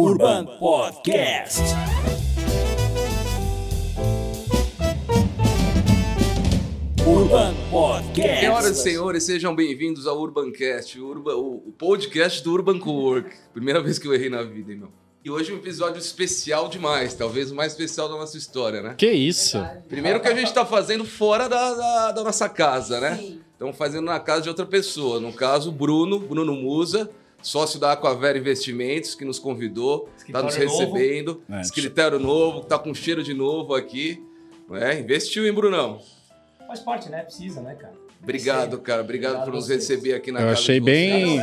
Urban Podcast. Urban Podcast. Senhoras e senhores, sejam bem-vindos ao Urbancast, o, Urba- o podcast do Urban Cowork. Primeira vez que eu errei na vida, hein, meu? E hoje é um episódio especial demais, talvez o mais especial da nossa história, né? Que isso? Primeiro que a gente tá fazendo fora da, da- da nossa casa, né? Estamos fazendo na casa de outra pessoa. No caso, Bruno, Bruno Musa, sócio da Aquavera Investimentos, que nos convidou, está nos Escritório novo. recebendo. É, Escritório novo, que tá com cheiro de novo aqui. É? Investiu, hein, Brunão? Faz parte, né? Precisa, né, cara? Obrigado, cara. Obrigado, Obrigado por nos vocês. receber aqui na Eu casa achei bem-.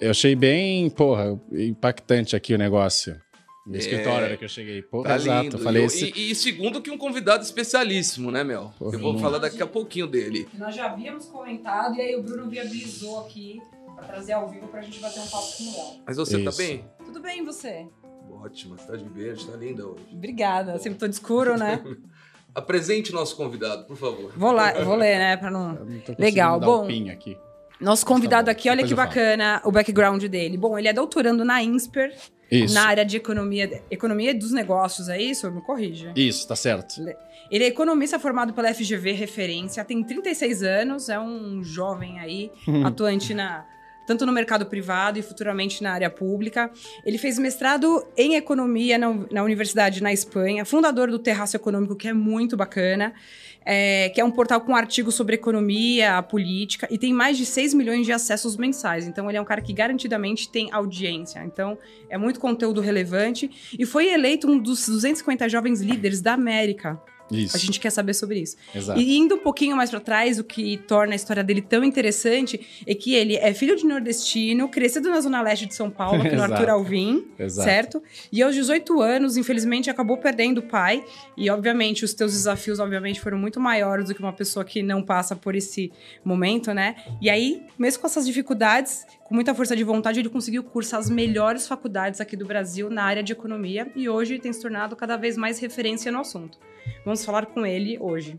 Eu achei bem, porra, impactante aqui o negócio. No escritório era que eu cheguei. Porra, Tá exato. lindo. Falei e, esse... e- e segundo que um convidado especialíssimo, né, Mel? Porra, eu vou não. falar daqui a pouquinho dele. Nós já havíamos comentado e aí o Bruno viabilizou aqui pra trazer ao vivo pra gente bater um papo com o Léo. Mas você tá Isso. bem? Tudo bem, e você? Ótimo, você tá de verde, tá linda hoje. Obrigada. Sempre tô de escuro, né? Apresente nosso convidado, por favor. Vou lá, vou ler, né? Pra não. Legal, dar bom. pin aqui. Nosso convidado Tá aqui, olha depois que eu falo. bacana o background dele. Bom, ele é doutorando na INSPER, Isso. na área de economia, economia dos negócios, é isso? Me corrija. Isso, tá certo. Ele é economista formado pela FGV Referência, tem 36 anos, é um jovem aí, atuante na tanto no mercado privado e futuramente na área pública. Ele fez mestrado em economia na, na Universidade na Espanha, fundador do Terraço Econômico, que é muito bacana, é, que é um portal com artigos sobre economia, política, e tem mais de 6 milhões de acessos mensais. Então, ele é um cara que garantidamente tem audiência. Então, é muito conteúdo relevante. E foi eleito um dos 250 jovens líderes da América. Isso. A gente quer saber sobre isso. Exato. E indo um pouquinho mais pra trás, o que torna a história dele tão interessante é que ele é filho de nordestino, crescido na zona leste de São Paulo, Exato. Arthur Alvim, Exato. certo? E aos 18 anos, infelizmente, acabou perdendo o pai. E, obviamente, os teus desafios, obviamente, foram muito maiores do que uma pessoa que não passa por esse momento, né? E aí, mesmo com essas dificuldades, com muita força de vontade, ele conseguiu cursar as melhores faculdades aqui do Brasil na área de economia e hoje tem se tornado cada vez mais referência no assunto. Vamos falar com ele hoje.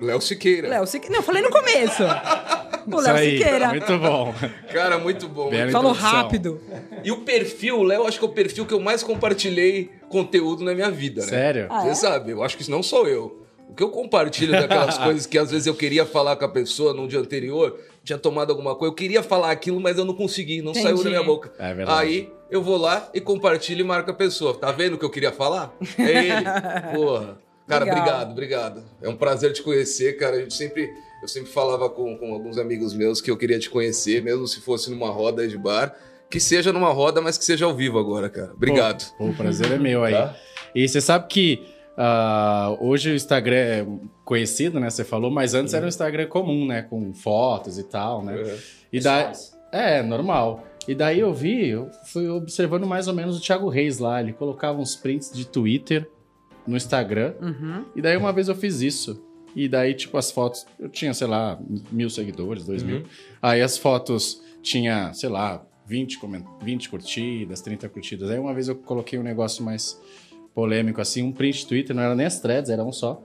Léo Siqueira. Léo Siqueira. Não, eu falei no começo. O Léo aí, Siqueira. Muito bom. Cara, muito bom. Bela Falou introdução. rápido. E o perfil, o Léo, acho que é o perfil que eu mais compartilhei conteúdo na minha vida, né? Sério? Ah, Você é? sabe, eu acho que isso não sou eu. O que eu compartilho daquelas coisas que às vezes eu queria falar com a pessoa no dia anterior, tinha tomado alguma coisa, eu queria falar aquilo, mas eu não consegui, não Entendi. saiu da minha boca. É verdade. Aí eu vou lá e compartilho e marco a pessoa. Tá vendo o que eu queria falar? É ele. Porra. Cara, Legal. obrigado, obrigado. É um prazer te conhecer, cara. A gente sempre, eu sempre falava com, com alguns amigos meus que eu queria te conhecer, mesmo se fosse numa roda de bar. Que seja numa roda, mas que seja ao vivo agora, cara. Obrigado. Pô, o prazer é meu aí. Tá? E você sabe que ah, hoje o Instagram é conhecido, né? Você falou, mas antes era um Instagram comum, né? Com fotos e tal, né? É. E daí, Pessoais. É, normal. E daí eu vi, eu fui observando mais ou menos o Thiago Reis lá. Ele colocava uns prints de Twitter no Instagram. Uhum. E daí uma vez eu fiz isso. E daí, tipo, as fotos. Eu tinha, sei lá, mil seguidores, dois mil. Uhum. Aí as fotos tinha, sei lá, 20, coment... 20 curtidas, 30 curtidas. Aí uma vez eu coloquei um negócio mais polêmico, assim, um print de Twitter, não era nem as threads, era um só.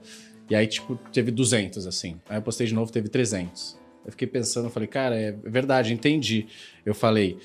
E aí, tipo, teve 200, assim. Aí eu postei de novo, teve 300. Eu fiquei pensando, eu falei, cara, é verdade, entendi. Eu falei,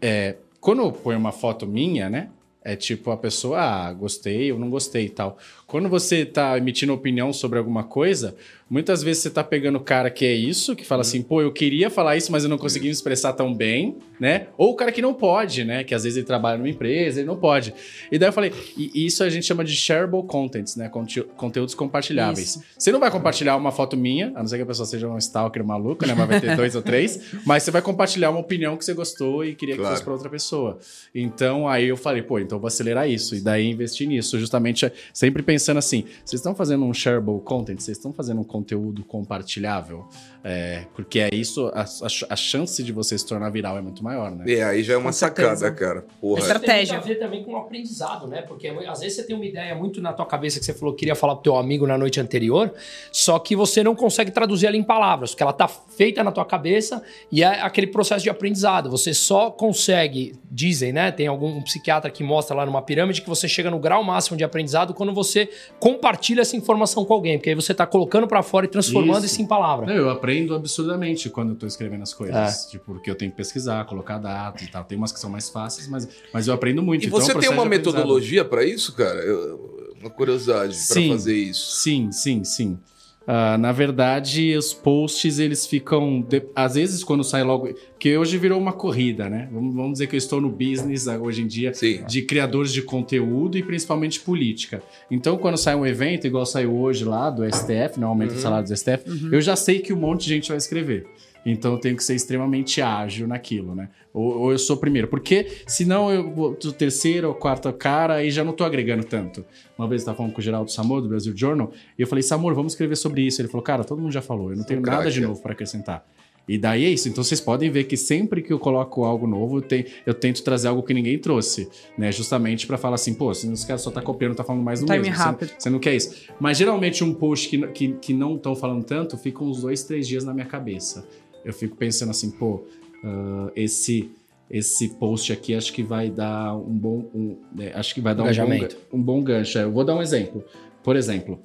é, quando eu ponho uma foto minha, né? É tipo a pessoa, ah, gostei ou não gostei e tal. Quando você tá emitindo opinião sobre alguma coisa, muitas vezes você tá pegando o cara que é isso, que fala assim, pô, eu queria falar isso, mas eu não consegui me expressar tão bem, né? Ou o cara que não pode, né? Que às vezes ele trabalha numa empresa, ele não pode. E daí eu falei, e isso a gente chama de shareable contents, né? Conte- Conteúdos compartilháveis. Isso. Você não vai compartilhar uma foto minha, a não ser que a pessoa seja um stalker maluco, né? Mas vai ter dois ou três. Mas você vai compartilhar uma opinião que você gostou e queria que Claro. fosse para outra pessoa. Então aí eu falei, pô, então eu vou acelerar isso. E daí investir nisso, justamente sempre pensando assim: vocês estão fazendo um shareable content, vocês estão fazendo um conteúdo compartilhável? É, porque é isso, a, a- a chance de você se tornar viral é muito maior, né? É, aí já é uma Com certeza. sacada, cara. Porra. Estratégia. Isso tem a ver também com o aprendizado, né? Porque às vezes você tem uma ideia muito na tua cabeça que você falou que queria falar pro teu amigo na noite anterior, só que você não consegue traduzir ela em palavras, porque ela tá feita na tua cabeça e é aquele processo de aprendizado. Você só consegue, dizem, né? Tem algum um psiquiatra que mostra lá numa pirâmide que você chega no grau máximo de aprendizado quando você compartilha essa informação com alguém, porque aí você tá colocando para fora e transformando Isso. isso, em palavra. Eu aprendo absurdamente quando eu tô escrevendo as É. coisas. Tipo, porque eu tenho que pesquisar, colocar dados e tal. Tem umas que são mais fáceis, mas, mas eu aprendo muito. E Então, é você tem uma metodologia pra isso, cara? Eu- uma curiosidade Sim. fazer isso. Sim, sim, sim. Ah, na verdade, os posts, eles ficam... de- Às vezes, quando sai logo... Porque hoje virou uma corrida, né? Vamos, dizer que eu estou no business ah, hoje em dia Sim. de criadores de conteúdo e principalmente política. Então, quando sai um evento, igual saiu hoje lá do STF, no aumento do salário do STF, eu já sei que um monte de gente vai escrever. Então, eu tenho que ser extremamente ágil naquilo, né? Ou, ou eu sou o primeiro. Porque senão eu vou do terceiro ou quarto cara e já não tô agregando tanto. Uma vez eu tava falando com o Geraldo Samor, do Brasil Journal, e eu falei, Samor, vamos escrever sobre isso. Ele falou, cara, todo mundo já falou, eu não tenho nada de é. novo para acrescentar. E daí é isso. Então vocês podem ver que sempre que eu coloco algo novo, eu, te- eu tento trazer algo que ninguém trouxe, né? Justamente para falar assim, pô, se os caras só tá copiando, tá falando mais do Time mesmo. Você- rápido. Você, não quer isso. Mas geralmente um post que, que, que não estão falando tanto, fica uns dois, três dias na minha cabeça. Eu fico pensando assim, pô, ah, esse esse post aqui acho que vai dar um bom, um, é, acho que vai dar um bom, um bom gancho. É, Eu vou dar um exemplo. Por exemplo,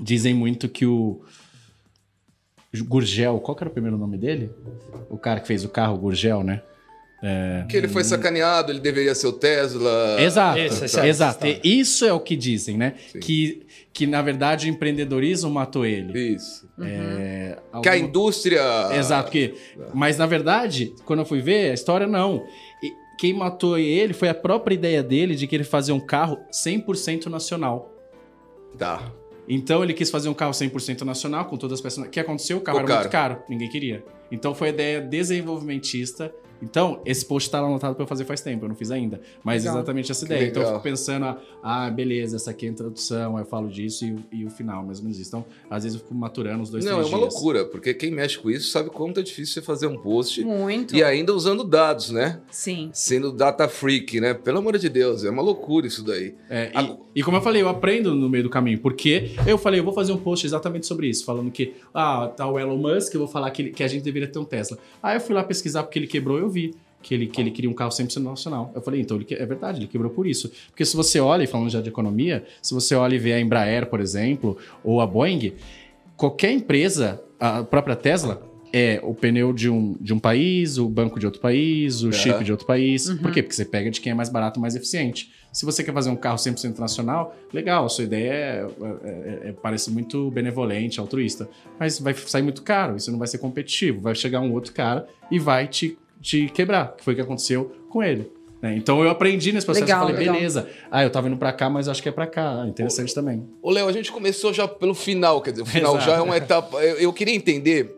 dizem muito que o Gurgel, qual que era o primeiro nome dele? O cara que fez o carro, Gurgel, né? Que ele foi sacaneado, ele deveria ser o Tesla. Exato, Esse, esse é exato. Isso é o que dizem, né? Sim. Que, que na verdade o empreendedorismo matou ele. Isso. É, Que a indústria. Exato, que, mas na verdade, quando eu fui ver, a história não. E quem matou ele foi a própria ideia dele de que ele fazia um carro 100% nacional. Tá. Então ele quis fazer um carro 100% nacional com todas as peças. O que aconteceu? O carro Ficou era muito caro, ninguém queria. Então foi a ideia desenvolvimentista. Então, esse post tá lá anotado pra eu fazer faz tempo, eu não fiz ainda. Mas Legal. exatamente essa ideia. Então eu fico pensando, ah, ah, beleza, essa aqui é a introdução, aí eu falo disso e, o- e o final, mais ou menos isso. Então, às vezes eu fico maturando os dois, Não, é uma dias. loucura, porque quem mexe com isso sabe quanto é difícil você fazer um post Muito. e ainda usando dados, né? Sim. Sendo data freak, né? Pelo amor de Deus, é uma loucura isso daí. É, A- e, e como eu falei, eu aprendo no meio do caminho, porque eu falei, eu vou fazer um post exatamente sobre isso, falando que, ah, tá o Elon Musk, eu vou falar que, ele- que a gente deveria ter um Tesla. Aí eu fui lá pesquisar porque ele quebrou, eu vi que ele, que ele queria um carro 100% nacional. Eu falei, então ele que- é verdade, ele quebrou por isso. Porque se você olha, e falando já de economia, se você olha e vê a Embraer, por exemplo, ou a Boeing, qualquer empresa, a própria Tesla, é o pneu de um, de um país, o banco de outro país, o Aham. chip de outro país. Por quê? Porque você pega de quem é mais barato, mais eficiente. Se você quer fazer um carro 100% nacional, legal, a sua ideia é, é- é- parece muito benevolente, altruísta, mas vai sair muito caro, isso não vai ser competitivo. Vai chegar um outro cara e vai te, te quebrar, que foi o que aconteceu com ele. né? Então eu aprendi nesse processo, Legal, eu falei, legal. beleza, ah, eu tava indo pra cá, mas acho que é pra cá, Ah, interessante também. Ô, Léo, a gente começou já pelo final, quer dizer, o final Exato. já é uma etapa. Eu, eu queria entender,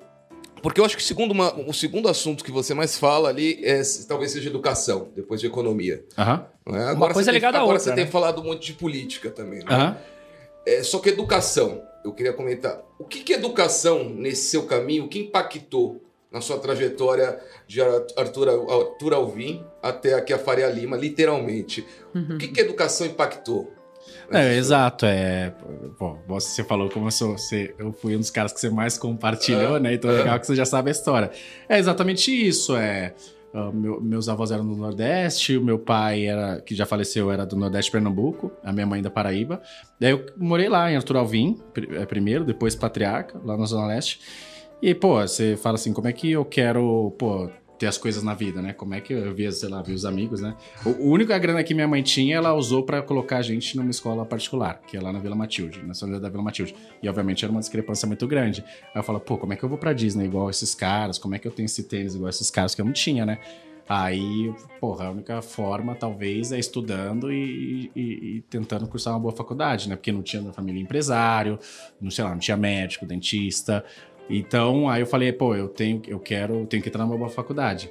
porque eu acho que segundo uma- o segundo assunto que você mais fala ali é talvez seja educação, depois de economia. Aham, é? Agora coisa você tem- ligada à agora outra, você tem né? falado muito de política também, né? aham. É, só que educação, eu queria comentar. O que, que educação, nesse seu caminho, o que impactou na sua trajetória de Ar- Arthur, Arthur Alvim até aqui a Faria Lima, literalmente? O que, que a educação impactou? É, exato, é. Bom, você falou como eu sou. Você, eu fui um dos caras que você mais compartilhou, Ah, né? Então é legal que você já sabe a história. É exatamente isso. É. ah, meu- meus avós eram do Nordeste, o meu pai era, que já faleceu, era do Nordeste de Pernambuco, a minha mãe da Paraíba. Daí eu morei lá em Arthur Alvim, eh, primeiro, depois Patriarca, lá na Zona Leste. E, pô, você fala assim, como é que eu quero, pô, ter as coisas na vida, né? Como é que eu via, sei lá, via os amigos, né? O, único a grana que minha mãe tinha, ela usou pra colocar a gente numa escola particular, que é lá na Vila Matilde, na José da Vila Matilde. E, obviamente, era uma discrepância muito grande. Aí eu falo, pô, como é que eu vou pra Disney igual esses caras? Como é que eu tenho esse tênis igual esses caras que eu não tinha, né? Aí, porra, a única forma, talvez, é estudando e, e- e tentando cursar uma boa faculdade, né? Porque não tinha na família empresário, não sei lá, não tinha médico, dentista. Então, aí eu falei, pô, eu tenho, eu quero, eu tenho que entrar numa boa faculdade.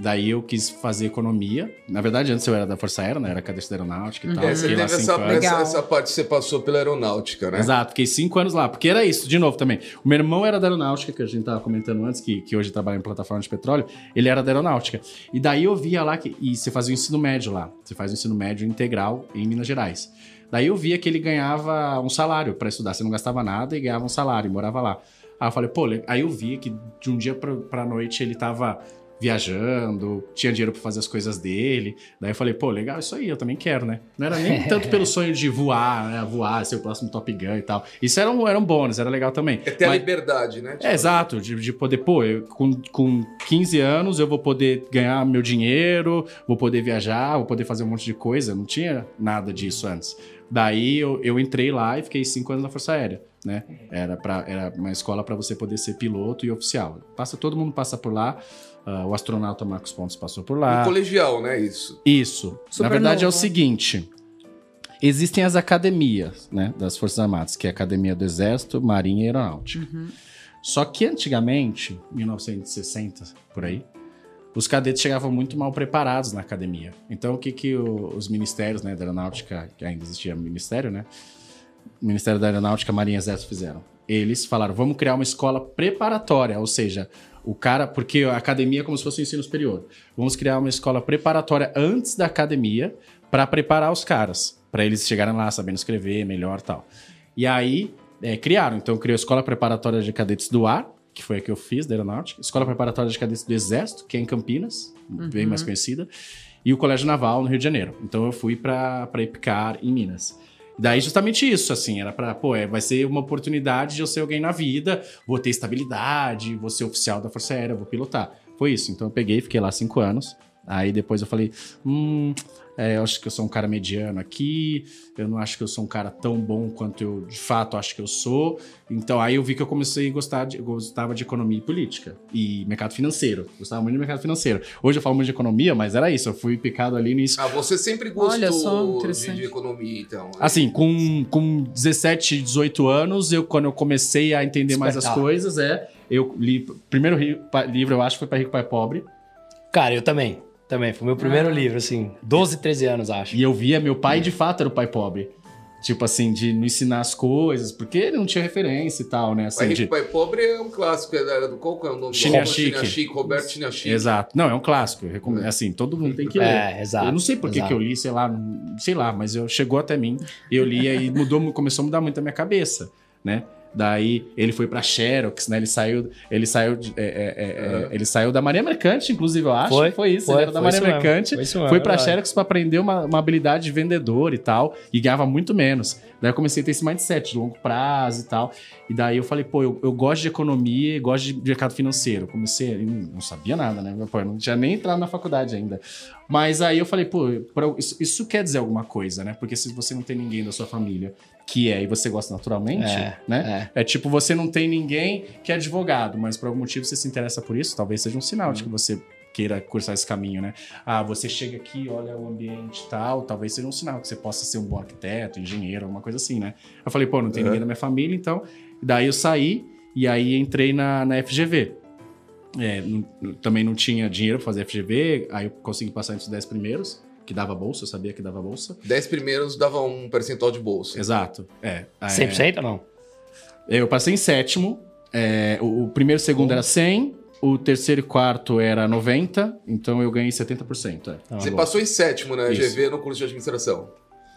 Daí eu quis fazer economia. Na verdade, antes eu era da Força Aérea, né? Era cadete da aeronáutica e tal. É, você teve lá cinco essa, anos. essa, essa parte que você passou pela aeronáutica, né? Exato, fiquei cinco anos lá, porque era isso, de novo também. O meu irmão era da aeronáutica, que a gente tava comentando antes, que, que hoje trabalha em plataforma de petróleo, ele era da aeronáutica. E daí eu via lá que. E você fazia o ensino médio lá. Você faz o ensino médio integral em Minas Gerais. Daí eu via que ele ganhava um salário pra estudar. Você não gastava nada e ganhava um salário, e morava lá. Aí eu falei, pô, aí eu via que de um dia pra, pra noite ele tava viajando, tinha dinheiro pra fazer as coisas dele. Daí eu falei, pô, legal isso aí, eu também quero, né? Não era nem tanto pelo sonho de voar, né? Voar, ser o próximo Top Gun e tal. Isso era um, era um bônus, era legal também. É ter a Mas- liberdade, né? é, exato, de, de poder, pô, eu, com, com 15 anos eu vou poder ganhar meu dinheiro, vou poder viajar, vou poder fazer um monte de coisa. Não tinha nada disso antes. Daí eu, eu entrei lá e fiquei cinco anos na Força Aérea, né? Era, pra, era uma escola para você poder ser piloto e oficial. Passa, todo mundo passa por lá. ah, o astronauta Marcos Pontes passou por lá. Um colegial, né? Isso. Isso. Super Na verdade é o novo. seguinte. Existem as academias, né, das Forças Armadas, que é a Academia do Exército, Marinha e Aeronáutica. Só que antigamente, 1960, por aí, os cadetes chegavam muito mal preparados na academia. Então o que que o- os ministérios, né, da Aeronáutica, que ainda existia ministério, né, Ministério da Aeronáutica, Marinha e Exército fizeram? Eles falaram, vamos criar uma escola preparatória, ou seja, o cara, porque a academia é como se fosse ensino superior. Vamos criar uma escola preparatória antes da academia para preparar os caras, para eles chegarem lá sabendo escrever melhor tal. E aí é, criaram, então criou a Escola Preparatória de Cadetes do Ar, que foi a que eu fiz da Aeronáutica, Escola Preparatória de Cadetes do Exército, que é em Campinas, bem mais conhecida, e o Colégio Naval no Rio de Janeiro. Então eu fui para Epicar em Minas. Daí justamente isso, assim, era pra, pô, é, vai ser uma oportunidade de eu ser alguém na vida, vou ter estabilidade, vou ser oficial da Força Aérea, vou pilotar. Foi isso, então eu peguei, fiquei lá cinco anos, aí depois eu falei, hum, é, eu acho que eu sou um cara mediano aqui, eu não acho que eu sou um cara tão bom quanto eu de fato acho que eu sou, então aí eu vi que eu comecei a gostar de, gostava de economia e política, e mercado financeiro, gostava muito de mercado financeiro. Hoje eu falo muito de economia, mas era isso, eu fui picado ali nisso. Ah, você sempre gostou Olha só, de, de economia, então. né? Assim, com, com 17, 18 anos, eu, quando eu comecei a entender mais as Despertar. coisas, é. Eu li. Primeiro livro, eu acho, foi para Rico Pai Pobre. Cara, eu também. Também. Foi meu primeiro livro, assim. 12, 13 anos, acho. E eu via, meu pai de fato era o pai pobre. Tipo assim, de não ensinar as coisas, porque ele não tinha referência e tal, né? Pai Assim, Rico, de... Pai Pobre é um clássico. Era do, qual que é o nome? Chiniachique. Chiniachique, Roberto Chiniachique. Exato. Não, é um clássico. Eu recomendo. Assim, todo mundo tem que ler. É, exato. Eu não sei por que, eu li, sei lá, sei lá, mas eu, chegou até mim, eu li e mudou, começou a mudar muito a minha cabeça, né? Daí ele foi pra Xerox, né? Ele saiu, ele saiu, de- é, é, é, é, ele saiu da Marinha Mercante, inclusive eu acho. Foi, Foi, isso. foi, ele era da Marinha isso mesmo, Mercante, foi mesmo, foi pra verdade. Xerox pra aprender uma, uma habilidade de vendedor e tal, e ganhava muito menos. Daí eu comecei a ter esse mindset de longo prazo e tal. E daí eu falei, pô, eu, eu gosto de economia e gosto de mercado financeiro. Comecei, não sabia nada, né? Pô, eu não tinha nem entrado na faculdade ainda. Mas aí eu falei, pô, isso, isso quer dizer alguma coisa, né? Porque se você não tem ninguém da sua família que é e você gosta naturalmente, É, né? É. tipo, você não tem ninguém que é advogado, mas por algum motivo você se interessa por isso, talvez seja um sinal de que você queira cursar esse caminho, né? Ah, você chega aqui, olha o ambiente e tal, talvez seja um sinal que você possa ser um bom arquiteto, engenheiro, alguma coisa assim, né? Eu falei, pô, não tem Uhum. ninguém da minha família, então. Daí eu saí e aí entrei na, na FGV. É, não- também não tinha dinheiro pra fazer FGV, aí eu consegui passar entre os 10 primeiros, que dava bolsa, eu sabia que dava bolsa. Dez primeiros dava um percentual de bolsa. Exato. É. é 100% ou não? eu passei em sétimo. é, o, o primeiro e segundo era 100, o terceiro e quarto era 90, então eu ganhei 70%. É, Não, Você boa. passou em sétimo na Isso. GV no curso de administração.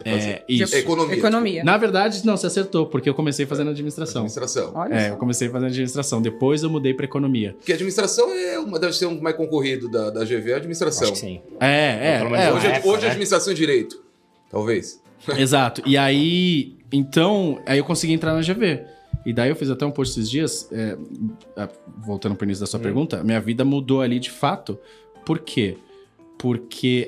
É isso. Economia. Economia. Na verdade, não, você acertou, porque eu comecei fazendo administração. Administração. Olha É, só. eu comecei fazendo administração, depois eu mudei pra economia. Porque administração é uma, deve ser um mais concorrido da, da GV, é a administração. Acho que sim. É, é, é, Hoje, é- época, hoje é né? administração e direito. Talvez. Exato. E aí, então, aí eu consegui entrar na GV. E daí eu fiz até um post esses dias, é, é, voltando pro início da sua Hum. pergunta, minha vida mudou ali de fato. Por quê? Porque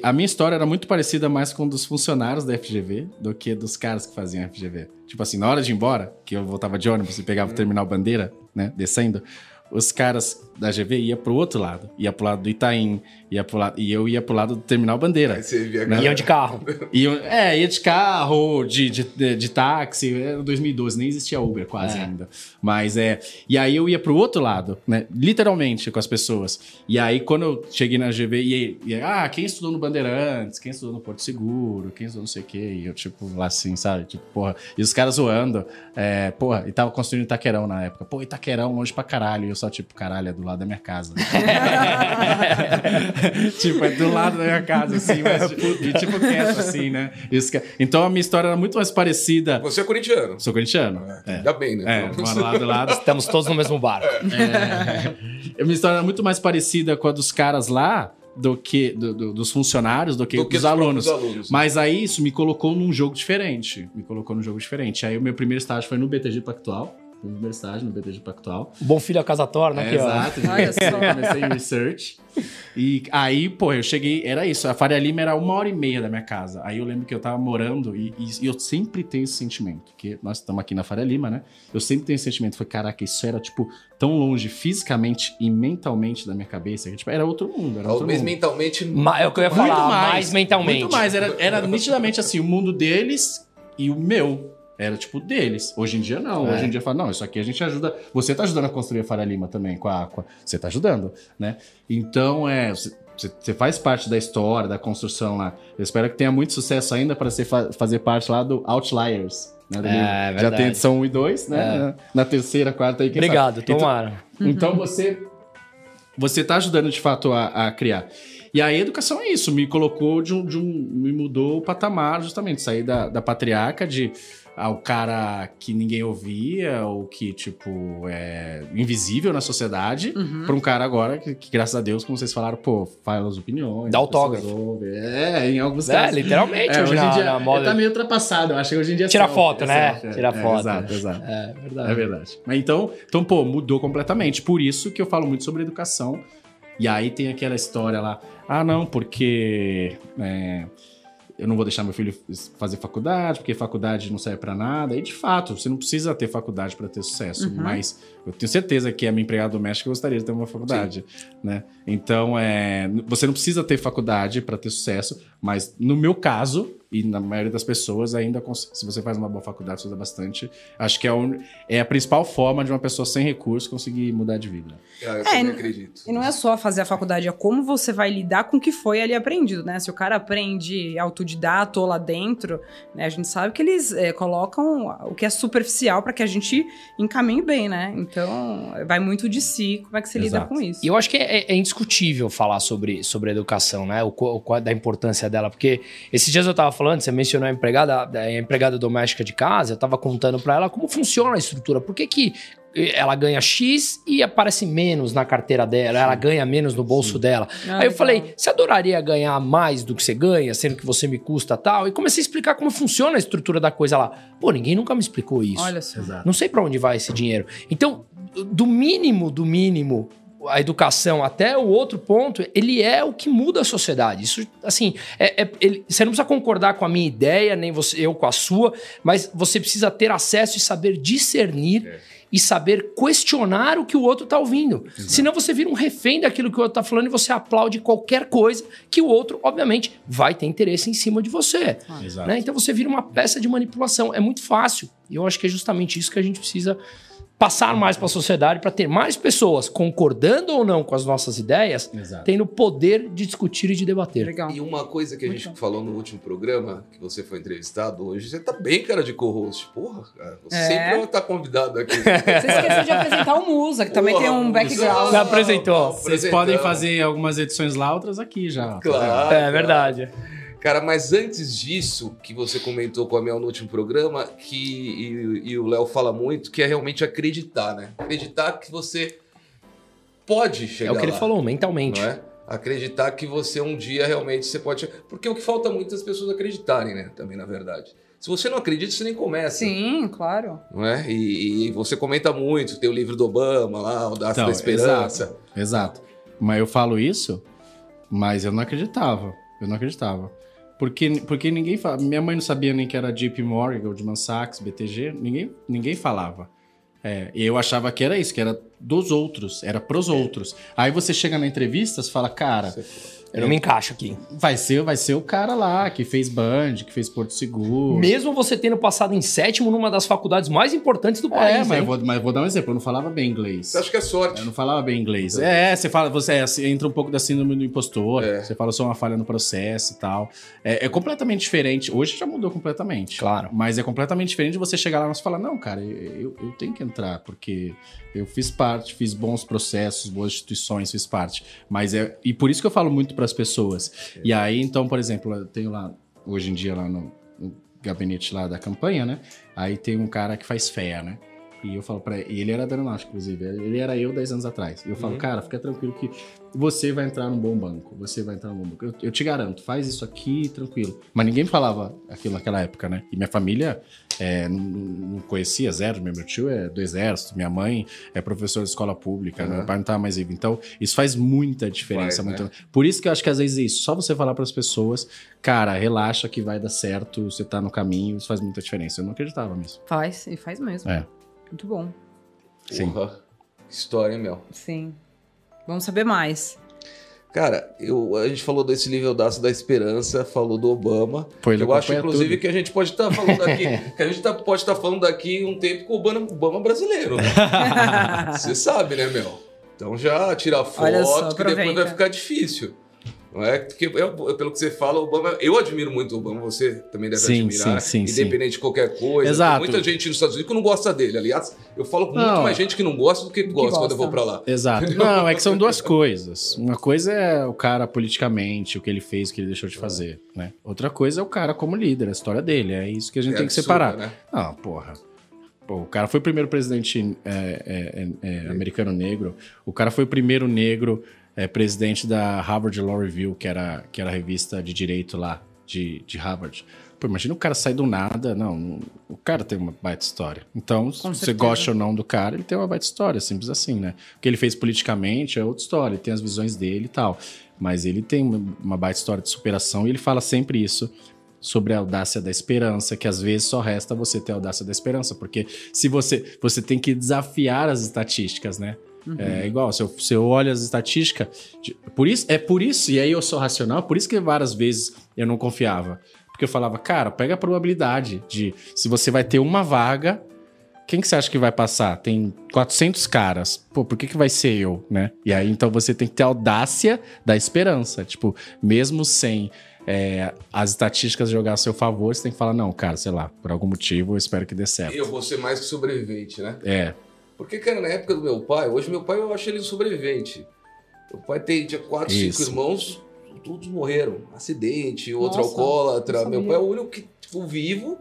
a minha história era muito parecida mais com dos funcionários da FGV do que dos caras que faziam FGV. Tipo assim, na hora de ir embora, que eu voltava de ônibus e pegava o terminal bandeira, né, descendo, os caras da GV ia pro outro lado. Ia pro lado do Itaim, ia pro lado, e eu ia pro lado do terminal bandeira. Aí você via Né? Iam de carro. Eu- é, ia de carro, de, de, de, de táxi, era 2012, nem existia Uber quase É. ainda. Mas é. E aí eu ia pro outro lado, né? Literalmente com as pessoas. E aí quando eu cheguei na GV, e, e ah, quem estudou no Bandeirantes, quem estudou no Porto Seguro, quem estudou não sei o quê. E eu, tipo, lá assim, sabe? Tipo, porra. E os caras zoando. É, porra, e tava construindo Itaquerão na época. Pô, Itaquerão longe pra caralho. E eu só, tipo, caralho, é do lado da minha casa. tipo, é do lado da minha casa, assim, mas e, tipo quieto, assim, né? Isso que- Então a minha história era muito mais parecida. Você é corintiano. Sou corintiano. É. Ainda bem, né? É, moro lá do lado. Estamos todos no mesmo barco. A minha história era muito mais parecida com a dos caras lá do que do- do- dos funcionários do que, Do que dos dos alunos. alunos. Mas aí isso me colocou num jogo diferente. Me colocou num jogo diferente. Aí o meu primeiro estágio foi no BTG Pactual. O primeiro estágio no BTG Pactual. Bom filho a casa torna, É, aqui, ó. exato. Olha só. Comecei em research. E aí, pô, eu cheguei, era isso. A Faria Lima era uma hora e meia da minha casa. Aí eu lembro que eu tava morando e, e- e eu sempre tenho esse sentimento. Que nós estamos aqui na Faria Lima, né? Eu sempre tenho esse sentimento. Foi, caraca, isso era, tipo, tão longe fisicamente e mentalmente da minha cabeça. Que, tipo, era outro mundo. Era Talvez mundo. mentalmente. Ma- É o que eu ia Muito falar, mais, mentalmente. Muito mais. Era, era nitidamente assim, o mundo deles e o meu. Era tipo deles. Hoje em dia não. É. Hoje em dia fala, não, isso aqui a gente ajuda. Você tá ajudando a construir a Faria Lima também com a Aqua. Você tá ajudando, né? Então, é. Você, faz parte da história, da construção lá. Eu espero que tenha muito sucesso ainda para você fa- fazer parte lá do Outliers. Né, do É. Já verdade. tem edição 1 e 2, né? Na terceira, quarta aí. quem Obrigado, sabe? Então- tomara. então você você está ajudando de fato a, a criar. E a educação é isso, me colocou de um, de um me mudou o patamar justamente, sair da, da patriarca de ao cara que ninguém ouvia ou que tipo é invisível na sociedade Uhum. para um cara agora que, que, graças a Deus, como vocês falaram, pô, fala as opiniões, Dá autógrafo. ouvem. É, em alguns É, casos. literalmente, É, hoje, hoje em dia moda. tá meio ultrapassado, eu acho que hoje em dia é Tira selfie, foto, é né? selfie, é. Tira É, foto. Exato, exato. É verdade. É verdade. Mas então, então, pô, mudou completamente. Por isso que eu falo muito sobre educação. E aí tem aquela história lá, ah, não, porque é, eu não vou deixar meu filho fazer faculdade, porque faculdade não serve pra nada. E de fato, você não precisa ter faculdade pra ter sucesso. Uhum. Mas eu tenho certeza que a minha empregada doméstica gostaria de ter uma faculdade, né? Então, é, você não precisa ter faculdade pra ter sucesso, mas no meu caso, e na maioria das pessoas, ainda se você faz uma boa faculdade, você usa bastante. Acho que é, a un- é a principal forma de uma pessoa sem recursos conseguir mudar de vida. Ah, eu É, acredito. E não é só fazer a faculdade, é como você vai lidar com o que foi ali aprendido, né? Se o cara aprende autodidata ou lá dentro, né? A gente sabe que eles é, colocam o que é superficial para que a gente encaminhe bem, né? Então, vai muito de si, como é que você lida Exato. com isso. E eu acho que é, é indiscutível falar sobre, sobre a educação, né? O, qual- o da importância dela. Porque esses dias eu tava falando, você mencionou a empregada, a empregada doméstica de casa, eu tava contando pra ela como funciona a estrutura. Por que, que ela ganha X e aparece menos na carteira dela, ela ganha menos no bolso dela. Ah, Aí eu legal. falei, você adoraria ganhar mais do que você ganha, sendo que você me custa tal? E comecei a explicar como funciona a estrutura da coisa lá. Pô, ninguém nunca me explicou isso. Olha só. Não sei pra onde vai esse dinheiro. Então, do mínimo, do mínimo, a educação até o outro ponto, ele é o que muda a sociedade. Isso, assim, é- é- ele- você não precisa concordar com a minha ideia, nem você, eu com a sua, mas você precisa ter acesso e saber discernir e saber questionar o que o outro tá ouvindo. Senão você vira um refém daquilo que o outro tá falando e você aplaude qualquer coisa que o outro, obviamente, vai ter interesse em cima de você. Exato. Né? Então você vira uma peça de manipulação. É muito fácil. E eu acho que é justamente isso que a gente precisa passar mais para a sociedade para ter mais pessoas concordando ou não com as nossas ideias, Exato. tendo o poder de discutir e de debater. Legal. E uma coisa que a Muito gente bom. falou no último programa, que você foi entrevistado hoje, você tá bem cara de co-host. Porra, cara, você É. sempre estar convidado aqui. Você esqueceu de apresentar o Musa, que também Porra, tem um background. Me apresentou. Vocês podem fazer algumas edições lá, outras aqui já. tá Claro. É verdade. Cara, mas antes disso, que você comentou com a Mel no último programa, que e, e o Léo fala muito, que é realmente acreditar, né? Acreditar que você pode chegar É o que ele lá, falou, mentalmente. Não é? Acreditar que você um dia realmente você pode. Porque o que falta muito é as pessoas acreditarem, né? Também, na verdade. Se você não acredita, você nem começa. Sim, claro. Não é? E, e você comenta muito, tem o livro do Obama lá, o da Então, da Esperança. Exato. Mas eu falo isso, mas eu não acreditava. Eu não acreditava. Porque, porque ninguém fala. Minha mãe não sabia nem que era JP Morgan, Goldman Sachs, BTG. Ninguém, ninguém falava. É, e eu achava que era isso, que era dos outros, era pros outros. Aí você chega na entrevista e fala, cara, Você- Eu não me encaixo aqui. Vai ser, vai ser o cara lá que fez Band, que fez Porto Seguro. Mesmo você tendo passado em sétimo numa das faculdades mais importantes do país. É, mas hein? eu, vou, mas eu vou dar um exemplo. Eu não falava bem inglês. Você acha que é sorte? Eu não falava bem inglês. É, você fala, você, é, entra um pouco da síndrome do impostor. É. Você fala, eu sou uma falha no processo e tal. É, é completamente diferente. Hoje já mudou completamente. Claro. Mas é completamente diferente de você chegar lá e falar, não, cara, eu, eu tenho que entrar, porque eu fiz parte, fiz bons processos, boas instituições, fiz parte. Mas é. E por isso que eu falo muito para as pessoas. E aí, então, por exemplo, eu tenho lá, hoje em dia, lá no, no gabinete lá da campanha, né? Aí tem um cara que faz FEA, né? E eu falo pra ele, e ele era da aeronáutica, inclusive, ele era eu 10 anos atrás. E eu falo, cara, fica tranquilo que você vai entrar num bom banco, você vai entrar num bom banco. Eu, eu te garanto, faz isso aqui tranquilo. Mas ninguém falava aquilo naquela época, né? E minha família é, não, não conhecia zero, meu tio é do exército, minha mãe é professora de escola pública, Uhum. meu pai não tava mais vivo. Então, isso faz muita diferença. Faz, né? muito- Por isso que eu acho que às vezes é isso, só você falar para as pessoas, cara, relaxa que vai dar certo, você tá no caminho, isso faz muita diferença. Eu não acreditava mesmo. Faz, e faz mesmo. É. Muito bom. Sim. Porra, que história, hein, Mel? Sim. Vamos saber mais. Cara, eu, a gente falou desse nível daço da esperança, falou do Obama. Ele eu acho, inclusive, tudo. que a gente pode estar falando aqui. que a gente tá- pode estar falando daqui um tempo com o Obama, Obama brasileiro, né? Você sabe, né, Mel? Então já tira foto, só, que depois vai ficar difícil. Não é? Porque eu- pelo que você fala, o Obama. Eu admiro muito o Obama, você também deve Sim, admirar. sim, sim, independente de qualquer coisa. Exato. Tem muita gente nos Estados Unidos que não gosta dele. Aliás, eu falo com muito Não. mais gente que não gosta do que gosta, quando eu vou gosta. pra lá. Exato. Não, é que são duas coisas. Uma coisa é o cara politicamente, o que ele fez, o que ele deixou de fazer, né? Outra coisa é o cara como líder, a história dele. É isso que a gente É tem que separar. né? Não, porra. Pô, o cara foi o primeiro presidente é, é, é, é, americano negro. O cara foi o primeiro negro é, presidente da Harvard Law Review, que era, que era a revista de direito lá de, de Harvard. Pô, imagina o cara sair do nada. Não, o cara tem uma baita história. Então, se você certeza. gosta ou não do cara, ele tem uma baita história, simples assim, né? O que ele fez politicamente é outra história, ele tem as visões dele e tal. Mas ele tem uma, uma baita história de superação e ele fala sempre isso sobre a audácia da esperança, que às vezes só resta você ter a audácia da esperança, porque se você você tem que desafiar as estatísticas, né? É igual, se eu, se eu olho as estatísticas, de- por isso, é por isso, e aí eu sou racional, por isso que várias vezes eu não confiava. Porque eu falava, cara, pega a probabilidade de se você vai ter uma vaga, quem que você acha que vai passar? Tem 400 caras. Pô, por que, que vai ser eu, né? E aí, então, você tem que ter a audácia da esperança. Tipo, mesmo sem é, as estatísticas jogar a seu favor, você tem que falar, não, cara, sei lá, por algum motivo eu espero que dê certo. Eu vou ser mais que sobrevivente, né? É, Porque, cara, na época do meu pai, hoje meu pai eu acho ele um sobrevivente. Meu pai tem, tinha quatro, Isso. cinco irmãos, todos morreram. Acidente, outro Nossa, alcoólatra. Meu pai é o único que ficou vivo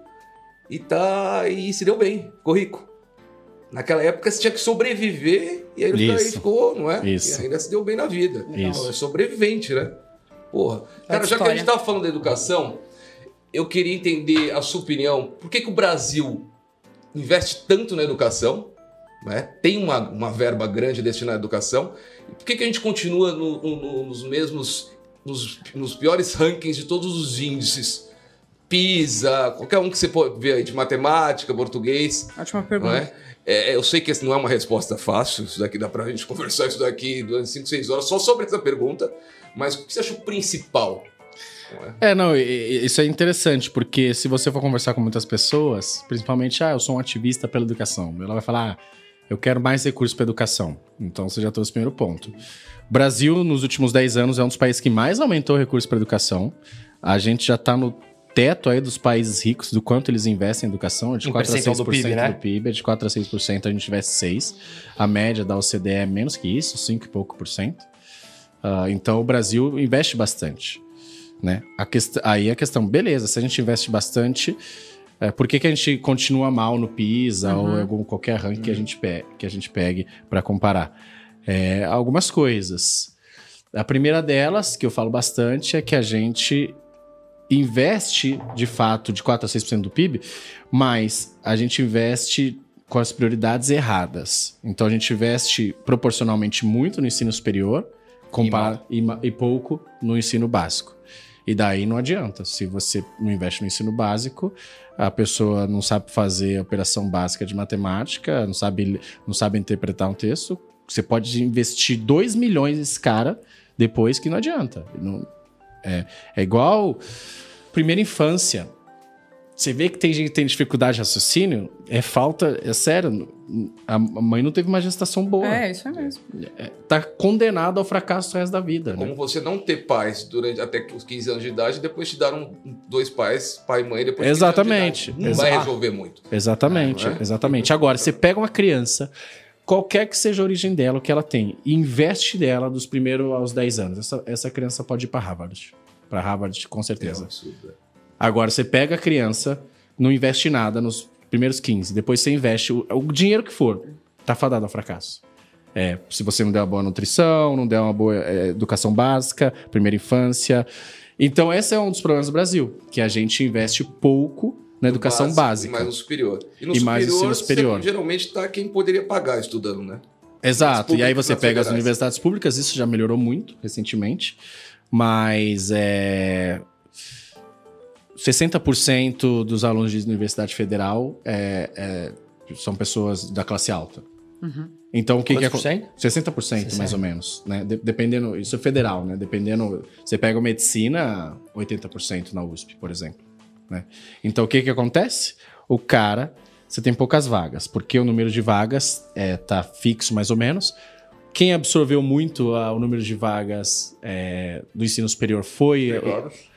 e tá. e se deu bem, ficou rico. Naquela época você tinha que sobreviver e aí ele Isso. ficou, não é? Isso. E ainda se deu bem na vida. Isso. É sobrevivente, né? Porra. Cara, já que a gente tava falando da educação, eu queria entender a sua opinião. Por que, que o Brasil investe tanto na educação? Né? Tem uma, uma verba grande destinada à educação. Por que, que a gente continua no- no- no- nos mesmos. Nos, nos piores rankings de todos os índices? PISA, qualquer um que você pode ver aí de matemática, português. Ótima pergunta. é? É, eu sei que essa não é uma resposta fácil, isso daqui dá pra gente conversar isso daqui durante 5, 6 horas só sobre essa pergunta, mas o que você acha o principal? É? É, não, isso é interessante, porque se você for conversar com muitas pessoas, principalmente, ah, eu sou um ativista pela educação, ela vai falar, ah, eu quero mais recursos para educação. Então você já trouxe o primeiro ponto. O Brasil, nos últimos 10 anos, é um dos países que mais aumentou recursos para educação. A gente já está no teto aí dos países ricos do quanto eles investem em educação, é de Em 4 a 6% percentual do PIB, né? do PIB, é de 4 a 6%, a gente investe 6. A média da OCDE é menos que isso, 5 e pouco por cento. Ah, então o Brasil investe bastante né? A quest... Aí a questão, beleza, se a gente investe bastante, é, por que, que a gente continua mal no PISA ou em algum, qualquer ranking que, a gente pe... que a gente pegue para comparar? É, algumas coisas. A primeira delas, que eu falo bastante, é que a gente investe, de fato, de 4 a 6% do PIB, mas a gente investe com as prioridades erradas. Então a gente investe proporcionalmente muito no ensino superior compara- e, e pouco no ensino básico. E daí não adianta. Se você não investe no ensino básico, a pessoa não sabe fazer operação básica de matemática, não sabe, não sabe interpretar um texto. Você pode investir 2 milhões nesse cara. depois que não adianta. Não- é, é igual primeira infância. Você vê que tem gente que tem dificuldade de raciocínio, é falta, é sério, a mãe não teve uma gestação boa. É, isso é mesmo. Tá condenado ao fracasso o resto da vida, né? Como você não ter pais durante até os 15 anos de idade, depois te dar um, dois pais, pai e mãe, depois de 15 anos de Exatamente. idade. Não vai Exato. resolver muito. Exatamente, Não é? exatamente. Agora, você pega uma criança, qualquer que seja a origem dela, o que ela tem, e investe dela dos primeiros aos 10 anos. Essa, essa criança pode ir para Harvard. Para Harvard, com É um certeza. absurdo. é. Agora, você pega a criança, não investe nada nos primeiros 15, depois você investe o, o dinheiro que for, tá fadado ao fracasso. É, se você não der uma boa nutrição, não der uma boa é, educação básica, primeira infância. Então, esse é um dos problemas do Brasil, que a gente investe pouco na educação Básico, básica. Mais no superior. E no E mais no superior, ensino superior. você- geralmente tá quem poderia pagar estudando, né? Exato. As E aí você e pega as federais. universidades públicas, isso já melhorou muito recentemente, mas é 60% dos alunos de universidade federal é- é- são pessoas da classe alta. Então o que, que é por cento? 60% mais ou menos, né? De- dependendo, isso é federal, né? Dependendo, você pega medicina, 80% na USP, por exemplo, né? Então o que que acontece? O cara, você tem poucas vagas, porque o número de vagas é, tá fixo mais ou menos. Quem absorveu muito ah, o número de vagas é, do ensino superior foi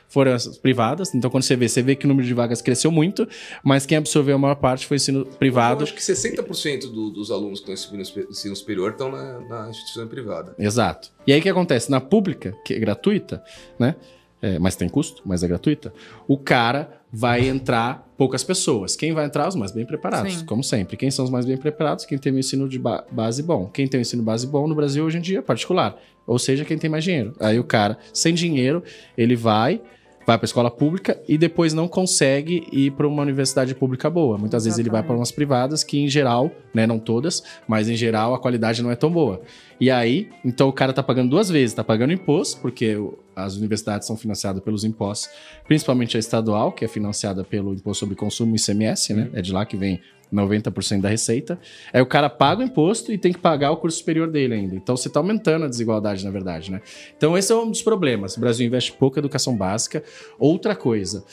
foram as privadas. Então, quando você vê, você vê que o número de vagas cresceu muito, mas quem absorveu a maior parte foi o ensino Eu privado. acho que 60% do- dos alunos que estão em ensino- superior estão na, na instituição privada. Exato. E aí o que acontece? Na pública, que é gratuita, né? É, mas tem custo, mas é gratuita. O cara vai entrar poucas pessoas. Quem vai entrar? Os mais bem preparados, Sim. como sempre. Quem são os mais bem preparados? Quem tem o ensino de ba- base bom. Quem tem o ensino base bom no Brasil hoje em dia é particular. Ou seja, quem tem mais dinheiro. Aí o cara, sem dinheiro, ele vai, vai para escola pública e depois não consegue ir para uma universidade pública boa. Muitas vezes ele vai para Exatamente. umas privadas que, em geral, né, não todas, mas em geral a qualidade não é tão boa. E aí, então o cara tá pagando duas vezes, tá pagando imposto, porque as universidades são financiadas pelos impostos, principalmente a estadual, que é financiada pelo imposto sobre consumo ICMS, né? É de lá que vem 90% da receita. Aí o cara paga o imposto e tem que pagar o curso superior dele ainda. Então você tá aumentando a desigualdade, na verdade, né? Então esse é um dos problemas. O Brasil investe pouco em educação básica. Outra coisa,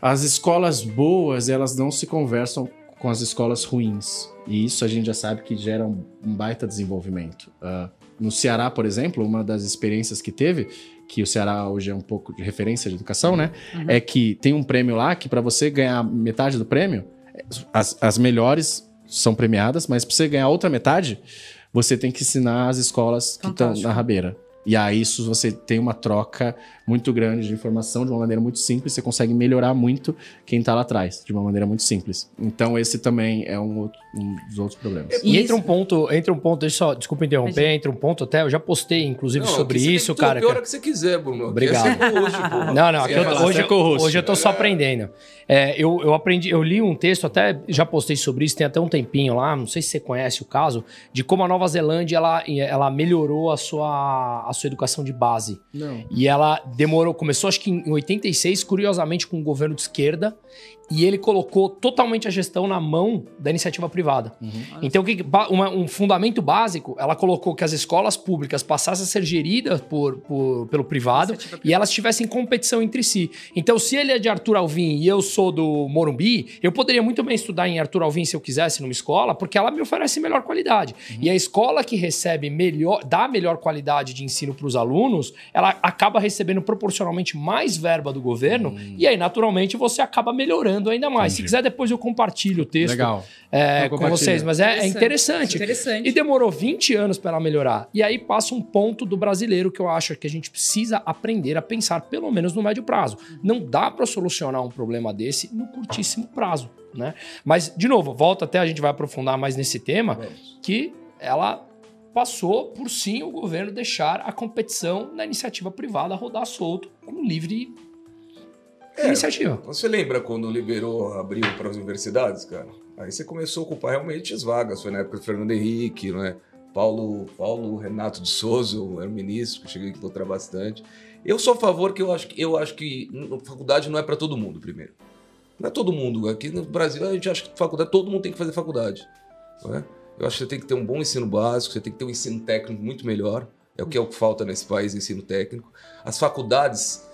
as escolas boas, elas não se conversam com as escolas ruins. E isso a gente já sabe que gera um, um baita desenvolvimento. Ah, no Ceará, por exemplo, uma das experiências que teve, que o Ceará hoje é um pouco de referência de educação, né? É que tem um prêmio lá que para você ganhar metade do prêmio, as, as melhores são premiadas, mas para você ganhar outra metade, você tem que ensinar as escolas que estão Fantástico. na rabeira. E aí isso você tem uma troca muito grande de informação de uma maneira muito simples, você consegue melhorar muito quem tá lá atrás, de uma maneira muito simples. Então esse também é um, outro- um dos outros problemas. E Isso. entra um ponto, entra um ponto, deixa eu só, desculpa interromper, Imagina. entra um ponto até, eu já postei inclusive Não, sobre isso, cara. a que- hora que você quiser, Bruno. Obrigado. É host, porra. Não, não, eu, hoje, é hoje eu tô só aprendendo. É, eu, eu aprendi, eu li um texto, até já postei sobre isso, tem até um tempinho lá, não sei se você conhece o caso, de como a Nova Zelândia ela, ela melhorou a sua, a sua educação de base. Não. E ela demorou, começou acho que em 86, curiosamente com um governo de esquerda, e ele colocou totalmente a gestão na mão da iniciativa privada. Então, o que, que- ba- uma- um fundamento básico, ela colocou que as escolas públicas passassem a ser geridas por, por- pelo privado e elas tivessem competição entre si. Então, se ele é de Arthur Alvim e eu sou do Morumbi, eu poderia muito bem estudar em Arthur Alvim se eu quisesse numa escola, porque ela me oferece melhor qualidade. E a escola que recebe melhor, dá melhor qualidade de ensino para os alunos, ela acaba recebendo proporcionalmente mais verba do governo e aí, naturalmente, você acaba melhorando ainda mais. Se Entendi. quiser, depois eu compartilho o texto Legal. é, com vocês, mas é, é interessante. Interessante. E demorou 20 anos para ela melhorar. E aí passa um ponto do brasileiro que eu acho que a gente precisa aprender a pensar, pelo menos no médio prazo. Não dá para solucionar um problema desse no curtíssimo prazo, né? Mas, de novo, volta até a gente vai aprofundar mais nesse tema, que ela passou por sim o governo deixar a competição na iniciativa privada rodar solto com livre iniciativa. Você lembra quando liberou, abriu para as universidades, cara? Aí você começou a ocupar realmente as vagas. Foi na época do Fernando Henrique, não é? Paulo, Paulo Renato de Souza, era o ministro, que cheguei a encontrar bastante. Eu sou a favor que eu acho que eu acho que faculdade não é para todo mundo, primeiro. Não é todo mundo. Aqui no Brasil a gente acha que faculdade, todo mundo tem que fazer faculdade. É? Eu acho que você tem que ter um bom ensino básico, você tem que ter um ensino técnico muito melhor. É o que é o que falta nesse país, ensino técnico. As faculdades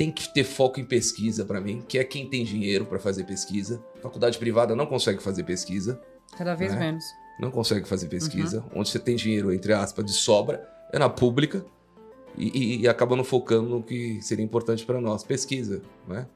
têm que ter foco em pesquisa para mim, que é quem tem dinheiro para fazer pesquisa. Faculdade privada não consegue fazer pesquisa, Cada vez É. menos. não consegue fazer pesquisa. Onde você tem dinheiro, entre aspas, de sobra, é na pública e, e, e acaba não focando no que seria importante para nós, pesquisa, né?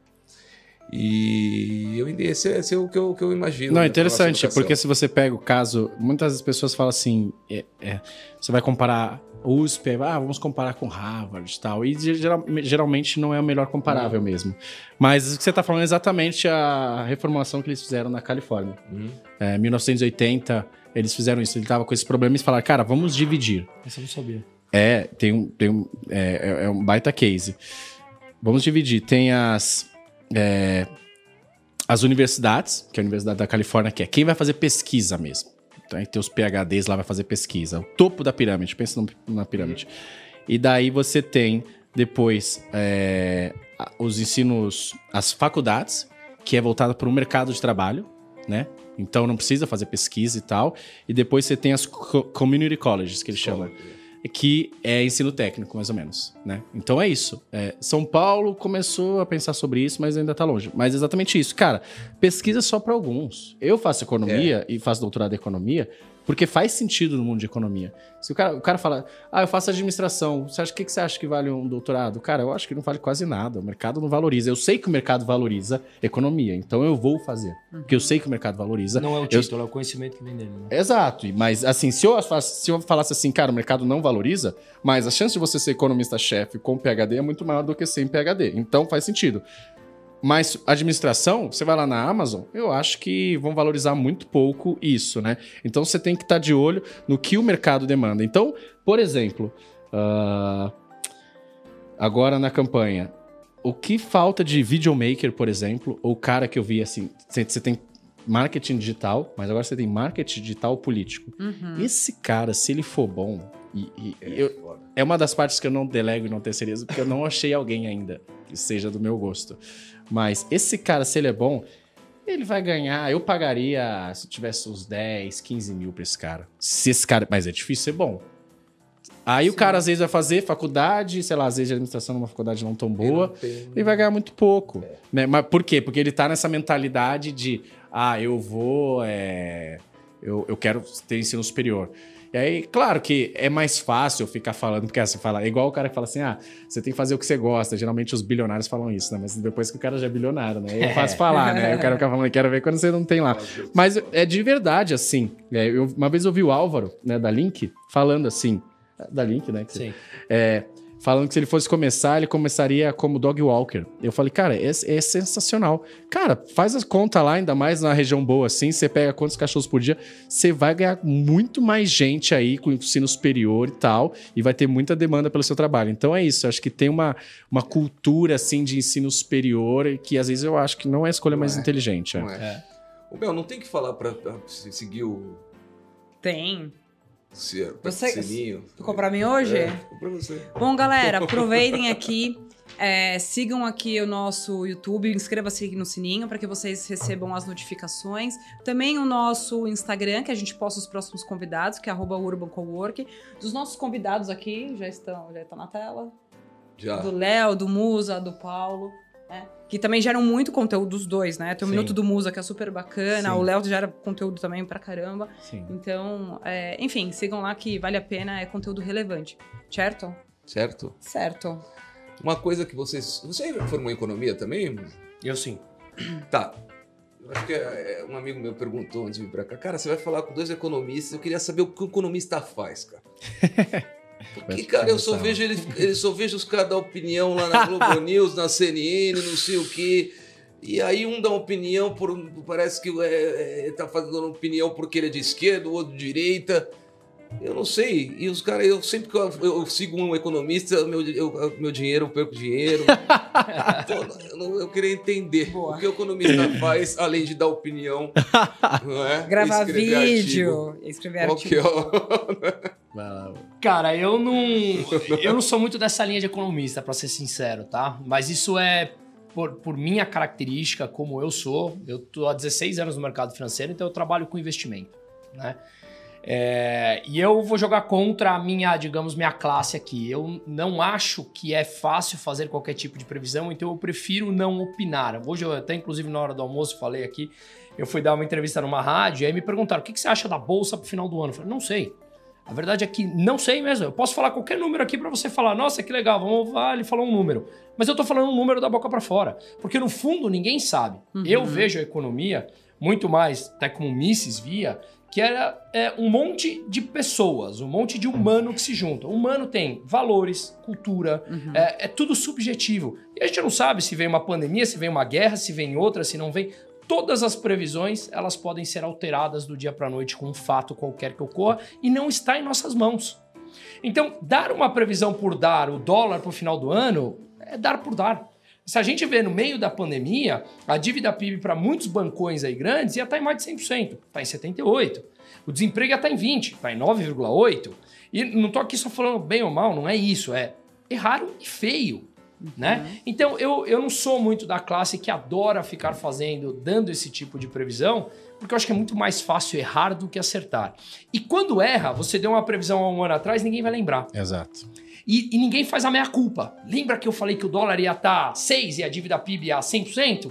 E eu, esse, é- esse é o que eu, que eu imagino. Não, né, é interessante, porque se você pega o caso, muitas pessoas falam assim, é, é, você vai comparar USP, ah, vamos comparar com Harvard e tal, e geral- geralmente não é o melhor comparável mesmo. Mas o que você está falando é exatamente a reformulação que eles fizeram na Califórnia. Uhum. É, 1980, eles fizeram isso, ele tava com esse problema e falaram, cara, vamos dividir. Essa eu não sabia. É, tem um, tem um, é, é- é um baita case. Vamos dividir. Tem as, é, as universidades, que é a Universidade da Califórnia, que é quem vai fazer pesquisa mesmo. Aí tem os PHDs lá, vai fazer pesquisa. O topo da pirâmide, pensa na pirâmide. E daí você tem depois é, os ensinos, as faculdades, que é voltada para o mercado de trabalho, né? Então não precisa fazer pesquisa e tal. E depois você tem as co- community colleges, que eles chamam que é ensino técnico, mais ou menos, né? Então é isso. É, São Paulo começou a pensar sobre isso, mas ainda tá longe. Mas é exatamente isso. Cara, pesquisa só para alguns. Eu faço economia e faço doutorado em economia porque faz sentido no mundo de economia. Se o cara, o cara fala, ah, eu faço administração, você acha, o que, que você acha que vale um doutorado? Cara, eu acho que não vale quase nada. O mercado não valoriza. Eu sei que o mercado valoriza economia, então eu vou fazer. Porque eu sei que o mercado valoriza. Não é o Eu- título, é o conhecimento que vem dele. Né? Exato, mas assim, se eu, se eu falasse assim, cara, o mercado não valoriza, mas a chance de você ser economista-chefe com PHD é muito maior do que sem PHD. Então faz sentido. Mas administração, você vai lá na Amazon, eu acho que vão valorizar muito pouco isso, né? Então você tem que estar de olho no que o mercado demanda. Então, por exemplo, ah, agora na campanha, o que falta de videomaker, por exemplo, ou cara que eu vi assim, você tem marketing digital, mas agora você tem marketing digital político. Uhum. Esse cara, se ele for bom, e, e- É, eu- é uma das partes que eu não delego e não terceirizo, porque eu não achei alguém ainda que seja do meu gosto. Mas esse cara, se ele é bom, ele vai ganhar. Eu pagaria se tivesse uns 10, 15 mil pra esse cara. Se esse cara. Mas é difícil ser bom. Aí o cara às vezes vai fazer faculdade, sei lá, às vezes de administração numa faculdade não tão boa. Não tem- Ele vai ganhar muito pouco. Né? Mas por quê? Porque ele tá nessa mentalidade de, ah, eu vou. é, eu, eu quero ter ensino superior. E aí, claro que é mais fácil ficar falando, porque assim, fala, é igual o cara que fala assim: ah, você tem que fazer o que você gosta. Geralmente os bilionários falam isso, né? Mas depois que o cara já é bilionário, né? Aí É fácil falar, né? O cara fica falando, quero ver quando você não tem lá. Mas é de verdade, assim. É, eu- uma vez eu vi o Álvaro, né, da Link, falando assim. Da Link, né? que- Sim. é, falando que se ele fosse começar, ele começaria como dog walker. Eu falei, cara, é, é sensacional. Cara, faz as contas lá, ainda mais na região boa assim, você pega quantos cachorros por dia, você vai ganhar muito mais gente aí com ensino superior e tal, e vai ter muita demanda pelo seu trabalho. Então é isso, eu acho que tem uma, uma cultura assim de ensino superior que às vezes eu acho que não é a escolha mais é. inteligente. é. Não é. Ô, Mel, não tem que falar se- seguir o Tem. Se- pra Você- sininho. Ficou pra mim hoje? É, ficou pra você. Bom, galera, aproveitem aqui. é, sigam aqui o nosso YouTube, inscreva-se no sininho para que vocês recebam as notificações. Também o nosso Instagram, que a gente posta os próximos convidados, que é arroba Urban Cowork. Dos nossos convidados aqui, já estão, já estão na tela. Já. Do Léo, do Musa, do Paulo. né? Que também geram muito conteúdo dos dois, né? Tem o Sim. Minuto do Musa, que é super bacana. Sim. O Léo gera conteúdo também pra caramba. Sim. Então, é, enfim, sigam lá que vale a pena, é conteúdo relevante. Certo? Certo? Certo. Uma coisa que vocês. Você formou em economia também? Eu sim. Tá. Eu acho que é, é, um amigo meu perguntou antes de vir pra cá. Cara, você vai falar com dois economistas. Eu queria saber o que o economista faz, cara. Porque, cara, eu só vejo ele, ele só vejo os caras dar opinião lá na Globo News, na CNN, não sei o quê. E aí um dá uma opinião por. Parece que é, é, tá fazendo opinião porque ele é de esquerda, o outro de direita. Eu não sei. E os caras, eu sempre que eu, eu sigo um economista, meu, eu- meu dinheiro, eu perco dinheiro. Então, eu, não- eu queria entender Boa. o que o economista faz, além de dar opinião. Não é? Gravar Escrever artigo. vídeo, escrever Qual que artigo. é o... Vai lá. Cara, eu não. Eu não sou muito dessa linha de economista, pra ser sincero, tá? Mas isso é por, por minha característica, como eu sou. Eu tô há 16 anos no mercado financeiro, então eu trabalho com investimento, né? É, e eu vou jogar contra a minha, digamos, minha classe aqui. Eu não acho que é fácil fazer qualquer tipo de previsão, então eu prefiro não opinar. Hoje eu até, inclusive, na hora do almoço, falei aqui, eu fui dar uma entrevista numa rádio, e aí me perguntaram, o que, que você acha da Bolsa pro final do ano? Eu falei, não sei. A verdade é que não sei mesmo. Eu posso falar qualquer número aqui para você falar, nossa, que legal, vamos, ah, ele falou um número. Mas eu tô falando um número da boca para fora. Porque no fundo ninguém sabe. Eu vejo a economia muito mais, até como Mises via, que era é, um monte de pessoas, um monte de humano que se juntam. O humano tem valores, cultura, é, é tudo subjetivo. E a gente não sabe se vem uma pandemia, se vem uma guerra, se vem outra, se não vem. Todas as previsões elas podem ser alteradas do dia para a noite com um fato qualquer que ocorra e não está em nossas mãos. Então, dar uma previsão por dar o dólar para o final do ano é dar por dar. Se a gente vê no meio da pandemia, a dívida PIB para muitos bancões aí grandes ia estar em mais de 100%, está em 78%. O desemprego ia estar em 20%, está em 9,8%. E não estou aqui só falando bem ou mal, não é isso, é erraram e feio. Né? Então eu, eu não sou muito da classe que adora ficar fazendo, dando esse tipo de previsão, porque eu acho que é muito mais fácil errar do que acertar. E quando erra, você deu uma previsão há um ano atrás, ninguém vai lembrar. Exato. E, e ninguém faz a meia culpa. Lembra que eu falei que o dólar ia estar 6 e a dívida PIB ia 100%?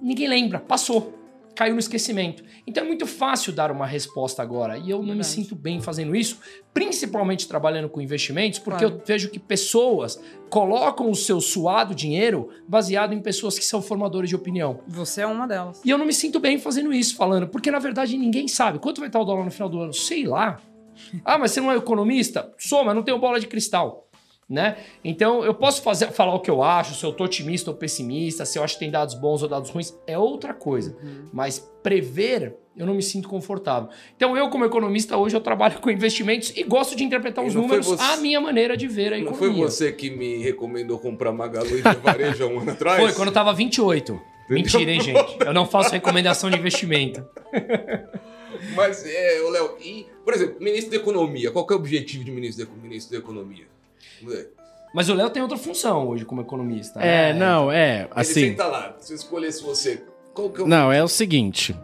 Ninguém lembra, passou. Caiu no esquecimento. Então é muito fácil dar uma resposta agora. E eu não me Verdade. sinto bem fazendo isso, principalmente trabalhando com investimentos, porque Claro. eu vejo que pessoas colocam o seu suado dinheiro baseado em pessoas que são formadores de opinião. Você é uma delas. E eu não me sinto bem fazendo isso, falando, porque na verdade ninguém sabe. Quanto vai estar o dólar no final do ano? Sei lá. Ah, mas você não é economista? Sou, mas não tenho bola de cristal. Né? Então eu posso fazer, falar o que eu acho, se eu tô otimista ou pessimista, se eu acho que tem dados bons ou dados ruins, é outra coisa. Mas prever, eu não me sinto confortável. Então eu, como economista, hoje eu trabalho com investimentos e gosto de interpretar E os não números você- à minha maneira de ver a Não economia. foi você que me recomendou comprar Magalu e de varejo há um ano atrás? Foi, quando eu tava 28. Mentira, hein, gente? Eu não faço recomendação de investimento. Mas, é, Léo, e, por exemplo, ministro da Economia, qual que é o objetivo de ministro da, ministro da Economia? É. Mas o Léo tem outra função hoje como economista. É, né? não, é, Ele assim... senta lá, se eu escolhesse você, qual que é o... Não, é o seguinte.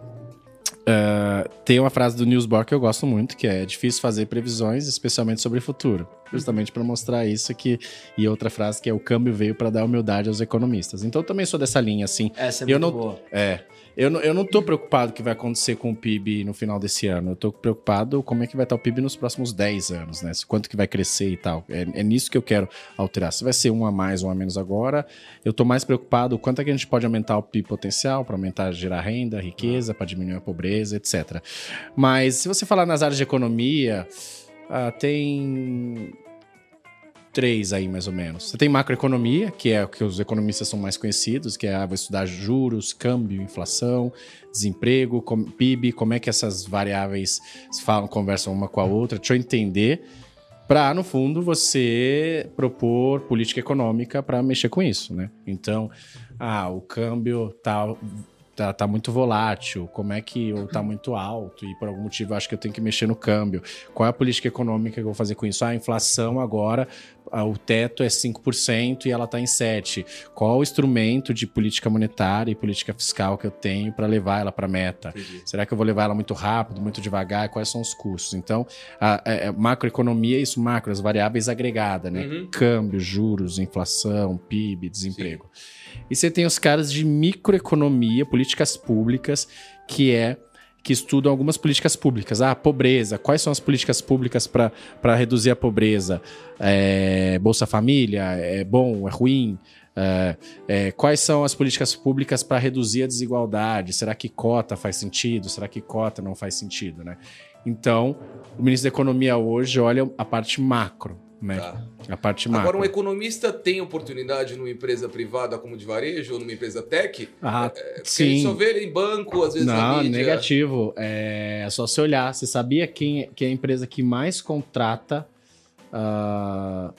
ah, tem uma frase do Niels Bohr que eu gosto muito, que é difícil fazer previsões, especialmente sobre o futuro. Justamente para mostrar isso que e outra frase que é o câmbio veio para dar humildade aos economistas. Então eu também sou dessa linha assim. Essa é eu muito não, boa. É. Eu não, eu não tô preocupado o que vai acontecer com o PIB no final desse ano. Eu tô preocupado como é que vai estar o PIB nos próximos 10 anos, né? Quanto que vai crescer e tal. É, é nisso que eu quero alterar. Se vai ser um a mais, um a menos agora, eu tô mais preocupado quanto é que a gente pode aumentar o PIB potencial para aumentar, gerar renda, riqueza, para diminuir a pobreza, etc. Mas se você falar nas áreas de economia, ah, tem três aí, mais ou menos. Você tem macroeconomia, que é o que os economistas são mais conhecidos, que é ah, estudar juros, câmbio, inflação, desemprego, com- PIB, como é que essas variáveis falam, conversam uma com a outra. Deixa eu entender. Para, no fundo, você propor política econômica para mexer com isso, né? Então, ah, o câmbio tá, tá, tá muito volátil, como é que ou tá muito alto e por algum motivo eu acho que eu tenho que mexer no câmbio. Qual é a política econômica que eu vou fazer com isso? Ah, a inflação agora, o teto é 5% e ela está em 7%. Qual o instrumento de política monetária e política fiscal que eu tenho para levar ela para a meta? Será que eu vou levar ela muito rápido, muito devagar? Quais são os custos? Então, a, a- a macroeconomia é isso, macro, as variáveis agregadas, né? Uhum. Câmbio, juros, inflação, PIB, desemprego. E você tem os caras de microeconomia, políticas públicas, que é que estudam algumas políticas públicas. Ah, pobreza. Quais são as políticas públicas para reduzir a pobreza? É, Bolsa Família? É bom? É ruim? É, é, quais são as políticas públicas para reduzir a desigualdade? Será que cota faz sentido? Será que cota não faz sentido, né? Então, o ministro da Economia hoje olha a parte macro? Tá. A parte macro. Agora, um economista tem oportunidade numa empresa privada como de varejo ou numa empresa tech? Ah, a gente sim. só vê ele em banco, às vezes na Não, mídia. negativo. É só você olhar. Você sabia quem, que é a empresa que mais contrata ah,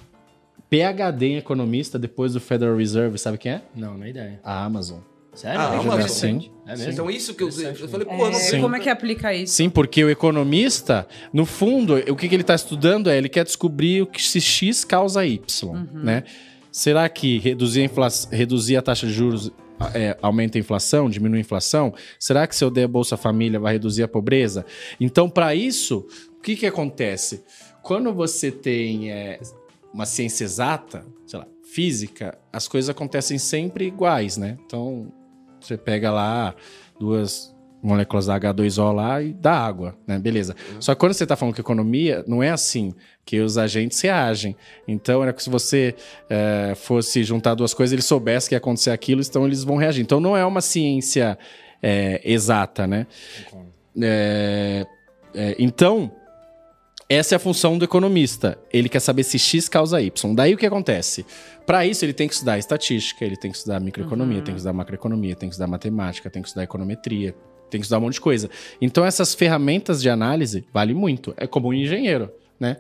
PhD em economista depois do Federal Reserve? Sabe quem é? Não, não é ideia. A Amazon. Sério? Ah, É Amazon. interessante. É mesmo? Então, isso que eu, eu falei, pô, É, eu não Sim. sei. como é que aplica isso? Sim, porque o economista, no fundo, o que, que ele está estudando é ele quer descobrir o que se X causa Y, né? Será que reduzir a, infla- reduzir a taxa de juros é, aumenta a inflação, diminui a inflação? Será que se eu der Bolsa Família vai reduzir a pobreza? Então, para isso, o que, que acontece? Quando você tem é, uma ciência exata, sei lá, física, as coisas acontecem sempre iguais, né? Então, você pega lá duas moléculas da H2O lá e dá água, né? Beleza. Só que quando você está falando que economia, não é assim que os agentes reagem. Então, era que se você é, fosse juntar duas coisas, ele soubesse que ia acontecer aquilo, então eles vão reagir. Então, não é uma ciência é, exata, né? É, é, então, essa é a função do economista. Ele quer saber se X causa Y. Daí o que acontece? Para isso, ele tem que estudar estatística, ele tem que estudar microeconomia, tem que estudar macroeconomia, tem que estudar matemática, tem que estudar econometria, tem que estudar um monte de coisa. Então, essas ferramentas de análise valem muito. É como um engenheiro, né?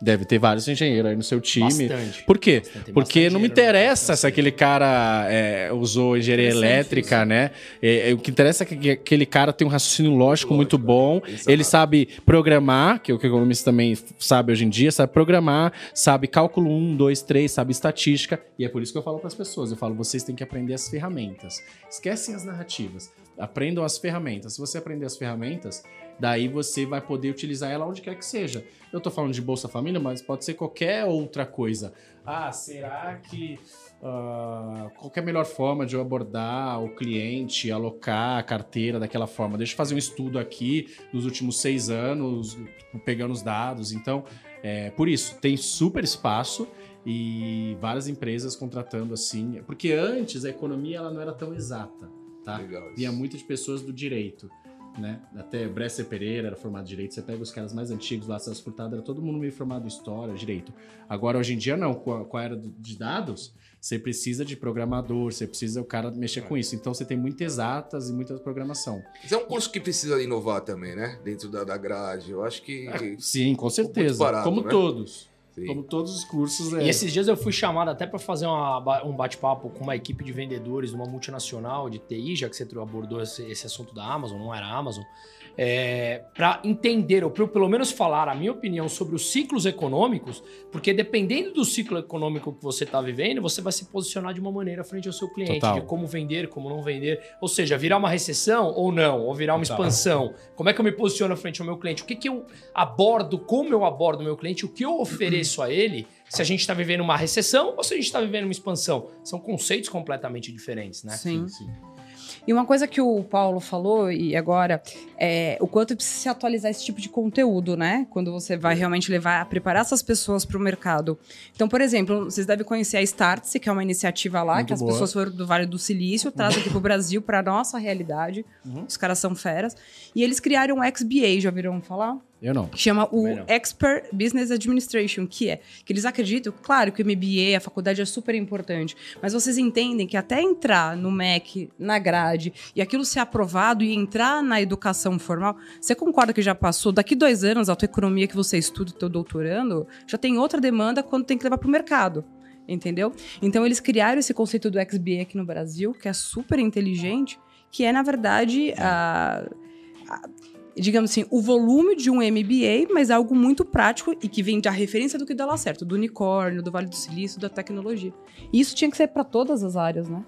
Deve ter vários engenheiros aí no seu time. Bastante. Por quê? Bastante, Porque não me interessa se aquele cara é, usou engenharia elétrica, né? É, é, o que interessa é que aquele cara tem um raciocínio lógico, muito bom. Ele sabe programar, que é o que o economista também sabe hoje em dia, sabe programar, sabe cálculo 1, 2, 3, sabe estatística. E é por isso que eu falo para as pessoas. Eu falo, vocês têm que aprender as ferramentas. Esquecem as narrativas. Aprendam as ferramentas. Se você aprender as ferramentas, daí você vai poder utilizar ela onde quer que seja. Eu tô falando de Bolsa Família, mas pode ser qualquer outra coisa. Ah, será que ah, qual que é a melhor forma de eu abordar o cliente, alocar a carteira daquela forma? Deixa eu fazer um estudo aqui nos últimos seis anos, tipo, pegando os dados. Então, é, por isso, tem super espaço e várias empresas contratando assim. Porque antes a economia ela não era tão exata, tá? Vinha muito de pessoas do direito. Né? Até Bresser Pereira era formado em direito. Você pega os caras mais antigos lá, Celso Furtado, era todo mundo meio formado em história, direito. Agora, hoje em dia, não. Com a, com a era de dados, você precisa de programador, você precisa o cara mexer com isso. Então, você tem muitas exatas e muita programação. Mas é um curso que precisa inovar também, né? Dentro da, da grade. Eu acho que. Sim, com certeza. barato, Como né? todos. Sim. Como todos os cursos. É. E esses dias eu fui chamado até para fazer uma um bate-papo com uma equipe de vendedores de uma multinacional de TI, já que você abordou esse, esse assunto da Amazon, não era a Amazon, é, para entender, ou pra eu pelo menos falar a minha opinião sobre os ciclos econômicos, porque dependendo do ciclo econômico que você está vivendo, você vai se posicionar de uma maneira frente ao seu cliente, Total. de como vender, como não vender. Ou seja, virar uma recessão ou não, ou virar uma Total. expansão. Como é que eu me posiciono frente ao meu cliente? O que, que eu abordo, como eu abordo o meu cliente, o que eu ofereço a ele, se a gente está vivendo uma recessão ou se a gente está vivendo uma expansão. São conceitos completamente diferentes, né? Sim. sim. E uma coisa que o Paulo falou, e agora, é o quanto precisa se atualizar esse tipo de conteúdo, né? Quando você vai realmente levar, preparar essas pessoas para o mercado. Então, por exemplo, vocês devem conhecer a Startse, que é uma iniciativa lá, Muito que as boa. pessoas foram do Vale do Silício, trazem aqui para o Brasil, para nossa realidade. Uhum. Os caras são feras. E eles criaram o XBA, já viram falar? Eu não. que chama o não. Expert Business Administration, que é que eles acreditam, claro que o MBA, a faculdade é super importante, mas vocês entendem que até entrar no MEC, na grade, e aquilo ser aprovado e entrar na educação formal, você concorda que já passou? Daqui dois anos, a tua economia que você estuda, teu doutorando, já tem outra demanda quando tem que levar para o mercado. Entendeu? Então eles criaram esse conceito do XBA aqui no Brasil, que é super inteligente, que é, na verdade, a, a- digamos assim, o volume de um MBA, mas algo muito prático e que vem da referência do que dá lá certo, do unicórnio, do Vale do Silício, da tecnologia. E isso tinha que ser para todas as áreas, né?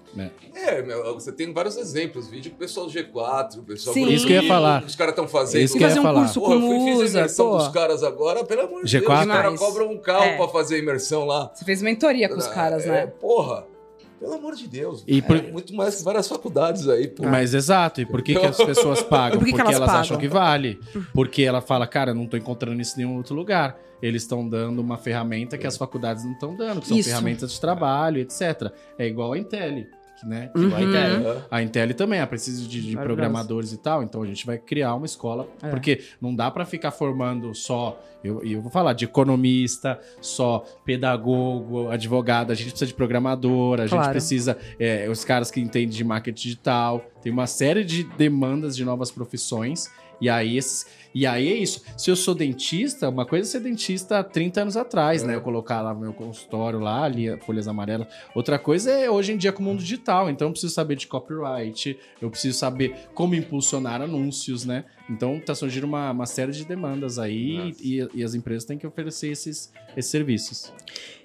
É, meu, você tem vários exemplos. Vídeo com o pessoal do G4, o pessoal Sim. do Isso que eu ia falar. Os caras estão fazendo. Isso que eu ia fazer um falar. curso eu com fui fiz a imersão pô. dos caras agora, pelo amor de G4? Deus. Os caras cobram um carro É. pra fazer a imersão lá. Você fez mentoria com os caras, É, né? Porra. Pelo amor de Deus. E é por- muito mais que várias faculdades aí, pô. Mas exato, e por que, que as pessoas pagam? Por que que Porque elas elas, pagam? acham que vale. Porque ela fala, cara, eu não tô encontrando isso em nenhum outro lugar. Eles estão dando uma ferramenta que as faculdades não estão dando, que são Isso. ferramentas de trabalho, etc. É igual a Intel, né? Uhum. A Intel. É. A Intel também, ela precisa de, de programadores e tal, então a gente vai criar uma escola, É. porque não dá pra ficar formando só, eu, e eu vou falar de economista, só pedagogo, advogado, a gente precisa de programador, a gente Claro. precisa, é, os caras que entendem de marketing digital, tem uma série de demandas de novas profissões, e aí esses, e aí é isso. Se eu sou dentista, uma coisa é ser dentista há 30 anos atrás, É. né? Eu colocar lá no meu consultório lá, ali, folhas amarelas. Outra coisa é hoje em dia com o mundo digital. Então eu preciso saber de copyright, eu preciso saber como impulsionar anúncios, né? Então está surgindo uma, uma série de demandas aí e, e as empresas têm que oferecer esses, esses serviços.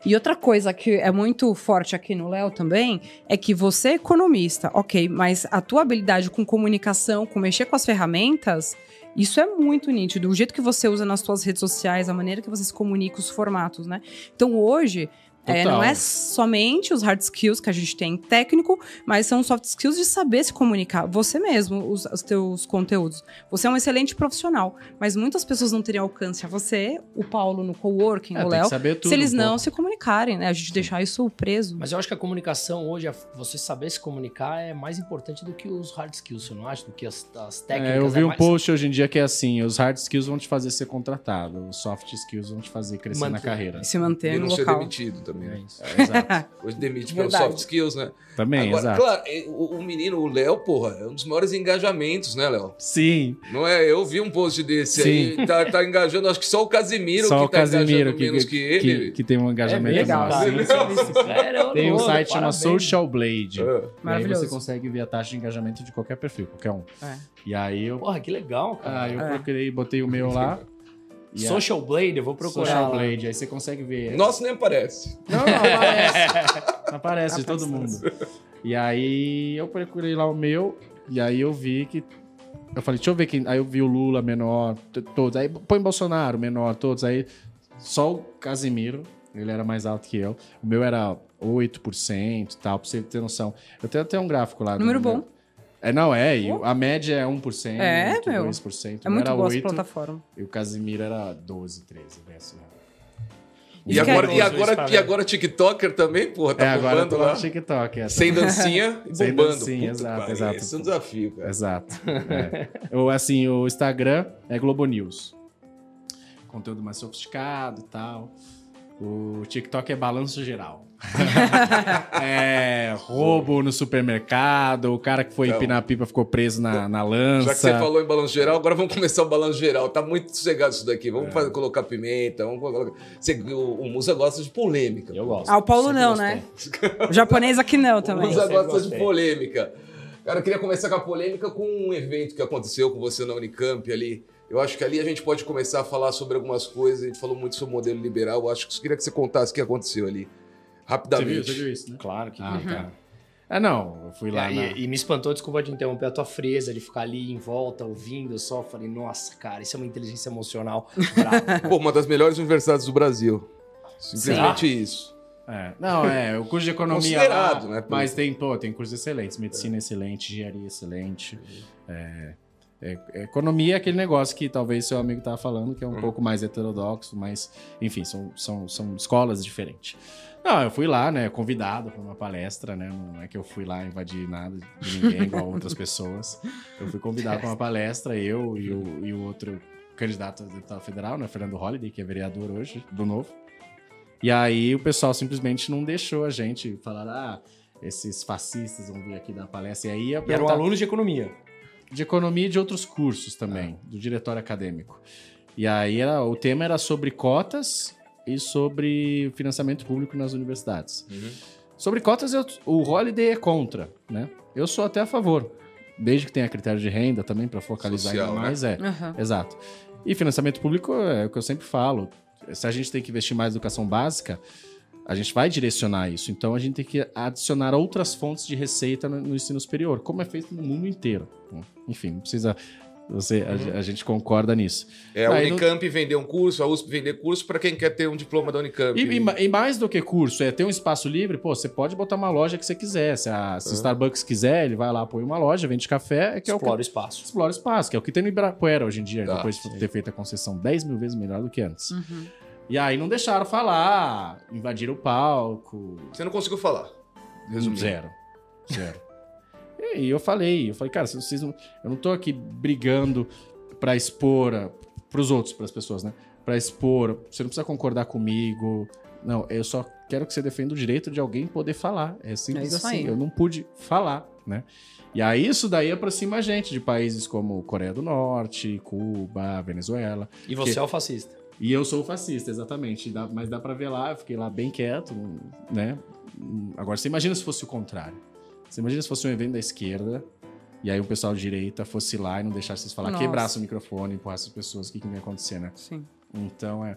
E outra coisa que é muito forte aqui no Léo também é que você é economista, ok, mas a tua habilidade com comunicação, com mexer com as ferramentas, isso é muito nítido. O jeito que você usa nas suas redes sociais, a maneira que você se comunica, os formatos, né? Então hoje. É, não é somente os hard skills que a gente tem técnico, mas são soft skills de saber se comunicar. Você mesmo, os, os teus conteúdos. Você é um excelente profissional, mas muitas pessoas não teriam alcance a você, o Paulo no coworking, É, o Léo, se eles um não pouco. se comunicarem, né? A gente deixar isso preso. Mas eu acho que a comunicação hoje, você saber se comunicar é mais importante do que os hard skills, você não acha? Do que as, as técnicas. É, eu vi é um mais- post hoje em dia que é assim: os hard skills vão te fazer ser contratado, os soft skills vão te fazer crescer na Manter. carreira. E se manter E no não ser local. demitido também. É isso. É, exato. Hoje demite Verdade. soft skills, né? Também, Agora, exato. claro, é, o, o menino, o Léo, porra, é um dos maiores engajamentos, né, Léo? Sim, Não é? Eu vi um post desse Sim. aí, tá, tá engajando, acho que só o Casimiro só que o tá Casimiro engajando que, menos que, que, ele. que, que tem um engajamento legal, maior. cara. Sério, Tem um site que chama parabéns. Social Blade. E aí você consegue ver a taxa de engajamento de qualquer perfil, qualquer um. É. E aí eu, Porra, que legal, cara. ah, eu É. procurei, botei o meu lá. A- Social Blade, eu vou procurar. Social. Blade, aí você consegue ver. Nosso nem aparece. Não, não, aparece. aparece de todo mundo. E aí eu procurei lá o meu, e aí eu vi que. Eu falei, deixa eu ver quem. Aí eu vi o Lula menor, todos. Aí põe Bolsonaro menor, todos. Aí só o Casimiro, ele era mais alto que eu. O meu era 8% e tal, pra você ter noção. Eu tenho até um gráfico lá. do Número meu. É, não, é. E a média é 1%, É, meu. 2%. É muito era boa essa 8%, plataforma. e o Casimiro era 12, 13. Né? assim, né? E agora, e, agora, e agora TikToker também, porra, tá É, agora bombando lá. TikTok. essa. Sem dancinha e Sem bombando. dancinha, Puta exato, pariu, exato. Esse é um desafio, cara. Exato. É. Ou assim, o Instagram é Globo News. Conteúdo mais sofisticado e tal. O TikTok é balanço geral. é roubo no supermercado, o cara que foi Então. empinar a pipa ficou preso na, na lança. Já que você falou em balanço geral, agora vamos começar o balanço geral. Tá muito sossegado isso daqui. É. Vamos fazer- colocar pimenta, vamos colocar... Você- o, o Musa gosta de polêmica. Eu gosto. Ah, o Paulo Sempre não, gostei. né? O japonês aqui não O também. Musa sempre gosta de gostei. polêmica. Cara, eu queria começar com a polêmica com um evento que aconteceu com você na Unicamp ali. Eu acho que ali a gente pode começar a falar sobre algumas coisas. A gente falou muito sobre o modelo liberal. Eu acho que eu queria que você contasse o que aconteceu ali. Você viu, Rapidamente. você viu isso, né? Claro que Ah, vi. tá. Ah, não. Eu fui lá É, na... e, e me espantou, desculpa te interromper, a tua frieza de ficar ali em volta, ouvindo, eu só falei, nossa, cara, isso é uma inteligência emocional brava. Pô, uma das melhores universidades do Brasil. Simplesmente isso. É. Não, é, o curso de economia Considerado, lá, né, Mas tem, pô, tem cursos excelentes, medicina excelente, engenharia excelente. É, é, é, economia é aquele negócio que talvez seu amigo tava falando, que é um Hum. pouco mais heterodoxo, mas, enfim, são, são, são escolas diferentes. Não, eu fui lá, né, convidado para uma palestra, né, não é que eu fui lá invadir nada de ninguém, igual outras pessoas. Eu fui convidado para uma palestra, eu e o, e o outro candidato a deputado federal, né, Fernando Holliday, que é vereador hoje, do Novo. E aí o pessoal simplesmente não deixou a gente falar, ah, esses fascistas vão vir aqui dar palestra. E aí ia E eram alunos de economia. de economia e de outros cursos também, do diretório acadêmico. E aí era, o tema era sobre cotas e sobre financiamento público nas universidades. Sobre cotas, eu- o Holiday é contra, né? Eu sou até a favor. Desde que tenha critério de renda também, para focalizar Social, ainda né? mais, é. Aham. Exato. E financiamento público é o que eu sempre falo. Se a gente tem que investir mais em educação básica, a gente vai direcionar isso. Então a gente tem que adicionar outras fontes de receita no, no ensino superior, como é feito no mundo inteiro. Enfim, não precisa. Você, a- a, gente concorda nisso. É, a Aí não- Unicamp vender um curso, a USP vender curso para quem quer ter um diploma da Unicamp. E, e e mais do que curso, é ter um espaço livre, pô, você pode botar uma loja que você quiser. Se a se Starbucks quiser, ele vai lá, põe uma loja, vende café, que é o que Explora espaço. explora o espaço, que é o que tem no Ibirapuera hoje em dia, Tá, depois de ter feito a concessão 10 mil vezes melhor do que antes. Uhum. E aí não deixaram falar, invadiram o palco. Você não conseguiu falar. Resumindo. Zero. Zero. E eu falei, eu falei, cara, vocês não, eu não tô aqui brigando pra expor a, pros outros, pras pessoas, né? Pra expor, você não precisa concordar comigo. Não, eu só quero que você defenda o direito de alguém poder falar. É simples É isso assim. aí. Eu não pude falar, né? E aí isso daí aproxima a gente de países como Coreia do Norte, Cuba, Venezuela. E você Que- é o fascista. E eu sou fascista, exatamente. Dá- mas dá pra ver lá, eu fiquei lá bem quieto, né? Agora, você imagina se fosse o contrário. Você imagina se fosse um evento da esquerda e aí o pessoal de direita fosse lá e não deixasse vocês falar, Nossa. quebrasse o microfone, empurrasse as pessoas, o que, que ia acontecer, né? Sim. Então é.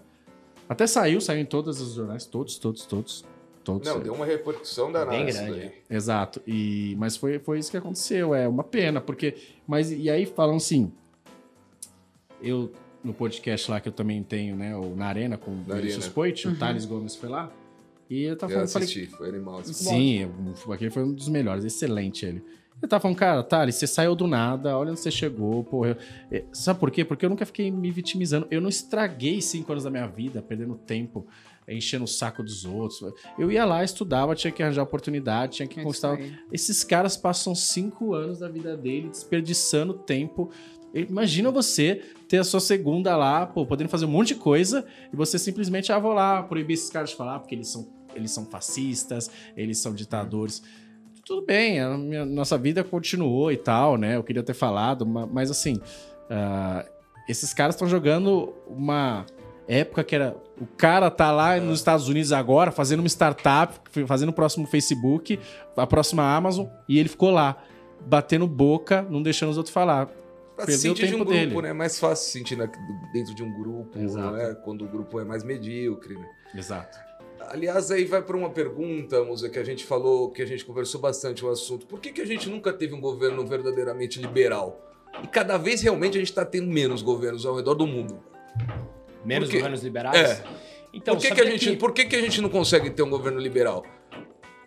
Até saiu, saiu em todos os jornais, todos, todos, todos. Todos. Não, deu uma repercussão danada. Bem grande, daí. Exato. E, mas foi, foi isso que aconteceu. É uma pena, porque. Mas e aí falam assim. Eu, no podcast lá que eu também tenho, né? O Na Arena com o Na Vinícius Arena. Poit, o Thales Gomes foi lá. E eu tava Eu falando, falei, assisti, foi animal. Sim, o- aquele foi um dos melhores, excelente ele. Eu tava falando, cara, Thales, você saiu do nada, olha onde você chegou, porra. eu- é, sabe por quê? Porque eu nunca fiquei me vitimizando. Eu não estraguei cinco anos da minha vida perdendo tempo, enchendo o saco dos outros. Eu ia lá, estudava, tinha que arranjar oportunidade, tinha que É conquistar. Esses caras passam cinco anos da vida dele desperdiçando tempo. Imagina você ter a sua segunda lá, pô, podendo fazer um monte de coisa, e você simplesmente, ah, vou lá proibir esses caras de falar, porque eles são, eles são fascistas, eles são ditadores. Tudo bem, a minha- nossa vida continuou e tal, né? Eu queria ter falado, ma- mas assim, ah, esses caras estão jogando uma época que era. O cara tá lá nos Estados Unidos agora, fazendo uma startup, fazendo o próximo Facebook, a próxima Amazon, e ele ficou lá, batendo boca, não deixando os outros falar. Pra Perdeu o sentir de um tempo grupo, dele. né? É mais fácil se sentir dentro de um grupo, né? Quando o grupo é mais medíocre, né? Exato. Aliás, aí vai para uma pergunta, Musa, que a gente falou, que a gente conversou bastante o assunto. Por que, que a gente nunca teve um governo verdadeiramente liberal? E cada vez realmente a gente está tendo menos governos ao redor do mundo. Menos governos liberais? É. Então, por que, que a gente, por que, que a gente não consegue ter um governo liberal?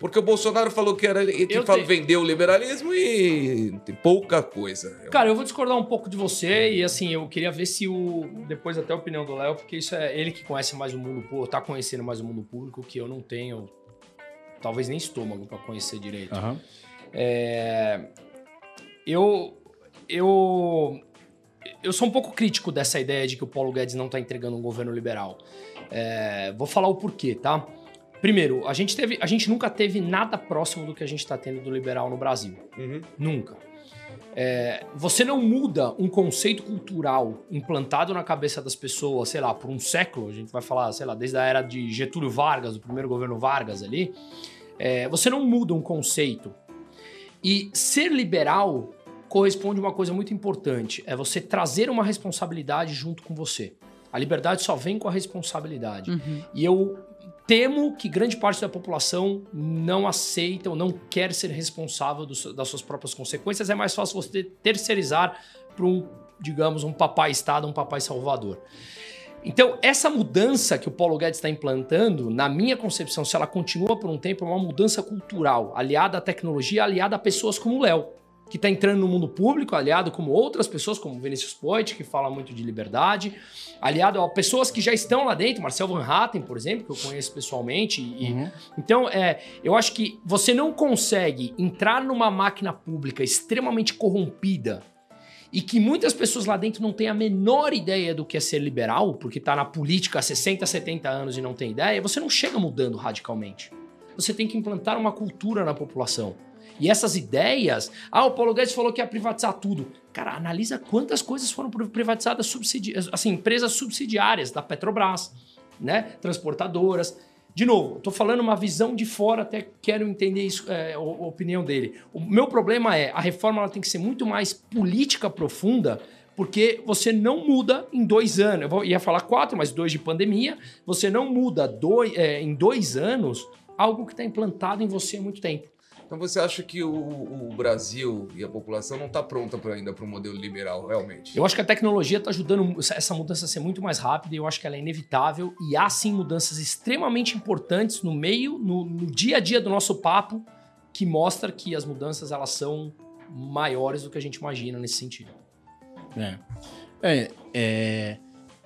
Porque o Bolsonaro falou que era que Eu te- vendeu o liberalismo e tem pouca coisa. Cara, eu vou discordar um pouco de você e assim, eu queria ver se o. Depois até a opinião do Léo, porque isso é ele que conhece mais o mundo público, tá conhecendo mais o mundo público, que eu não tenho. Talvez nem estômago pra conhecer direito. Aham. É, eu, eu, eu sou um pouco crítico dessa ideia de que o Paulo Guedes não está entregando um governo liberal. É, vou falar o porquê, tá? Primeiro, a gente, teve, a gente nunca teve nada próximo do que a gente está tendo do liberal no Brasil. Uhum. Nunca. É, você não muda um conceito cultural implantado na cabeça das pessoas, sei lá, por um século, a gente vai falar, sei lá, desde a era de Getúlio Vargas, do primeiro governo Vargas ali. é, você não muda um conceito. E ser liberal corresponde a uma coisa muito importante: é você trazer uma responsabilidade junto com você. A liberdade só vem com a responsabilidade. Uhum. E eu temo que grande parte da população não aceita ou não quer ser responsável dos- das suas próprias consequências. É mais fácil você terceirizar para um, digamos, um papai Estado, um papai Salvador. Então, essa mudança que o Paulo Guedes está implantando, na minha concepção, se ela continua por um tempo, é uma mudança cultural, aliada à tecnologia, aliada a pessoas como o Léo, que está entrando no mundo público, aliado como outras pessoas, como Vinícius Poit, que fala muito de liberdade, aliado a pessoas que já estão lá dentro, Marcel Van Hatten, por exemplo, que eu conheço pessoalmente. E, Uhum. Então, é, eu acho que você não consegue entrar numa máquina pública extremamente corrompida e que muitas pessoas lá dentro não têm a menor ideia do que é ser liberal, porque está na política há 60, 70 anos e não tem ideia, você não chega mudando radicalmente. Você tem que implantar uma cultura na população. E essas ideias. Ah, o Paulo Guedes falou que ia privatizar tudo. Cara, analisa quantas coisas foram privatizadas, subsidi assim, empresas subsidiárias da Petrobras, né? Transportadoras. De novo, tô falando uma visão de fora, até quero entender isso, é, a opinião dele. O meu problema é, a reforma ela tem que ser muito mais política profunda, porque você não muda em dois anos. Eu ia falar quatro, mas dois de pandemia. Você não muda dois, é, em dois anos algo que está implantado em você há muito tempo. Então você acha que o, o Brasil e a população não está pronta pra, ainda para o modelo liberal, realmente? Eu acho que a tecnologia está ajudando essa- mudança a ser muito mais rápida e eu acho que ela é inevitável. E há sim mudanças extremamente importantes no meio, no, no dia a dia do nosso papo, que mostra que as mudanças elas são maiores do que a gente imagina nesse sentido. É. É, é,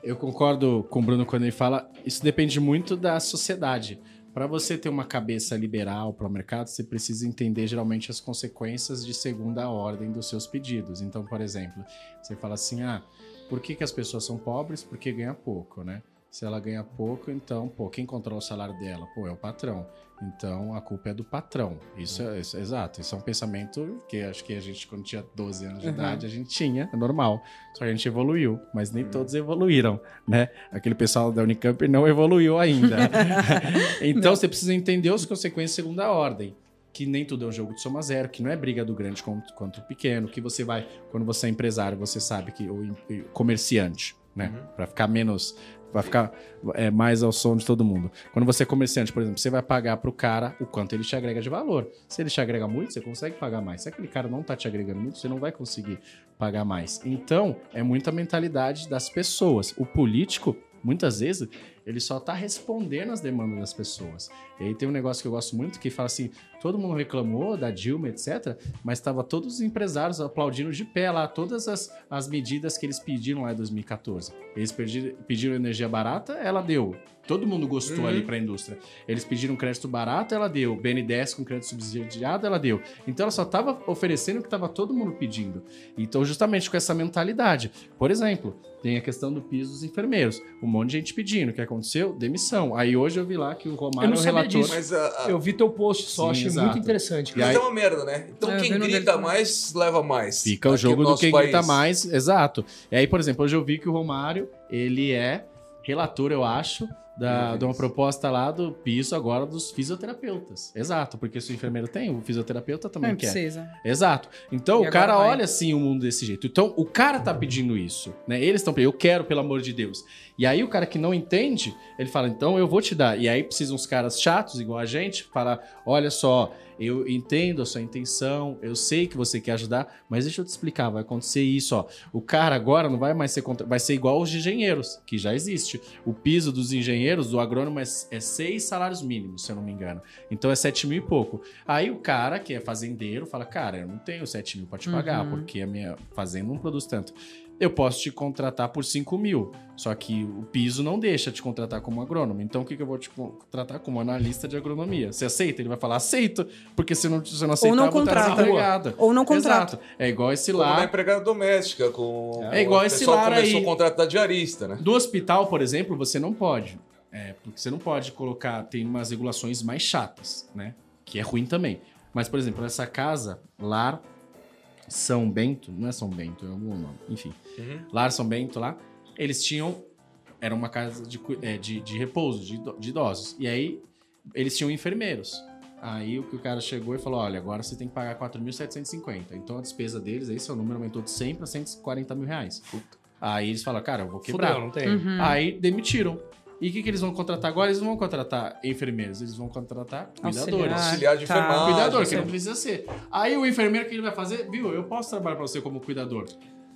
eu concordo com o Bruno quando ele fala, isso depende muito da sociedade. Para você ter uma cabeça liberal para o mercado, você precisa entender geralmente as consequências de segunda ordem dos seus pedidos. Então, por exemplo, você fala assim: ah, por que, que as pessoas são pobres? Porque ganha pouco, né? Se ela ganha pouco, então, pô, quem controla o salário dela? Pô, é o patrão. Então, a culpa é do patrão. Isso é, isso é exato. Isso é um pensamento que acho que a gente, quando tinha 12 anos de Uhum. idade, a gente tinha, é normal. Só que a gente evoluiu, mas nem todos evoluíram, né? Aquele pessoal da Unicamp não evoluiu ainda. então, você precisa entender as consequências de segunda ordem. que nem tudo é um jogo de soma zero, que não é briga do grande contra, o pequeno, que você vai, quando você é empresário, você sabe que o em- comerciante, né, Pra ficar menos vai ficar é, mais ao som de todo mundo. Quando você é comerciante, por exemplo, você vai pagar pro cara o quanto ele te agrega de valor. Se ele te agrega muito, você consegue pagar mais. Se aquele cara não tá te agregando muito, você não vai conseguir pagar mais. Então, é muita mentalidade das pessoas. O político, muitas vezes, ele só tá respondendo às demandas das pessoas. E aí tem um negócio que eu gosto muito que fala assim: todo mundo reclamou da Dilma, etc., mas estava todos os empresários aplaudindo de pé lá todas as, as medidas que eles pediram lá em 2014. Eles pediram, pediram energia barata, ela deu. Todo mundo gostou Uhum. ali para a indústria. Eles pediram crédito barato, ela deu. BNDES com crédito subsidiado, ela deu. Então ela só estava oferecendo o que estava todo mundo pedindo. Então, justamente com essa mentalidade. Por exemplo, tem a questão do piso dos enfermeiros. Um monte de gente pedindo. O que aconteceu? Demissão. Aí hoje eu vi lá que o Romário Eu não é sabia relator. disso. Mas, a- Eu vi teu post só, Sim, achei exato. muito interessante. E mas aí- é uma merda, né? Então É, quem no grita mais, leva mais. Fica o jogo do quem país. grita mais, exato. E aí, por exemplo, hoje eu vi que o Romário, ele é relator, eu acho, da, de uma proposta lá do piso agora dos fisioterapeutas. Exato, porque se o enfermeiro tem, o fisioterapeuta também Não quer. precisa. Exato. Então E o cara vai. olha assim o mundo desse jeito. Então o cara tá pedindo isso, né? Eles estão pedindo, eu quero, pelo amor de Deus. E aí o cara que não entende, ele fala, então eu vou te dar. E aí precisam uns caras chatos, igual a gente, falar, olha só, eu entendo a sua intenção, eu sei que você quer ajudar, mas deixa eu te explicar, vai acontecer isso, ó. O cara agora não vai mais ser contra... vai ser igual os engenheiros, que já existe. O piso dos engenheiros, do agrônomo, é, é seis salários mínimos, se eu não me engano. Então é sete mil e pouco. Aí o cara que é fazendeiro fala, cara, eu não tenho 7 mil pra te pagar, Uhum. porque a minha fazenda não produz tanto. Eu posso te contratar por 5 mil, só que o piso não deixa te contratar como agrônomo. Então o que, que eu vou te contratar como analista de agronomia? Você aceita? Ele vai falar, aceito, porque se não, se não aceitar, não vou estar contrata. Ou não contrata. Exato. É igual esse Como na lá. empregada doméstica, com. É igual o esse lar começou aí. o contrato da diarista, né? Do hospital, por exemplo, você não pode. É, porque você não pode colocar. Tem umas regulações mais chatas, né? Que é ruim também. Mas, por exemplo, essa casa, Lar São Bento, não é São Bento, é algum nome, enfim. Uhum. Lar São Bento lá, eles tinham. Era uma casa de, é, de, de repouso, de, de idosos. E aí, eles tinham enfermeiros. Aí o que o cara chegou e falou: olha, agora você tem que pagar 4.750. Então a despesa deles, aí seu número aumentou de 100 para 140 mil reais. Aí eles falaram, cara, eu vou quebrar. Fudeu, não tem. Uhum. Aí demitiram. E o que, que eles vão contratar agora? Eles não vão contratar enfermeiros, eles vão contratar cuidadores. Auxiliar. Auxiliar de tá. enfermagem. Cuidador, que não precisa ser. Aí o enfermeiro, o que ele vai fazer? Viu, eu posso trabalhar pra você como cuidador.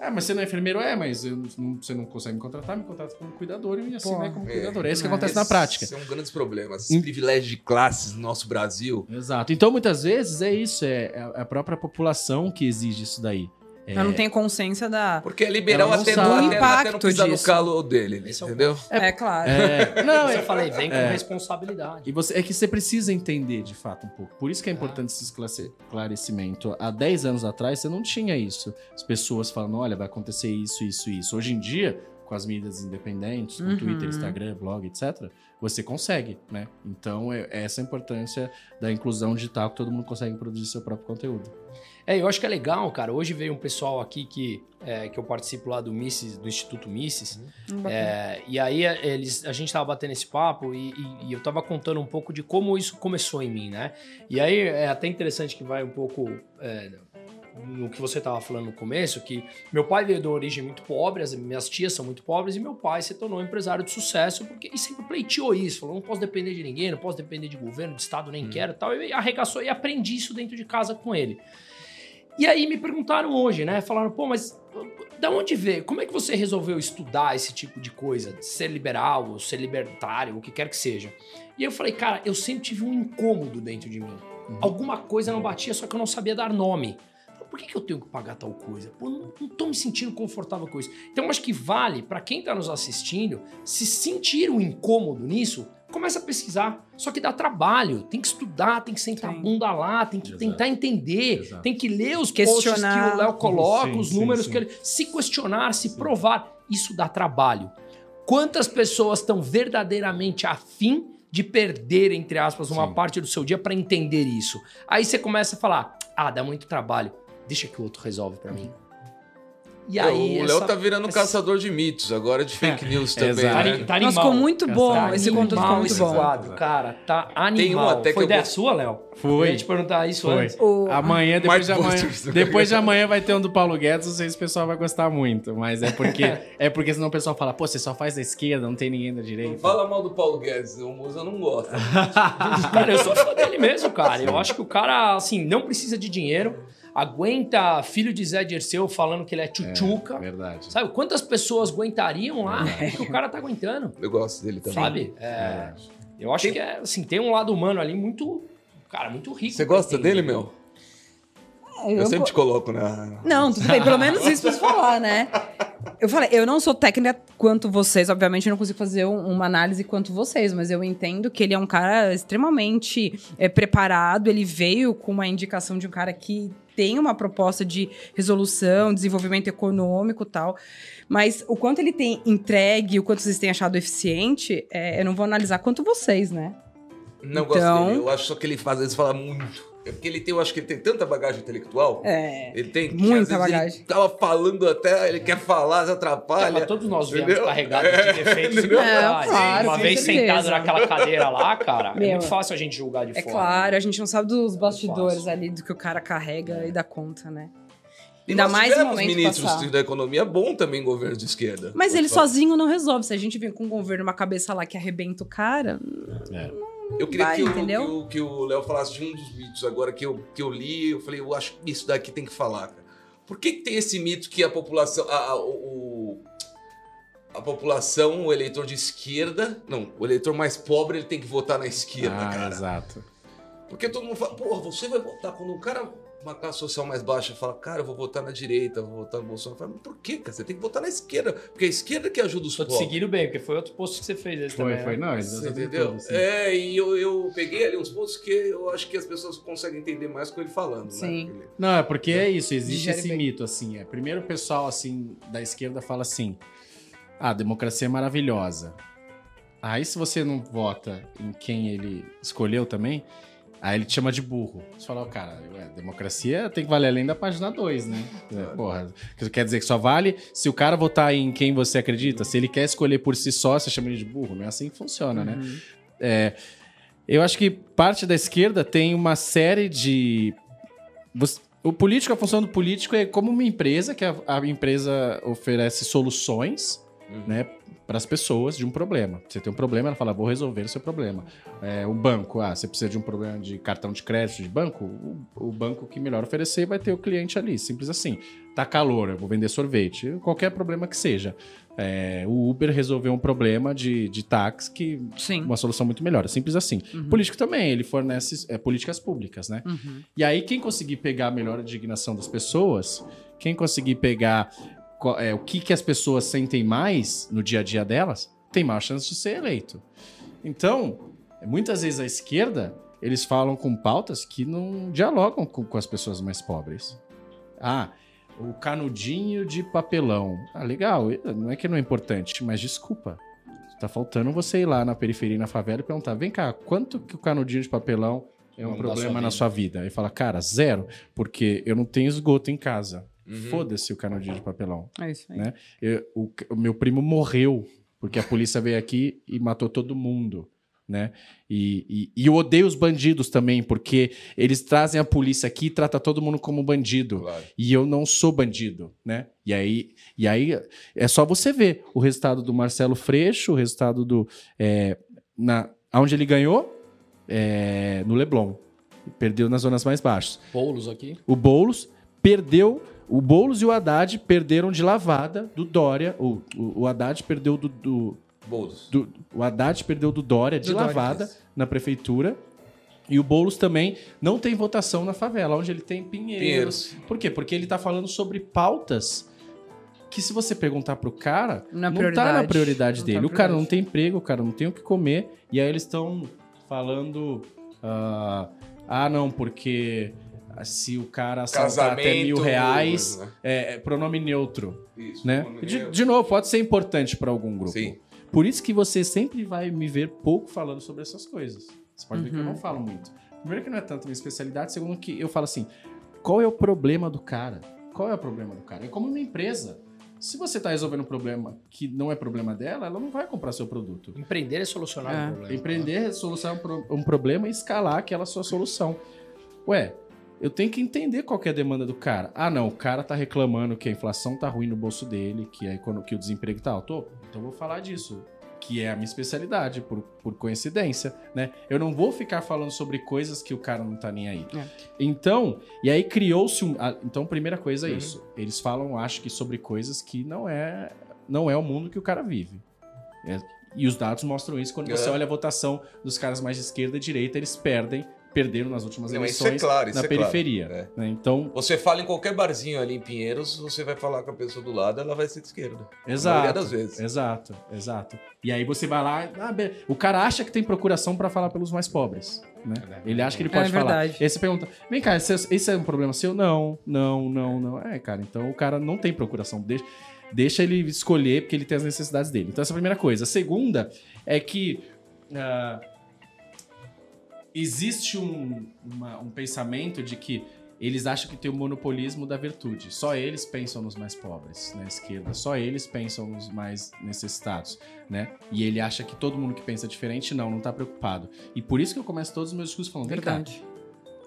É, mas você não é enfermeiro? É, mas eu não- você não consegue me contratar, me contrata como cuidador e assim Pô. vai como É. cuidador. É isso que É. acontece na prática. Esse é um grande problema. Esses Hum. privilégios de classes no nosso Brasil. Exato. Então, muitas vezes, é isso. É é a própria população que exige isso daí. Ela não tem consciência da. Porque é liberal não até, não, O até, até não impacto pisar no disso. calo dele, Esse é o entendeu? É, claro. É, não, eu é, falei, vem com É. responsabilidade. E você, é que você precisa entender de fato um pouco. Por isso que é importante esse esclarecimento. Há 10 anos atrás você não tinha isso. As pessoas falando, olha, vai acontecer isso, isso, isso. Hoje em dia, com as mídias independentes, com Uhum. Twitter, Instagram, blog, etc., você consegue, né? Então, é é essa a importância da inclusão digital, que todo mundo consegue produzir seu próprio conteúdo. É, eu acho que é legal, cara. Hoje veio um pessoal aqui que, é, que eu participo lá do Mises, do Instituto Mises. É, e aí é, eles, a gente tava batendo esse papo e, e- e eu tava contando um pouco de como isso começou em mim, né? E aí é até interessante que vai um pouco é, no que você tava falando no começo, que meu pai veio de uma origem muito pobre, as minhas tias são muito pobres e meu pai se tornou um empresário de sucesso porque e sempre pleiteou isso, falou, não posso depender de ninguém, não posso depender de governo, de estado, nem quero e tal. E arregaçou e aprendi isso dentro de casa com ele. E aí me perguntaram hoje, né? Falaram, pô, mas da onde veio? Como é que você resolveu estudar esse tipo de coisa? De ser liberal, ou ser libertário, o que quer que seja. E eu falei, cara, eu sempre tive um incômodo dentro de mim. Alguma coisa não batia, só que eu não sabia dar nome. Por que, que eu tenho que pagar tal coisa? Pô, não, não tô me sentindo confortável com isso. Então, eu acho que vale para quem tá nos assistindo, se sentir um incômodo nisso, começa a pesquisar. Só que dá trabalho, tem que estudar, tem que sentar Tem. a bunda lá, tem que Exato. tentar entender, Exato. tem que ler os posts que Questionar. o Léo coloca, Sim, os sim, números sim. que ele. Se questionar, se provar. Isso dá trabalho. Quantas pessoas estão verdadeiramente afim de perder, entre aspas, uma Sim. parte do seu dia para entender isso? Aí você começa a falar: ah, dá muito trabalho, deixa que o outro resolve para mim. E aí, o Léo essa- tá virando essa- caçador de mitos, agora de fake news também. Exato. Tá, né? tá Nossa, animal. ficou muito bom. Tá Esse conteúdo ficou muito esse bom. quadro, cara. Tá animal. Tem um até que Foi eu vou- sua, Léo? Foi. Eu ia te perguntar isso Foi. antes. O- Amanhã, depois de amanhã, depois de amanhã vai ter um do Paulo Guedes, não sei se o pessoal vai gostar muito, mas é porque é porque senão o pessoal fala, pô, você só faz da esquerda, não tem ninguém da Não direita. fala mal do Paulo Guedes, o Musa não gosta. Cara, eu sou fã dele mesmo, cara. Eu acho que o cara, assim, não precisa de dinheiro. Aguenta filho de Zé Dirceu falando que ele é tchutchuca. Verdade. Sabe quantas pessoas aguentariam lá o que o cara tá aguentando? Eu gosto dele também. Sabe? É, eu acho que é, assim, tem um lado humano ali muito, cara, muito rico. Você gosta entender. dele, meu? É, Eu, eu sempre te coloco na. Não, tudo bem. Pelo menos isso pra falar, né? Eu falei, eu não sou técnica quanto vocês. Obviamente, eu não consigo fazer um- uma análise quanto vocês. Mas eu entendo que ele é um cara extremamente é, preparado. Ele veio com uma indicação de um cara que tem uma proposta de resolução, desenvolvimento econômico tal. Mas o quanto ele tem entregue, o quanto vocês têm achado eficiente, é, eu não vou analisar quanto vocês, né? Não Então- gosto dele. Eu acho só que ele faz, às vezes fala muito. É porque ele tem, eu acho que ele tem tanta bagagem intelectual. É. Ele tem que, Muita vezes, bagagem. Ele tava falando até, ele quer falar, se atrapalha. Mas todos nós viemos Entendeu? carregados de defeitos e. É, claro, Uma vez certeza. sentado naquela cadeira lá, cara, é Meu, muito fácil a gente julgar de É fora. claro, a gente não sabe dos bastidores fácil. ali do que o cara carrega e dá conta, né? E Ainda nós mais no momento ministros passar. da economia bom também governo de esquerda. Mas ele falar. sozinho não resolve. Se a gente vem com um governo, uma cabeça lá que arrebenta o cara. Eu queria vai, que, o- entendeu? que o- que o Léo falasse de um dos mitos agora que eu, que eu li. Eu falei, eu acho que isso daqui tem que falar, cara. Por que, que tem esse mito que a população. A, a- o, a população, o eleitor de esquerda. Não, o eleitor mais pobre ele tem que votar na esquerda, ah, cara. exato. Porque todo mundo fala, porra, você vai votar. Quando um cara, uma classe social mais baixa, fala, cara, eu vou votar na direita, vou votar no Bolsonaro. Fala, mas por quê, cara? Você tem que votar na esquerda. Porque é a esquerda que ajuda os Tô te pobres. seguindo bem, porque foi outro post que você fez esse Foi, também. foi, né? não, Você entendeu? tudo, assim. É, e eu, eu peguei ali uns pontos que eu acho que as pessoas conseguem entender mais com ele falando, Sim. né? Não, é porque é isso, existe Digere esse bem. mito, assim. É. Primeiro o pessoal, assim, da esquerda fala assim, ah, a democracia é maravilhosa. Aí se você não vota em quem ele escolheu também, aí ele te chama de burro. Você fala, ó, cara, ué, democracia tem que valer além da página 2, né? É, Porra, quer dizer que só vale se o cara votar em quem você acredita. Se ele quer escolher por si só, você chama ele de burro. Não é assim que funciona, né? É, eu acho que parte da esquerda tem uma série de. O político, a função do político é como uma empresa, que a, a empresa oferece soluções né, para as pessoas de um problema. Você tem um problema, ela fala, vou resolver o seu problema. É, o banco, ah, você precisa de um problema de cartão de crédito de banco, o, o banco que melhor oferecer vai ter o cliente ali, simples assim. Tá calor, eu vou vender sorvete, qualquer problema que seja. É, o Uber resolveu um problema de, de táxi que Sim. uma solução muito melhor. Simples assim. O político também, ele fornece é, políticas públicas, né? Uhum. E aí, quem conseguir pegar a melhor indignação das pessoas, quem conseguir pegar é, o que, que as pessoas sentem mais no dia a dia delas, tem mais chance de ser eleito. Então, muitas vezes a esquerda, eles falam com pautas que não dialogam com, com as pessoas mais pobres. Ah, o canudinho de papelão. Ah, legal, não é que não é importante, mas desculpa. Tá faltando você ir lá na periferia, na favela e perguntar: vem cá, quanto que o canudinho de papelão é um dar problema sua na sua vida? Aí fala, cara, zero, porque eu não tenho esgoto em casa. Uhum. Foda-se o canudinho de papelão. É isso aí. Né? Eu- o, o meu primo morreu porque a polícia veio aqui e matou todo mundo. Né? E, e, e eu odeio os bandidos também, porque eles trazem a polícia aqui e tratam todo mundo como bandido. Claro. E eu não sou bandido, né? E aí, e aí é só você ver o resultado do Marcelo Freixo, o resultado do. É, na, onde ele ganhou? É, no Leblon. Perdeu nas zonas mais baixas. Boulos aqui. O Boulos perdeu. O Boulos e o Haddad perderam de lavada do Dória. O, o, o Haddad perdeu do, do, Boulos. do- o Haddad perdeu do Dória de Do Dória, lavada isso. na prefeitura. E o Boulos também não tem votação na favela, onde ele tem Pinheiros. Pinheiros. Por quê? Porque ele tá falando sobre pautas que se você perguntar pro cara, Na não tá na prioridade. Não dele. tá o cara não tem emprego, o cara não tem o que comer. E aí eles estão falando... ah, ah, não, porque se o cara assaltar até mil reais, né? é, é pronome neutro, Isso. né? nome De, meu. de novo, pode ser importante para algum grupo. Sim. Por isso que você sempre vai me ver pouco falando sobre essas coisas. Você pode ver que eu Uhum. não falo muito. Primeiro que não é tanto minha especialidade, segundo que eu falo assim, qual é o problema do cara? qual é o problema do cara. É como uma empresa. Se você está resolvendo um problema que não é problema dela, ela não vai comprar seu produto. Empreender é solucionar É. um problema. Empreender é solucionar um, pro- um problema e escalar aquela sua solução. Ué, eu tenho que entender qual que é a demanda do cara. Ah, não, o cara tá reclamando que a inflação tá ruim no bolso dele, que, a que o desemprego tá alto. Então eu vou falar disso. Que é a minha especialidade, por, por coincidência, né? Eu não vou ficar falando sobre coisas que o cara não tá nem aí. É. Então, e aí criou-se um. Então, primeira coisa é Uhum. isso. Eles falam, acho que, sobre coisas que não é, não é o mundo que o cara vive. É- e os dados mostram isso quando você É. olha a votação dos caras mais de esquerda e direita, eles perdem, perderam nas últimas Não, isso é eleições claro, isso na é claro. periferia. É. né? Então, Você fala em qualquer barzinho ali em Pinheiros, você vai falar com a pessoa do lado, ela vai ser de esquerda. A exato. maioria das vezes. Exato, exato. E aí você vai lá, ah, o cara acha que tem procuração pra falar pelos mais pobres, né? Ele acha que ele pode É falar. verdade. E aí você pergunta: "Vem cá, esse, esse é um problema seu?" Não, não, não, não. É, cara, então o cara não tem procuração. Deixa, deixa ele escolher porque ele tem as necessidades dele. Então essa é a primeira coisa. A segunda é que ah, existe um, uma- um pensamento de que eles acham que tem o monopolismo da virtude. Só eles pensam nos mais pobres na esquerda. Só eles pensam nos mais necessitados, né? E ele acha que todo mundo que pensa diferente não, não tá preocupado. E por isso que eu começo todos os meus discursos falando, vem cá, Verdade.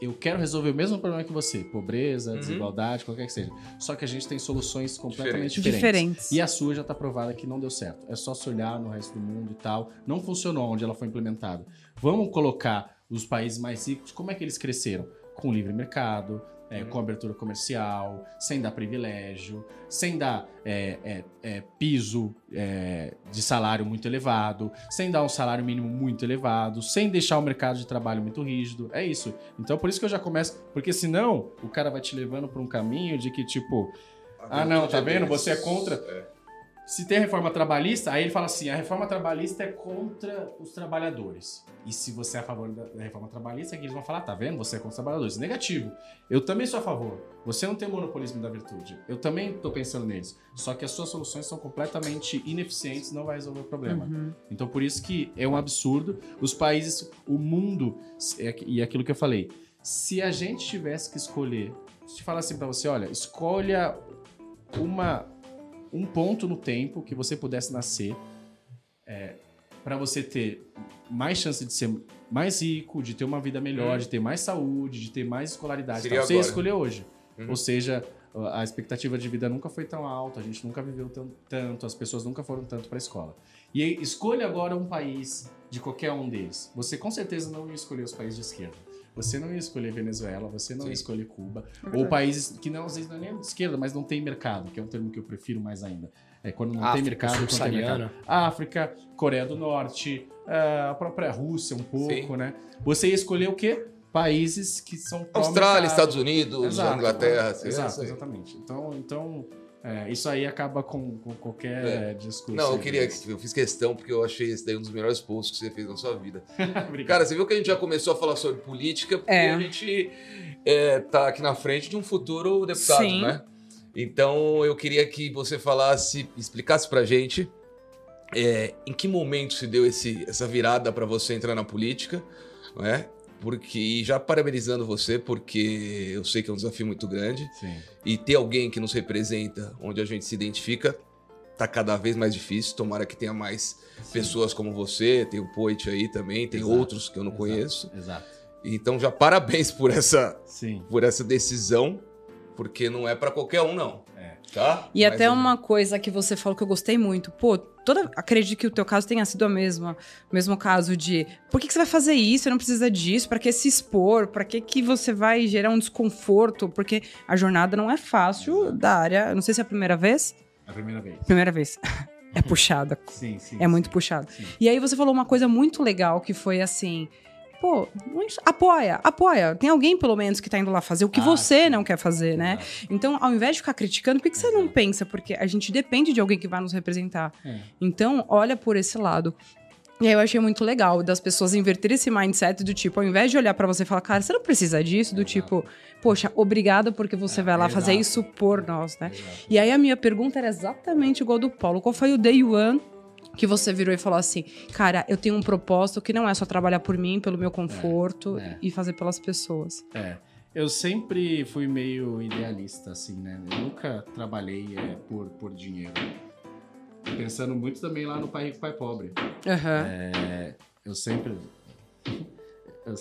eu quero resolver o mesmo problema que você, pobreza, Uhum. desigualdade, qualquer que seja. Só que a gente tem soluções completamente Diferente. diferentes. Diferentes. E a sua já tá provada que não deu certo. É só se olhar no resto do mundo e tal. Não funcionou onde ela foi implementada. Vamos colocar os países mais ricos, como é que eles cresceram? Com livre mercado, é, com abertura comercial, sem dar privilégio, sem dar é, é, é, piso é, de salário muito elevado, sem dar um salário mínimo muito elevado, sem deixar o mercado de trabalho muito rígido. É isso. Então por isso que eu já começo. Porque senão o cara vai te levando para um caminho de que, tipo, Ah, não, tá vendo? Você é contra. É. se tem a reforma trabalhista, aí ele fala assim: a reforma trabalhista é contra os trabalhadores. E se você é a favor da, reforma trabalhista, aqui eles vão falar: tá vendo? Você é contra os trabalhadores. Negativo. Eu também sou a favor. Você não tem o monopolismo da virtude. Eu também tô pensando neles. Só que as suas soluções são completamente ineficientes, não vai resolver o problema. Uhum. Então por isso que é um absurdo. Os países, o mundo, é- e aquilo que eu falei, se a gente tivesse que escolher, se falar assim pra você, olha, escolha uma um ponto no tempo que você pudesse nascer é, para você ter mais chance de ser mais rico, de ter uma vida melhor, Hum. de ter mais saúde, de ter mais escolaridade. Tal. Você escolher hoje. Uhum. Ou seja, a expectativa de vida nunca foi tão alta, a gente nunca viveu tão- tanto, as pessoas nunca foram tanto para a escola. E escolha agora um país de qualquer um deles. Você com certeza não ia escolher os países de esquerda. Você não ia escolher Venezuela, você não Sim. ia escolher Cuba. É Ou países que não, às vezes não é nem de esquerda, mas não tem mercado, que é um termo que eu prefiro mais ainda. É quando não tem África mercado, quando tem mercado. África, Coreia do Norte, eh, a própria Rússia um pouco, Sim. né? Você ia escolher o quê? Países que são Austrália. Estados Unidos, Exato, Inglaterra. assim, Exato, aí. exatamente. Então, então é, isso aí acaba com, com qualquer É. discurso. Não, eu queria, eu fiz questão porque eu achei esse daí um dos melhores posts que você fez na sua vida. Cara, você viu que a gente já começou a falar sobre política porque É. a gente é, tá aqui na frente de um futuro deputado, Sim. né? Então eu queria que você falasse, explicasse pra gente é, em que momento se deu esse, essa virada pra você entrar na política, não é? Porque e já parabenizando você, porque eu sei que é um desafio muito grande Sim. e ter alguém que nos representa, onde a gente se identifica, tá cada vez mais difícil. Tomara que tenha mais pessoas como você, tem o Poit aí também, tem Exato, outros que eu não exato. conheço. Exato. Então já parabéns por essa, Sim. por essa decisão, porque não é pra qualquer um não. Tá? E até eu- uma coisa que você falou que eu gostei muito. Pô, toda, acredito que o teu caso tenha sido a mesma, o mesmo caso de por que, que você vai fazer isso? Você não precisa disso, pra que se expor? Pra que, que você vai gerar um desconforto? Porque a jornada não é fácil da área. Não sei se é a primeira vez. A primeira vez. Primeira vez. é puxada. Sim, sim. É muito puxado. Sim. E aí você falou uma coisa muito legal que foi assim. Pô, não- apoia, apoia. Tem alguém, pelo menos, que tá indo lá fazer o que Ah, você sim. não quer fazer, né? Então, ao invés de ficar criticando, por que, que você não pensa? Porque a gente depende de alguém que vai nos representar. É. Então, olha por esse lado. E aí eu achei muito legal das pessoas inverterem esse mindset do tipo, ao invés de olhar pra você e falar, cara, você não precisa disso, do tipo, poxa, obrigada porque você É, vai lá fazer isso por nós, né? Exato. E aí a minha pergunta era exatamente igual do Paulo. Qual foi o day one que você virou e falou assim, cara, eu tenho um propósito que não é só trabalhar por mim, pelo meu conforto é. e fazer pelas pessoas. É. Eu sempre fui meio idealista, assim, né? Eu nunca trabalhei é, por, por dinheiro. Pensando muito também lá no Pai Rico, Pai Pobre. É, eu sempre... Eu,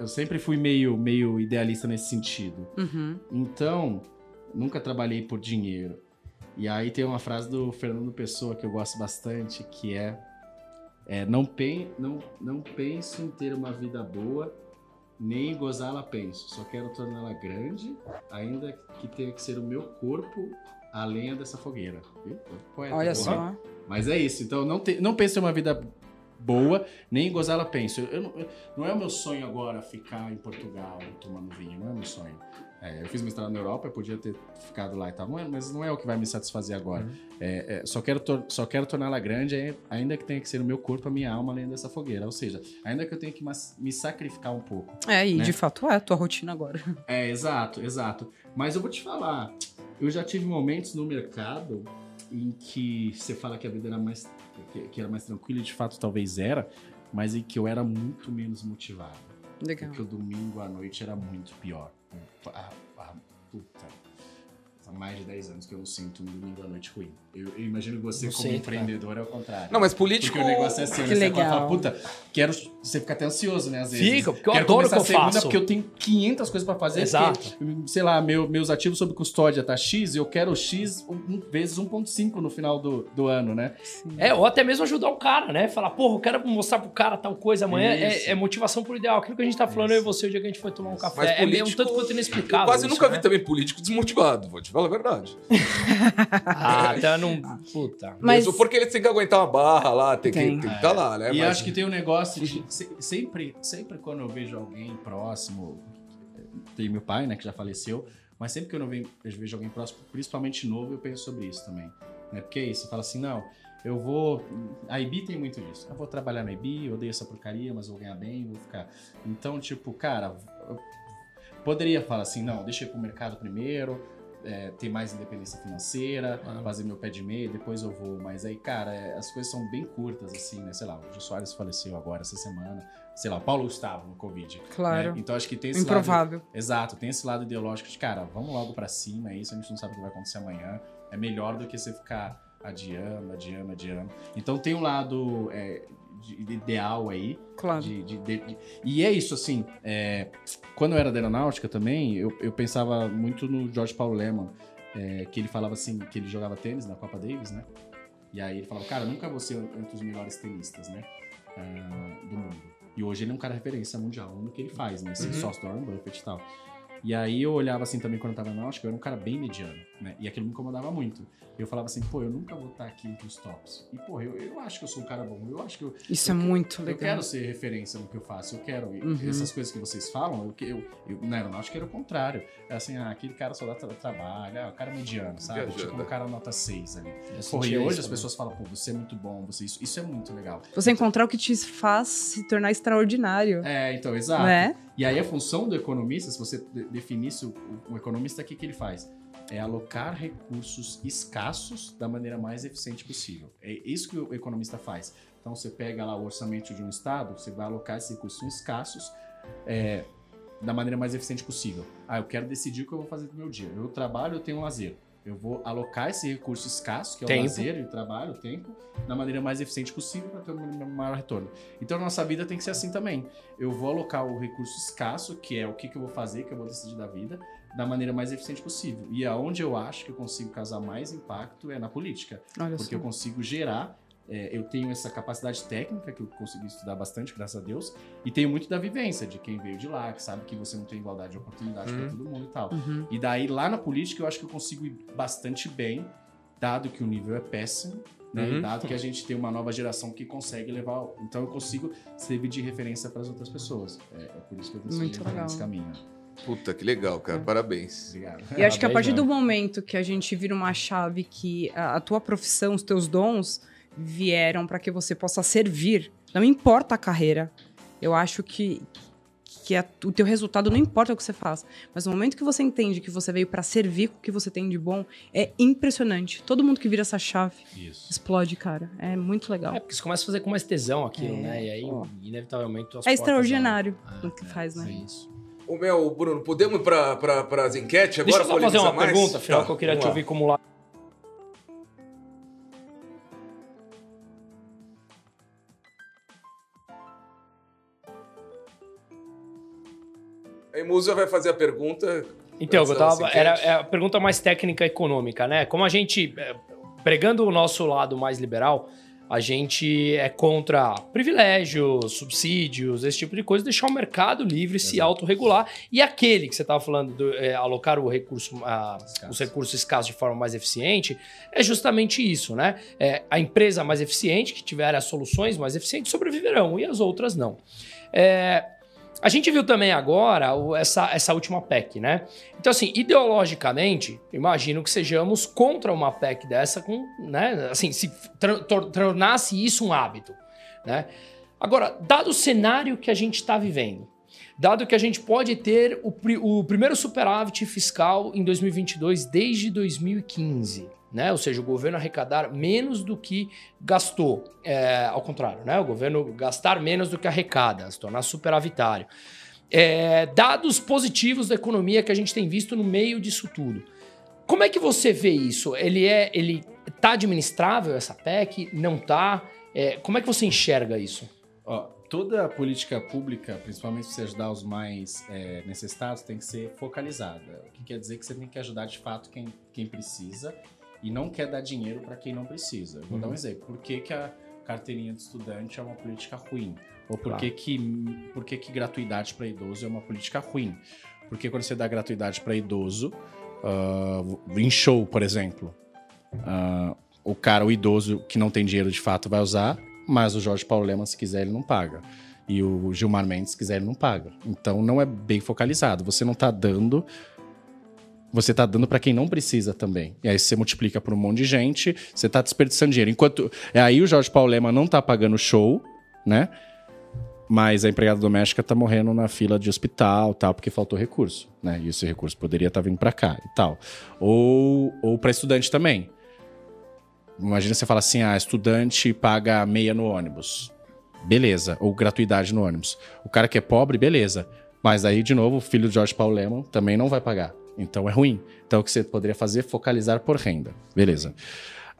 eu sempre fui meio, meio idealista nesse sentido. Uhum. Então, nunca trabalhei por dinheiro. E aí tem uma frase do Fernando Pessoa que eu gosto bastante, que é, é não, pen, não, não penso em ter uma vida boa, nem em gozá-la penso. Só quero torná-la grande, ainda que tenha que ser o meu corpo a lenha dessa fogueira. Poeta, Olha porra. só. Mas é isso. Então, não, te, não penso em uma vida boa, nem em gozá-la penso. Eu, eu- não é o meu sonho agora ficar em Portugal tomando vinho. Não é o meu sonho. É, eu fiz mestrado na Europa, eu podia ter ficado lá e tal. Não é- mas não é o que vai me satisfazer agora. É, é, só quero, só quero torná-la grande, é, ainda que tenha que ser o meu corpo, a minha alma, além dessa fogueira. Ou seja, ainda que eu tenha que me sacrificar um pouco. É, e Né? de fato é a tua rotina agora. É, exato, exato. Mas eu vou te falar, eu já tive momentos no mercado em que você fala que a vida era mais, que era mais tranquila, e de fato talvez era, mas em que eu era muito menos motivado. Legal. Porque o domingo à noite era muito pior. Ah, ah, puta. Há mais de 10 anos que eu sinto um domingo à noite ruim. Eu, eu imagino que você, Não como cara. empreendedor, é o contrário. Não, mas político. Porque o negócio é assim, Que né? Você legal. fala, puta, quero. Você fica até ansioso, né? Às vezes. Fica, porque eu quero adoro que eu a segunda faço. porque eu tenho 500 coisas pra fazer. Exato. porque, sei lá, meu- meus ativos sob custódia tá X e eu quero X um, vezes 1,5 no final do, do ano, né? É, ou até mesmo ajudar o cara, né? Falar, porra, eu quero mostrar pro cara tal coisa amanhã. Isso. É, é motivação por ideal. Aquilo que a gente tá falando, eu e você, o dia que a gente foi tomar um café. Mas é meio um político. tanto quanto inexplicável. Eu quase isso, nunca né? vi também político desmotivado, vou te falar a verdade. Ah, então não. Puta. Mas- Mesmo porque ele tem que aguentar uma barra lá, tem, Tem. que estar lá, né? E Mas- acho que tem um negócio de. se- sempre, sempre quando eu vejo alguém próximo, tem meu pai, né, que já faleceu, mas sempre que eu não vejo, eu vejo alguém próximo, principalmente novo, eu penso sobre isso também. Né? Porque é isso, você fala assim, não, eu vou. A IB tem muito disso. Eu vou trabalhar na IB, eu odeio essa porcaria, mas vou ganhar bem, vou ficar. Então, tipo, cara, eu poderia falar assim, não, deixa eu ir pro mercado primeiro. É, ter mais independência financeira, fazer meu pé de meia, depois eu vou. Mas aí, cara, é, as coisas são bem curtas, assim, né? Sei lá, o Jô Soares faleceu agora essa semana. Sei lá, Paulo Gustavo no Covid. Claro. né? Então acho que tem esse lado. Improvável. Exato, tem esse lado ideológico de, cara, vamos logo pra cima, é isso, a gente não sabe o que vai acontecer amanhã. É melhor do que você ficar adiando, adiando, adiando. Então tem um lado é, de- de ideal aí, Claro. de- de- de- E é isso, assim, é, quando eu era da aeronáutica também, eu, eu pensava muito no George Paul Lehmann, é, que ele falava assim, que ele jogava tênis na Copa Davis, né? E aí ele falava, cara, nunca vou ser entre os melhores tenistas, né? ah, do mundo. E hoje ele é um cara referência mundial no que ele faz, né? Esse Uhum. sócio do Warren Buffett e tal. E aí eu olhava assim também quando eu tava na náutica, eu era um cara bem mediano, né? E aquilo me incomodava muito. Eu falava assim, pô, eu nunca vou estar aqui entre os tops. E, pô, eu, eu acho que eu sou um cara bom, eu acho que eu, Isso é muito eu legal. quero ser referência no que eu faço, eu quero. E Uhum. Essas coisas que vocês falam, eu, eu, eu, na aeronáutica era o contrário. É assim, ah, aquele cara só dá tra trabalho, ah, o cara é mediano, sabe? Viajando. Tipo um cara nota 6 ali. Eu Porra, e hoje isso as também. pessoas falam, pô, você é muito bom, você isso, isso é muito legal. Você encontrar o que te faz se tornar extraordinário. É, então, exato. Não é? E aí a função do economista, se você de- definisse o, o- o economista, o que, que ele faz? É alocar recursos escassos da maneira mais eficiente possível. É isso que o economista faz. Então você pega lá o orçamento de um estado, você vai alocar esses recursos escassos é, da maneira mais eficiente possível. Ah, eu quero decidir o que eu vou fazer no meu dia. Eu trabalho, eu tenho um lazer. Eu vou alocar esse recurso escasso, que é o Tempo. lazer e o trabalho, o tempo, da maneira mais eficiente possível para ter um maior retorno. Então, nossa vida tem que ser assim também. Eu vou alocar o recurso escasso, que é o que, que eu vou fazer, que eu vou decidir da vida, da maneira mais eficiente possível. E aonde eu acho que eu consigo causar mais impacto é na política. Olha Porque só. eu consigo gerar, é, eu tenho essa capacidade técnica, que eu consegui estudar bastante, graças a Deus, e tenho muito da vivência, de quem veio de lá, que sabe que você não tem igualdade de oportunidade Uhum. para todo mundo e tal. Uhum. E daí, lá na política, eu acho que eu consigo ir bastante bem, dado que o nível é péssimo, né? Uhum. Dado que a gente tem uma nova geração que consegue levar. Então, eu consigo servir de referência para as outras pessoas. É, é por isso que eu decidi entrar nesse caminho. Puta, que legal, cara. Parabéns. Obrigado. E acho que a partir do momento que a gente vira uma chave que a, a tua profissão, os teus dons vieram para que você possa servir, não importa a carreira. Eu acho que que a- o teu resultado não importa o que você faz, mas no momento que você entende que você veio para servir com o que você tem de bom, é impressionante. Todo mundo que vira essa chave Isso. explode, cara. É muito legal. É, porque você começa a fazer com mais tesão aquilo, É, né? E aí, ó. inevitavelmente, tuas É extraordinário abrem. o que faz, é né? isso. Ô, meu, Bruno, podemos ir para as enquetes agora? Deixa eu só fazer uma mais? pergunta, afinal, Tá, que eu queria te lá. ouvir como lá. Aí Musa vai fazer a pergunta. Então, eu tava, era é a pergunta mais técnica econômica, né? Como a gente, é, pregando o nosso lado mais liberal, a gente é contra privilégios, subsídios, esse tipo de coisa, deixar o mercado livre se autorregular. E aquele que você estava falando, do, é, alocar o recurso, a- os recursos escassos de forma mais eficiente, é justamente isso, né? É, a empresa mais eficiente, que tiver as soluções mais eficientes, sobreviverão e as outras não. É, a gente viu também agora essa, essa última PEC, né? Então, assim, ideologicamente, imagino que sejamos contra uma PEC dessa, com, né? Assim, se tornasse isso um hábito, né? Agora, dado o cenário que a gente está vivendo, dado que a gente pode ter o, o primeiro superávit fiscal em 2022 desde 2015, né? Ou seja, o governo arrecadar menos do que gastou, é, ao contrário, né? O governo gastar menos do que arrecada, se tornar superavitário. É, dados positivos da economia que a gente tem visto no meio disso tudo. Como é que você vê isso? Ele é, ele tá administrável essa PEC? Não tá? É, como é que você enxerga isso? Ó, toda política pública, principalmente se ajudar os mais é, necessitados, tem que ser focalizada. O que quer dizer que você tem que ajudar de fato quem, quem precisa e não quer dar dinheiro para quem não precisa. Eu vou dar um exemplo. Por que, que a carteirinha de estudante é uma política ruim? Ou por Claro. que, que, por que, que gratuidade para idoso é uma política ruim? Porque quando você dá gratuidade para idoso, ah, em show, por exemplo, ah, o cara, o idoso que não tem dinheiro de fato vai usar, mas o Jorge Paulo Lema, se quiser, ele não paga. E o Gilmar Mendes, se quiser, ele não paga. Então não é bem focalizado. Você não tá dando. Você tá dando para quem não precisa também. E aí você multiplica por um monte de gente, você tá desperdiçando dinheiro. Enquanto. é Aí o Jorge Paulo Lema não tá pagando show, né? Mas a empregada doméstica tá morrendo na fila de hospital, tal, porque faltou recurso, né? E esse recurso poderia estar vindo para cá e tal. Ou, ou para estudante também. Imagina você fala assim: ah, estudante paga meia no ônibus. Beleza. Ou gratuidade no ônibus. O cara que é pobre, beleza. Mas aí, de novo, o filho de Jorge Paulo Leman também não vai pagar. Então é ruim. Então o que você poderia fazer é focalizar por renda. Beleza.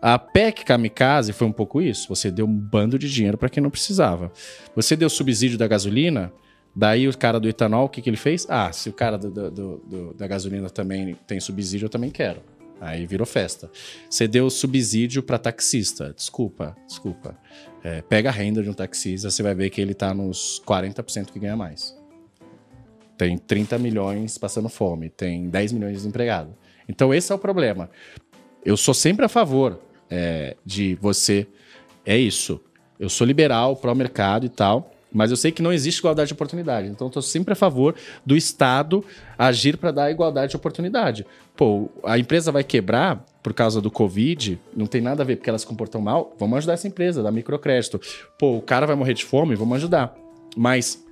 A PEC Kamikaze foi um pouco isso. Você deu um bando de dinheiro para quem não precisava. Você deu subsídio da gasolina, daí o cara do etanol, o que, que ele fez? Ah, se o cara do- do- do- da gasolina também tem subsídio, eu também quero. Aí virou festa. Você deu subsídio para taxista. Desculpa, desculpa. É, pega a renda de um taxista, você vai ver que ele tá nos 40% que ganha mais. Tem 30 milhões passando fome, tem 10 milhões de desempregados. Então esse é o problema. Eu sou sempre a favor é, de você. É isso. Eu sou liberal, pró-mercado e tal, mas eu sei que não existe igualdade de oportunidade. Então tô sempre a favor do Estado agir para dar igualdade de oportunidade. Pô, a empresa vai quebrar por causa do Covid, não tem nada a ver porque elas se comportam mal, vamos ajudar essa empresa, dar microcrédito. Pô, o cara vai morrer de fome, vamos ajudar. Mas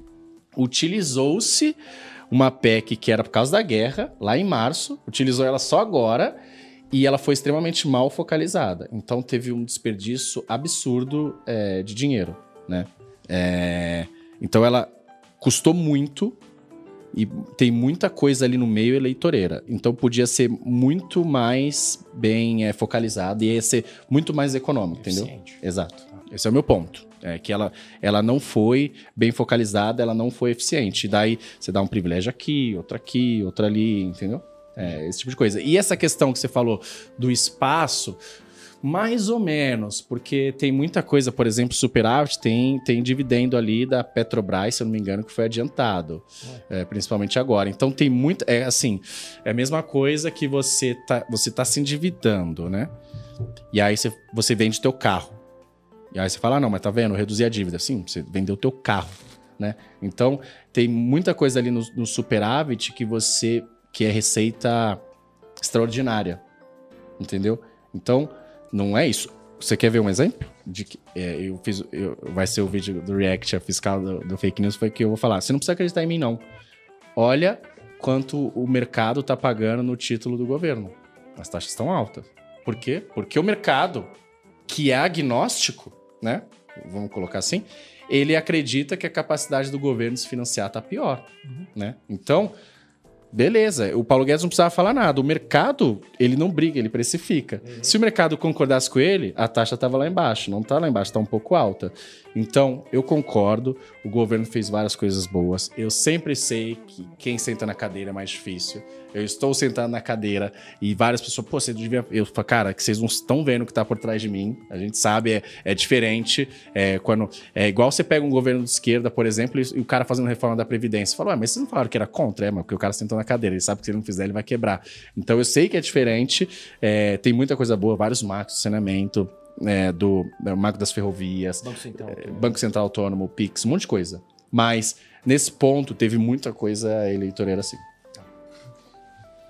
utilizou-se uma PEC que era por causa da guerra, lá em março, utilizou ela só agora e ela foi extremamente mal focalizada. Então teve um desperdício absurdo é, de dinheiro, né? É, então ela custou muito e tem muita coisa ali no meio eleitoreira. Então podia ser muito mais bem é, focalizada e ia ser muito mais econômico, entendeu? Eficiente. Exato. Esse é o meu ponto. É que ela, ela não foi bem focalizada, ela não foi eficiente. E daí você dá um privilégio aqui, outro aqui, outro ali, entendeu? É, esse tipo de coisa. E essa questão que você falou do espaço, mais ou menos, porque tem muita coisa, por exemplo, superávit tem, tem dividendo ali da Petrobras, se eu não me engano, que foi adiantado, é, principalmente agora. Então tem muito, é assim, é a mesma coisa que você tá, você tá se endividando, né? E aí você, você vende teu carro. E aí você fala, ah, não, mas tá vendo, eu reduzi a dívida. Sim, você vendeu teu carro, né? Então tem muita coisa ali no, no superávit que você que é receita extraordinária, entendeu? Então não é isso. Você quer ver um exemplo? De que, é, eu fiz, eu- vai ser o vídeo do React fiscal do, do fake news, foi que eu vou falar. Você não precisa acreditar em mim, não. Olha quanto o mercado tá pagando no título do governo. As taxas estão altas. Por quê? Porque o mercado, que é agnóstico, né? Vamos colocar assim, ele acredita que a capacidade do governo de se financiar tá pior, né? Então, beleza, o Paulo Guedes não precisava falar nada. O mercado, ele não briga, ele precifica. Se o mercado concordasse com ele, a taxa estava lá embaixo. Não tá lá embaixo, tá um pouco alta. Então, eu concordo, o governo fez várias coisas boas. Eu sempre sei que quem senta na cadeira é mais difícil. Eu estou sentado na cadeira e várias pessoas, pô, você devia. Eu falo, cara, que vocês não estão vendo o que tá por trás de mim. A gente sabe, é, é diferente. É, quando, é igual você pega um governo de esquerda, por exemplo, e, o cara fazendo reforma da Previdência. Fala, mas vocês não falaram que era contra? É, mas porque o cara sentou na cadeira, ele sabe que se ele não fizer, ele vai quebrar. Então eu sei que é diferente, é, tem muita coisa boa, vários marcos, saneamento. É, do, do Marco das Ferrovias, Banco Central. Banco Central Autônomo, Pix, um monte de coisa. Mas nesse ponto teve muita coisa eleitoreira assim.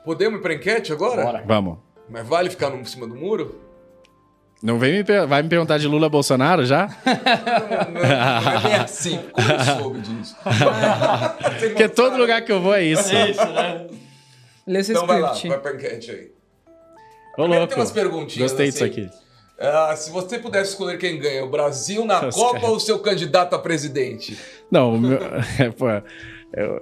Podemos ir pra enquete agora? Bora. Vamos. Mas vale ficar no, em cima do muro? Não vem me, vai me perguntar de Lula Bolsonaro já? Não, não é bem assim. Como eu soube disso? Porque todo lugar que eu vou é isso. Lê seu Então vai lá, script. vai pra enquete aí. Ô, louco. tem umas perguntinhas. Gostei disso assim. aqui. Ah, se você pudesse escolher quem ganha, o Brasil na Nossa, Copa cara. ou o seu candidato a presidente? Não, o meu. É, pô, é,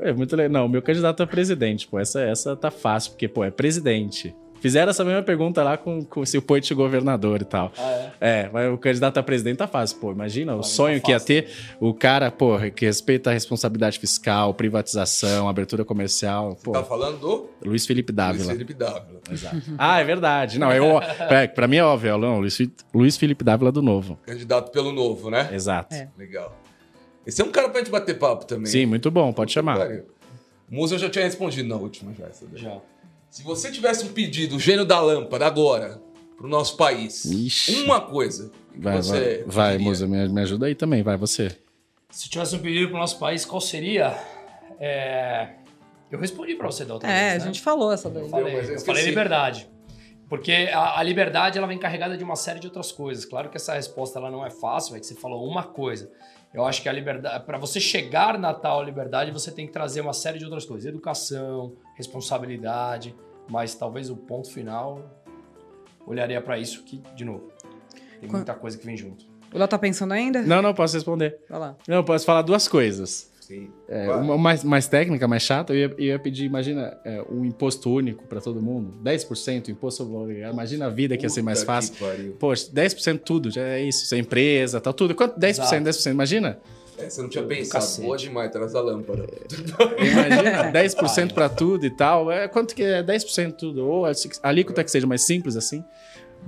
é muito legal. Não, o meu candidato a presidente, pô. Essa, essa tá fácil, porque, pô, é presidente. Fizeram essa mesma pergunta lá com, com se o Poit governador e tal. Ah, é? É, mas o candidato a presidente tá fácil, pô. Imagina o tá sonho que ia ter o cara, pô, que respeita a responsabilidade fiscal, privatização, abertura comercial. Pô, Tá falando do Luiz Felipe Luiz Dávila. Felipe Dávila. Exato. Ah, é verdade. Não, eu, é, pra mim é óbvio, não, Luiz, Luiz Felipe Dávila do Novo. Candidato pelo novo, né? Exato. É. Legal. Esse é um cara pra gente bater papo também. Sim, muito bom, pode chamar. Musa eu já tinha respondido na última já. essa daí. Já. Se você tivesse um pedido, o gênio da lâmpada, agora, pro nosso país, Ixi. uma coisa que Vai, você vai, vai. Musa, me, me ajuda aí também, vai você. Se tivesse um pedido pro nosso país, qual seria? É, Eu respondi pra você da outra É, vez, a né? gente falou essa daí. Eu falei, eu eu falei liberdade. Porque a, a liberdade ela vem carregada de uma série de outras coisas. Claro que essa resposta ela não é fácil, é que você falou uma coisa. Eu acho que a liberdade, para você chegar na tal liberdade, você tem que trazer uma série de outras coisas: educação, responsabilidade, mas talvez o ponto final olharia pra isso que, de novo, tem muita coisa que vem junto. O Léo tá pensando ainda? Não, não, posso responder. Vai lá. Não, eu posso falar duas coisas. Sim. É, uma mais, mais técnica, mais chata, eu ia, eu ia pedir, imagina, é, um imposto único pra todo mundo. 10% imposto sobre o valor agregado. Imagina a vida que ia ser mais fácil. Poxa, 10% tudo, já é isso. Sua empresa, tal, tudo. Quanto? 10%, Exato. 10%, imagina? É, você não tinha Do pensado. cacete. Boa demais, traz a lâmpada. Imagina, 10% pra tudo e tal. É, quanto que é 10% tudo? Ou a alíquota que seja mais simples assim.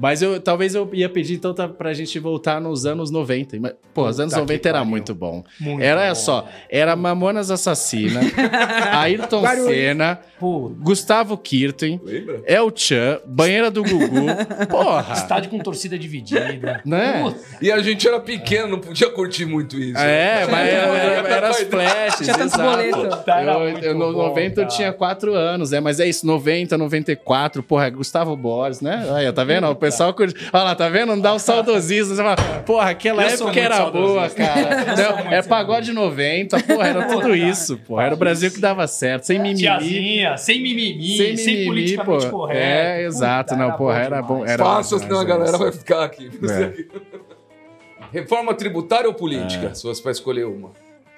Mas eu talvez eu ia pedir então tá, pra gente voltar nos anos 90. Ima- Pô, os anos Puta 90 que era pariu. muito bom. Muito era bom, só, era Mamonas Assassina, Ayrton Senna, Pô, Gustavo Kirten, Lembra? El Chan, Banheira do Gugu. Porra! estádio com torcida dividida. Né? Puta, E a gente era pequeno, não podia curtir muito isso. É, mas era, era, era as flashes. Tinha tanto exato. boleto. Era Eu, eu, no bom, 90 eu cara. tinha 4 anos, é, mas é isso, 90, 94, porra, é Gustavo Borges, né? Aí, tá vendo? Curte. Olha lá, tá vendo? Não dá o saudosismo. Você fala, porra, aquela Eu época era boa, cara. Não, é pagode 90, porra, era tudo isso, porra. Era o Brasil que dava certo, sem mimimi. Tiazinha, sem mimimi, sem, Sem mimimi, politicamente pô. correto. É, exato, não, porra, era bom, era- Faça, senão a galera era vai ficar aqui. É. Reforma tributária ou política? Se você vai escolher uma.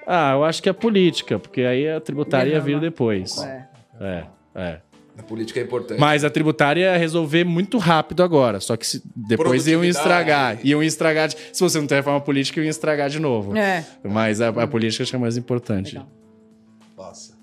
Ah, eu acho que é política, porque aí a tributária ia vir depois. É. É, é. A política é importante. Mas a tributária ia resolver muito rápido agora. Só que se- depois iam estragar. Iam estragar. de- se você não tem reforma política, iam estragar de novo. É. Mas a, a política acho que é mais importante. Legal. Passa.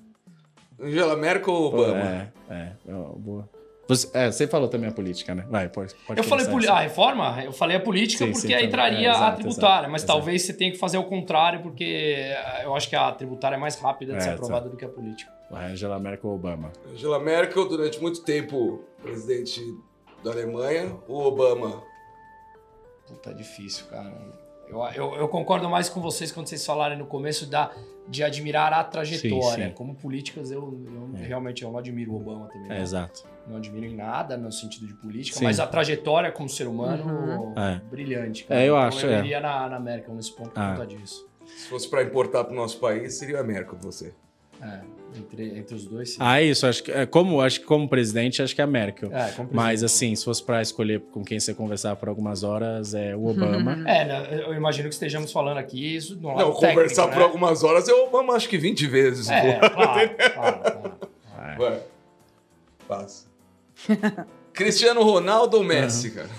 Angela Merkel ou Obama? É, é. boa. Você, é, você falou também a política, né? Vai, pode, pode Eu falei começar poli- essa. a reforma, eu falei a política Sim, porque sim, aí também. entraria É, a exato, tributária, exato, mas exato. talvez você tenha que fazer o contrário, porque eu acho que a tributária é mais rápida de É, ser exato. aprovada do que a política. Vai, Angela Merkel ou Obama. Angela Merkel, durante muito tempo, presidente da Alemanha. O Obama. Puta, é difícil, cara. Eu, eu, eu concordo mais com vocês quando vocês falaram no começo da, de admirar a trajetória. Sim, sim. Como políticas, eu, eu realmente eu não admiro o Obama também. É, exato. Não admiro em nada no sentido de política, Sim. mas a trajetória como ser humano, É. brilhante. É, eu Então, acho, Eu é. iria na, na América nesse ponto por Ah. conta disso. Se fosse pra importar pro nosso país, seria a Merkel você. É, entre, entre os dois, sim. Ah, isso. Acho que, é, como, acho que como presidente, acho que é a Merkel. É, como Mas assim, se fosse pra escolher com quem você conversar por algumas horas, é o Obama. É, né, eu imagino que estejamos falando aqui isso do lado Não, técnico, conversar né? por algumas horas eu amo acho que 20 vezes. É, claro, claro, claro. Vai. Passa. Cristiano Ronaldo ou Messi, cara?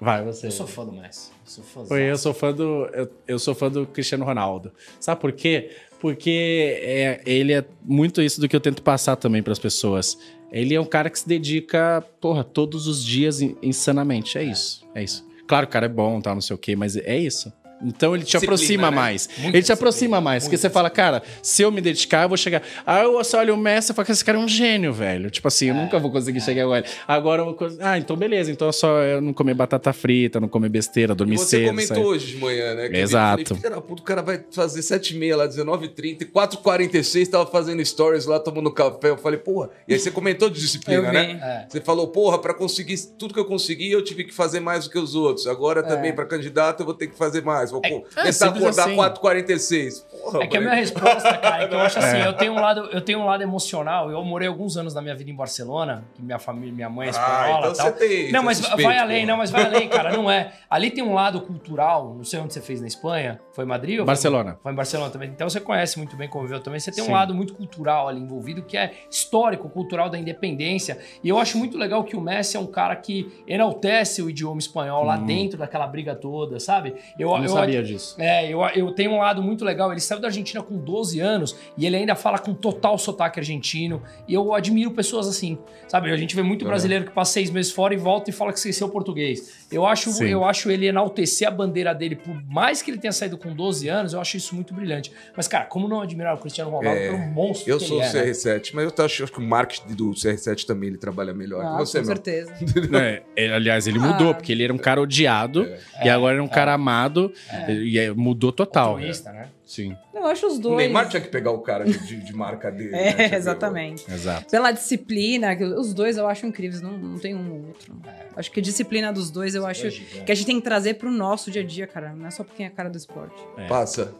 Vai, você. Eu sou fã do Messi. Eu sou fã Foi, eu sou fã do. Eu, eu sou fã do Cristiano Ronaldo. Sabe por quê? Porque é, ele é muito isso do que eu tento passar também pras pessoas. Ele é um cara que se dedica, porra, todos os dias in- insanamente. É isso. É isso. Claro, o cara é bom, tá, não sei o quê, mas é isso. Então ele te Disciplina, aproxima né? mais. Muita ele te aproxima mais. Porque você fala, cara, se eu me dedicar, eu vou chegar. Aí eu você olha o Messi e fala que esse cara é um gênio, velho. Tipo assim, eu nunca vou conseguir chegar igual ele. Agora, uma coisa. Ah, então beleza. Então é só eu não comer batata frita, não comer besteira, dormir você cedo. comentou sabe? hoje de manhã, né? que Exato. Eu falei, Filha da puta, o cara vai fazer 7h30 lá, 19h30, 4h46, tava fazendo stories lá, tomando café. Eu falei, porra. E aí você comentou de disciplina, Eu vi. né? É. Você falou, porra, pra conseguir tudo que eu consegui, eu tive que fazer mais do que os outros. Agora também, pra candidato, eu vou ter que fazer mais. Vou co- é tentar simples acordar assim. 4h46. Porra, É que a minha resposta, cara, é que eu acho assim, eu tenho um lado, eu tenho um lado emocional. Eu morei alguns anos da minha vida em Barcelona, que minha família, minha mãe é espanhola, Ah, então tal. você tem. Não, mas suspeito, vai além, porra. não, mas vai além, cara, não é. Ali tem um lado cultural, não sei onde você fez na Espanha, foi em Madrid ou foi- Barcelona. Foi em Barcelona também. Então você conhece muito bem, conviveu também. Você tem um Sim. lado muito cultural ali envolvido, que é histórico, cultural da independência. E eu acho muito legal que o Messi é um cara que enaltece o idioma espanhol lá dentro daquela briga toda, sabe? Eu, eu- sabia disso. é, eu, eu tenho um lado muito legal. Ele saiu da Argentina com 12 anos e ele ainda fala com total sotaque argentino. E eu admiro pessoas assim, sabe? A gente vê muito brasileiro que passa seis meses fora e volta e fala que esqueceu o português. Eu acho, Sim. eu acho ele enaltecer a bandeira dele, por mais que ele tenha saído com 12 anos, eu acho isso muito brilhante. Mas, cara, como não admirar o Cristiano Ronaldo É, pelo monstro Eu que sou o ele é, né? CR7, mas eu acho, acho que o marketing do CR7 também ele trabalha melhor Ah, que você, com meu. certeza. É, é, aliás, ele mudou, Ah. porque ele era um cara odiado e agora ele é um cara amado e é, mudou total. Altruísta, né? Sim, Eu acho os O dois. Neymar tinha que pegar o cara de, de- de marca dele. né? É, que- exatamente. exato. Pela disciplina, os dois eu acho incríveis, não, não tem um ou outro. Acho que a disciplina dos dois eu acho gigantes. que a gente tem que trazer pro nosso dia a dia, cara. Não é só porque é a cara do esporte. Passa.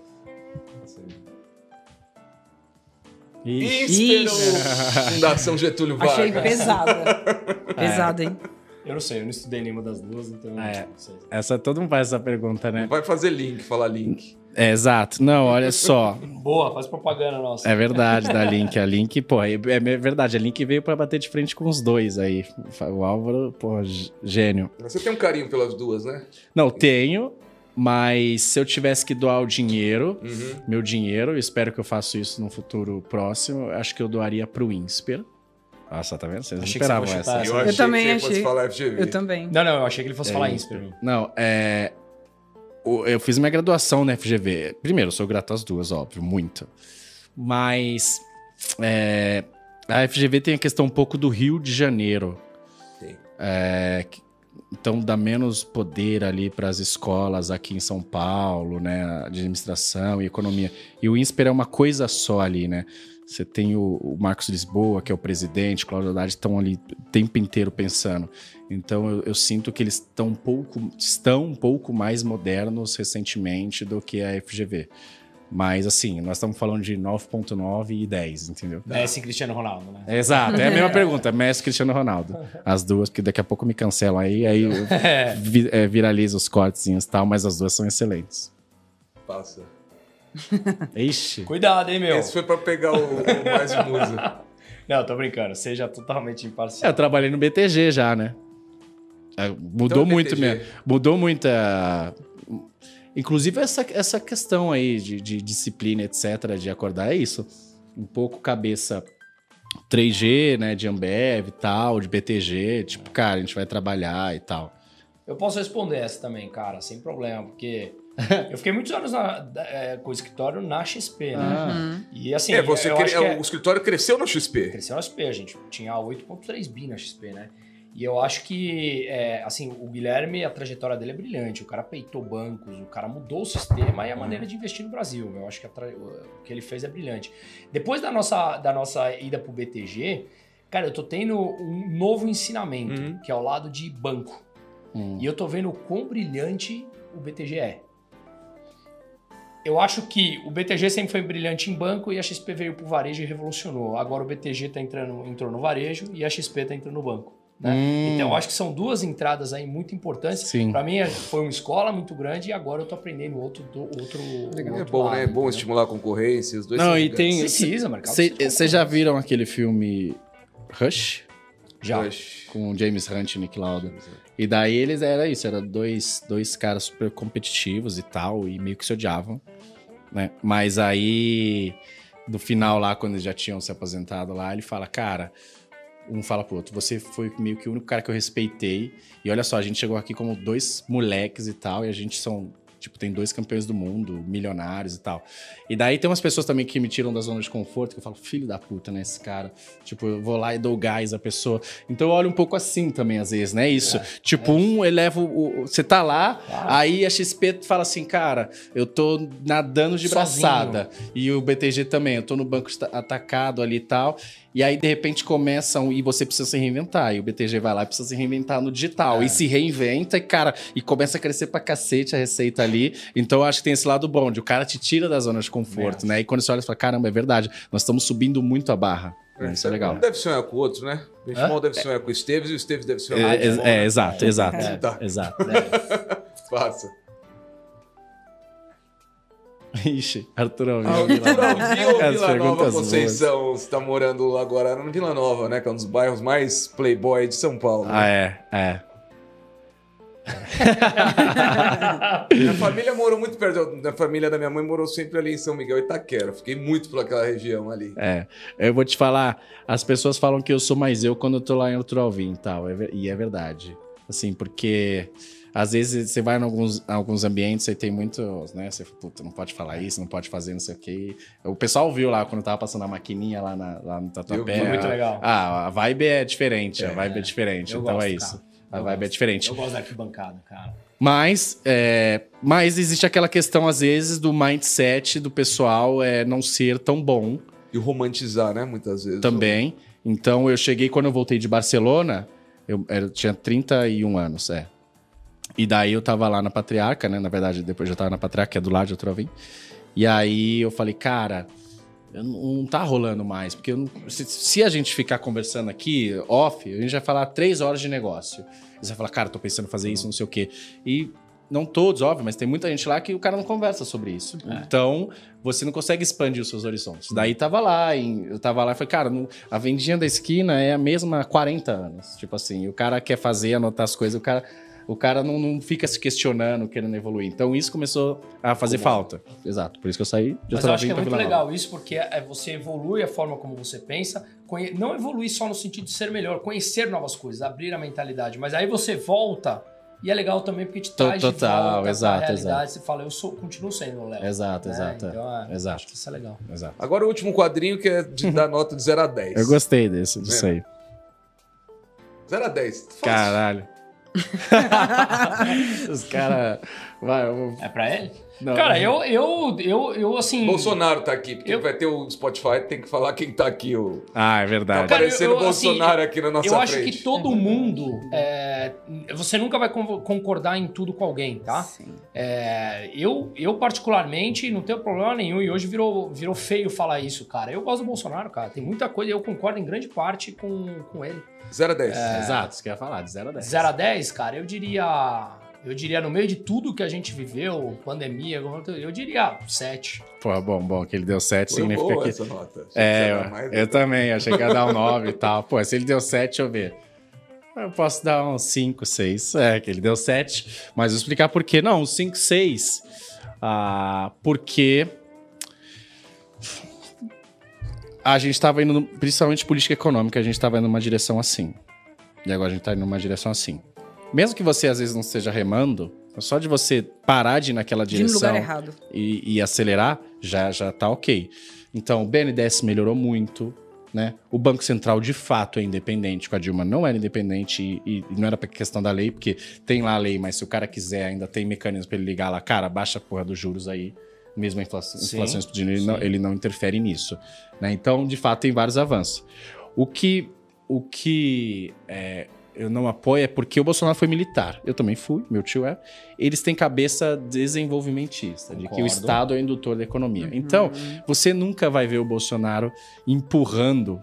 Ixi. Íspero! Fundação Getúlio Vargas. Achei pesada. Pesada, hein? Eu não sei, eu não estudei nenhuma das duas, então eu É. não sei. Essa, todo mundo faz essa pergunta, né? Vai fazer link, falar link. É, exato. Não, olha só. Boa, faz propaganda nossa. É verdade da Link. A Link, pô, é, é verdade. A Link veio pra bater de frente com os dois aí. O Álvaro, pô, gê- gênio. Você tem um carinho pelas duas, né? Não, tenho, mas se eu tivesse que doar o dinheiro, Uhum. meu dinheiro, espero que eu faça isso no futuro próximo, acho que eu doaria pro INSPER. Nossa, tá vendo? Vocês não Achei que esperavam essa. Eu, achei também que você fosse achei. falar FGV. Eu também. Não, não, eu achei que ele fosse É falar isso. isso. Não, é. Eu fiz minha graduação na FGV. Primeiro, eu sou grato às duas, óbvio, muito. Mas. é, a FGV tem a questão um pouco do Rio de Janeiro. Tem. É, então dá menos poder ali para as escolas aqui em São Paulo, né? Administração e economia. E o INSPER é uma coisa só ali, né? Você tem o, o Marcos Lisboa, que é o presidente, o Cláudio Haddad estão ali o tempo inteiro pensando. Então eu, eu sinto que eles estão um pouco, estão um pouco mais modernos recentemente do que a FGV. Mas assim, nós estamos falando de 9.9 e 10, entendeu? Messi e Cristiano Ronaldo, né? Exato, é a mesma pergunta, Messi e Cristiano Ronaldo. As duas, porque daqui a pouco me cancelam aí, aí eu vi, é, viralizo os cortezinhos e tal, mas as duas são excelentes. Passa. Ixi. Cuidado, hein, meu? Esse foi pra pegar o, o mais musa. Não, tô brincando. Seja totalmente É, imparcial. eu trabalhei no BTG já, né? É, Mudou Então, muito BTG. mesmo. Mudou muito a... Inclusive essa, essa questão aí de, de disciplina, etc., de acordar, é isso. Um pouco cabeça 3G, né, de Ambev e tal, de BTG, tipo, cara, a gente vai trabalhar e tal. Eu posso responder essa também, cara, sem problema, porque eu fiquei muitos anos na- é, com o escritório na XP, né? Ah. E assim, é, você eu cre- acho que é- o escritório cresceu na XP. cresceu na XP, a gente tinha 8.3 bi na XP, né? E eu acho que, é, assim, o Guilherme, a trajetória dele é brilhante. O cara peitou bancos, o cara mudou o sistema e a maneira de investir no Brasil. Eu acho que a tra- o que ele fez é brilhante. Depois da nossa, da nossa ida pro BTG, cara, eu tô tendo um novo ensinamento, Uhum. que é o lado de banco. Hum. E eu tô vendo o quão brilhante o BTG é. Eu acho que o BTG sempre foi brilhante em banco e a XP veio pro varejo e revolucionou. Agora o BTG tá entrando, entrou no varejo e a XP tá entrando no banco. Né? Hum. Então, eu acho que são duas entradas aí muito importantes. Sim. Para mim, é- foi uma escola muito grande e agora eu tô aprendendo outro, do, outro, É outro bom, lado, né? É bom entendeu? estimular a concorrência. Os dois Não, são e tem- Precisa, mercado. Vocês já viram aquele filme Rush? Já. Rush. Com James Hunt e Nick Lauda. E daí eles era isso, era dois, dois caras super competitivos e tal, e meio que se odiavam, né? Mas aí, no final lá, quando eles já tinham se aposentado lá, ele fala, cara, um fala pro outro, você foi meio que o único cara que eu respeitei, e olha só, a gente chegou aqui como dois moleques e tal, e a gente são, tipo, tem dois campeões do mundo, milionários e tal. E daí tem umas pessoas também que me tiram da zona de conforto, que eu falo, filho da puta, né, esse cara. Tipo, eu vou lá e dou gás à pessoa. Então eu olho um pouco assim também, às vezes, né? Isso. tipo, um eleva o. Você tá lá, aí a XP fala assim, cara, eu tô nadando de Sozinho. braçada. E o BTG também, eu tô no banco atacado ali e tal. E aí, de repente, começam e você precisa se reinventar. E o BTG vai lá e precisa se reinventar no digital. É. E se reinventa, e, cara, e começa a crescer pra cacete a receita ali. Então, eu acho que tem esse lado bom, de o cara te tira da zona de conforto, né? E quando você olha, você fala, caramba, é verdade, nós estamos subindo muito a barra. Isso é legal. Um deve sonhar com o outro, né? O Benchimol deve sonhar com o Esteves e o Esteves deve sonhar É, com o é, Benchimol, é, né? exato, exato. É. Tá. Exato. Passa. Ixi. Ah, viu? Vitor Alvim ou Vila Nova boas. Conceição? Você tá morando agora no Vila Nova, né? Que é um dos bairros mais playboy de São Paulo. Ah, né? é, é. Minha família morou muito perto. A família da minha mãe morou sempre ali em São Miguel Itaquera. Fiquei muito por aquela região ali. É, eu vou te falar, as pessoas falam que eu sou mais eu quando eu tô lá em Arthur Alvim e tal, é e é verdade. Assim, porque às vezes você vai em alguns, alguns ambientes e tem muitos, né? Você puta, não pode falar isso, não pode fazer não sei o quê. O pessoal viu lá quando eu tava passando a maquininha lá, na, lá no Tatuapé. Foi muito legal. Ah, a vibe é diferente, a vibe é diferente, eu então gosto, é isso. cara. A Eu vibe é gosto. diferente. Eu gosto da arquibancada, cara. Mas, é, mas existe aquela questão, às vezes, do mindset do pessoal é, não ser tão bom E romantizar, né? Muitas vezes. também. Então eu cheguei quando eu voltei de Barcelona, eu, era- tinha 31 anos, é. E daí eu tava lá na Patriarca, né? Na verdade, depois eu tava na Patriarca, que é do lado de Outrovim. E aí eu falei, cara, não, tá rolando mais. Porque não- se, se a gente ficar conversando aqui, off, a gente vai falar três horas de negócio. E você vai falar, cara, tô pensando em fazer isso, não sei o quê. E não todos, óbvio, mas tem muita gente lá que o cara não conversa sobre isso. Então, você não consegue expandir os seus horizontes. Daí tava lá, em- eu tava lá e falei, cara, não- a vendinha da esquina é a mesma há 40 anos. Tipo assim, o cara quer fazer, anotar as coisas, o cara, o cara não, não fica se questionando, querendo evoluir. Então, isso começou a fazer falta. Exato, por isso que eu saí de Mas eu acho que é muito Nova. legal isso, porque é, você evolui a forma como você pensa, conhe- não evoluir só no sentido de ser melhor, conhecer novas coisas, abrir a mentalidade. Mas aí você volta, e é legal também porque te traz de total, volta exato, realidade. Você fala, eu sou, continuo sendo o Léo. Exato, né? exato. Então, é, Exato. acho que isso é legal. Exato. Agora o último quadrinho que é de dar nota de 0 a 10. Eu gostei desse, disso aí. 0 a 10. Fácil. Caralho. Os caras. Vai, eu vou. É pra ele? Não, Cara, eu, eu, eu, eu assim... Bolsonaro tá aqui, porque Eu- vai ter o Spotify, tem que falar quem tá aqui. O... Ah, é Tá verdade. Cara, aparecendo eu- o assim, Bolsonaro aqui na nossa Eu acho frente. que todo mundo. é, você nunca vai con- concordar em tudo com alguém, tá? Sim. É, eu, eu, particularmente, não tenho problema nenhum, e hoje virou, virou feio falar isso, cara. Eu gosto do Bolsonaro, cara. Tem muita coisa, eu concordo em grande parte com, com ele. 0 a 10. Exato, isso que eu ia falar, de 0 a 10. 0 a 10, cara, eu diria. Eu diria, no meio de tudo que a gente viveu, pandemia, eu diria 7. Pô, bom, bom, que ele deu 7 Foi significa boa que. essa nota. Achei que É, dar mais, eu né? também, achei que ia dar um 9 e tal. Pô, se ele deu 7, deixa eu ver. Eu posso dar um 5, 6. É, que ele deu 7. Mas vou explicar por quê. Não, um 5, 6. Ah, porque. A gente estava indo, principalmente política econômica, a gente estava indo numa direção assim. E agora a gente está indo numa direção assim. Mesmo que você às vezes não esteja remando, só de você parar de ir naquela direção e, e acelerar, já, já tá ok. Então, o BNDES melhorou muito, né? O Banco Central, de fato, é independente. Com a Dilma não era independente e, e não era pra questão da lei, porque tem lá a lei, mas se o cara quiser, ainda tem mecanismo pra ele ligar lá, cara, baixa a porra dos juros aí, mesmo a inflação, Sim, inflação explodindo, ele não, ele não interfere nisso. Né? Então, de fato, tem vários avanços. O que, o que é, eu não apoio é porque o Bolsonaro foi militar. Eu também fui, meu tio é. Eles têm cabeça desenvolvimentista, de que o Concordo. Estado é o indutor da economia. Então, você nunca vai ver o Bolsonaro empurrando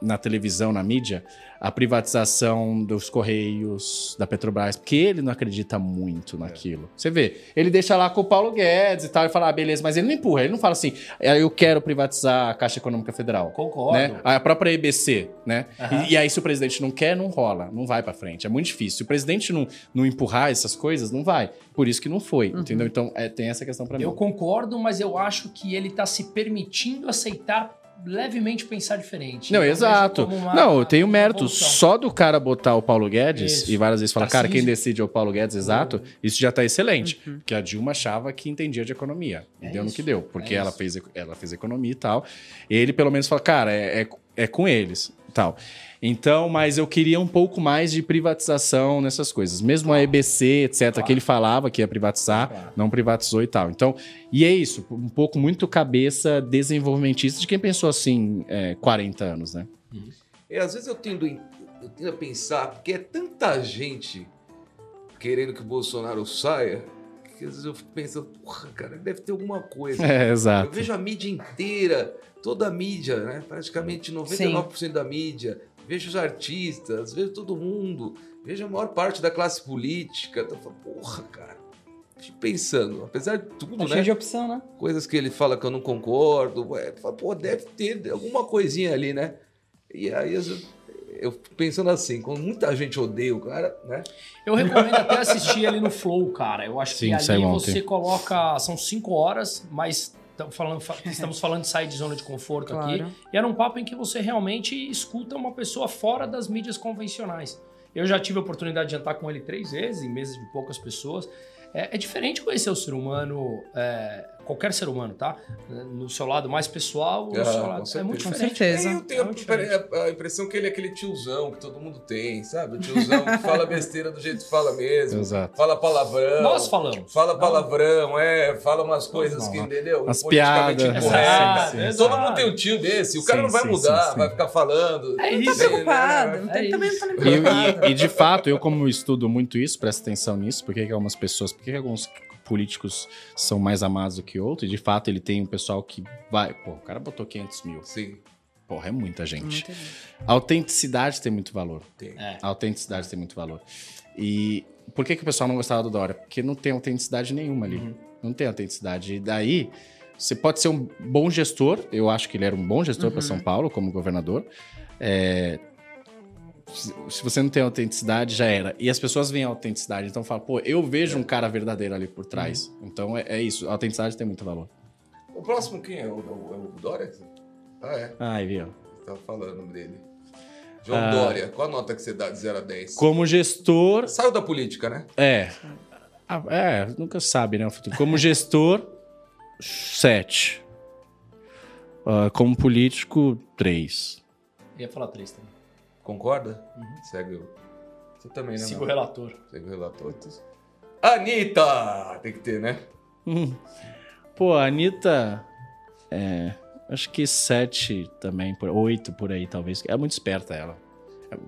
na televisão, na mídia, a privatização dos Correios, da Petrobras, porque ele não acredita muito naquilo. Você vê, ele deixa lá com o Paulo Guedes e tal, e fala, ah, beleza, mas ele não empurra, ele não fala assim, "Ah, eu quero privatizar a Caixa Econômica Federal. Concordo. Né? A própria EBC, né? Aham. E, e aí, se o presidente não quer, não rola, não vai pra frente. É muito difícil. Se o presidente não, não empurrar essas coisas, não vai. Por isso que não foi, entendeu? Então, é, tem essa questão pra mim. Eu concordo, mas eu acho que ele tá se permitindo aceitar levemente pensar diferente. Não, Eu exato. uma- não, eu tenho mérito. Só do cara botar o Paulo Guedes Isso. e várias vezes falar, cara, quem Tarcísio. decide é o Paulo Guedes, exato, isso já tá excelente. Porque a Dilma achava que entendia de economia. E É deu no isso, que deu. Porque é ela, isso. fez, ela fez economia e tal. Ele, pelo menos, fala, cara, é, é, é com eles e tal. Então, mas eu queria um pouco mais de privatização nessas coisas. Mesmo a EBC, etc., que ele falava que ia privatizar, Claro. não privatizou e tal. Então, e é isso, um pouco muito cabeça desenvolvimentista de quem pensou assim é, 40 anos, né? E às vezes eu tendo, eu tendo a pensar, porque é tanta gente querendo que o Bolsonaro saia, que às vezes eu fico pensando, porra, cara, deve ter alguma coisa. É, Eu exato. vejo a mídia inteira, toda a mídia, né? Praticamente 99% da mídia. Vejo os artistas, vejo todo mundo, vejo a maior parte da classe política. Então, eu falo, porra, cara. Fico pensando, apesar de tudo, Tá né? cheio de opção, né? coisas que ele fala que eu não concordo. ué, fala, Pô, deve ter alguma coisinha ali, né? E aí eu, eu fico pensando assim, quando muita gente odeia o cara, né? Eu recomendo até assistir ele no Flow, cara. Eu acho Sim, que ali ontem. você coloca. São cinco horas, mas falando, fa- estamos falando de sair de zona de conforto aqui. Claro. E era um papo em que você realmente escuta uma pessoa fora das mídias convencionais. Eu já tive a oportunidade de jantar com ele três vezes, em mesas de poucas pessoas. É, é diferente conhecer o ser humano, é, qualquer ser humano, tá? No seu lado mais pessoal, no Ah, seu com lado. É certeza. muito Com diferente. certeza. Aí eu tenho É a, a impressão que ele é aquele tiozão que todo mundo tem, sabe? O tiozão que fala besteira do jeito que fala mesmo. Exato. Fala palavrão. Nós falamos. Fala Não. palavrão, é, fala umas coisas que, não. entendeu? As Politicamente piadas. Todo mundo tem um tio desse. O cara Sim, não vai sim, mudar, sim, sim. vai ficar falando. É Não isso. sei, né? Preocupado. É também não tá nem E, preocupado. e- e, de fato, eu como estudo muito isso, presta atenção nisso, porque que algumas pessoas, porque que alguns políticos são mais amados do que outros, e de fato ele tem um pessoal que vai, pô, o cara botou 500 mil, Sim, porra, é muita gente. Muita autenticidade tem muito valor. tem. É. A autenticidade tem muito valor. E por que, que o pessoal não gostava do Dória? Porque não tem autenticidade nenhuma ali. Não tem autenticidade. E daí, você pode ser um bom gestor, eu acho que ele era um bom gestor para São Paulo como governador. É, se você não tem autenticidade, já era. E as pessoas veem a autenticidade, então falam, pô, eu vejo um cara verdadeiro ali por trás. Então é, é isso, a autenticidade tem muito valor. O próximo quem é? O, o, o Dória? Ah, é. Ai, viu? Você tava falando dele. João Ah. Dória, qual a nota que você dá de 0 a 10? Como gestor, Saiu da política, né? É. Ah, É, nunca sabe, né? o futuro. Como gestor, 7. como político, 3. Ia falar três também. Concorda? Segue o. Você também, né? Siga o relator. Segue o relator. Anitta! Tem que ter, né? Pô, a Anitta. É. Acho que 7 também, 8 por aí, talvez. É muito esperta ela.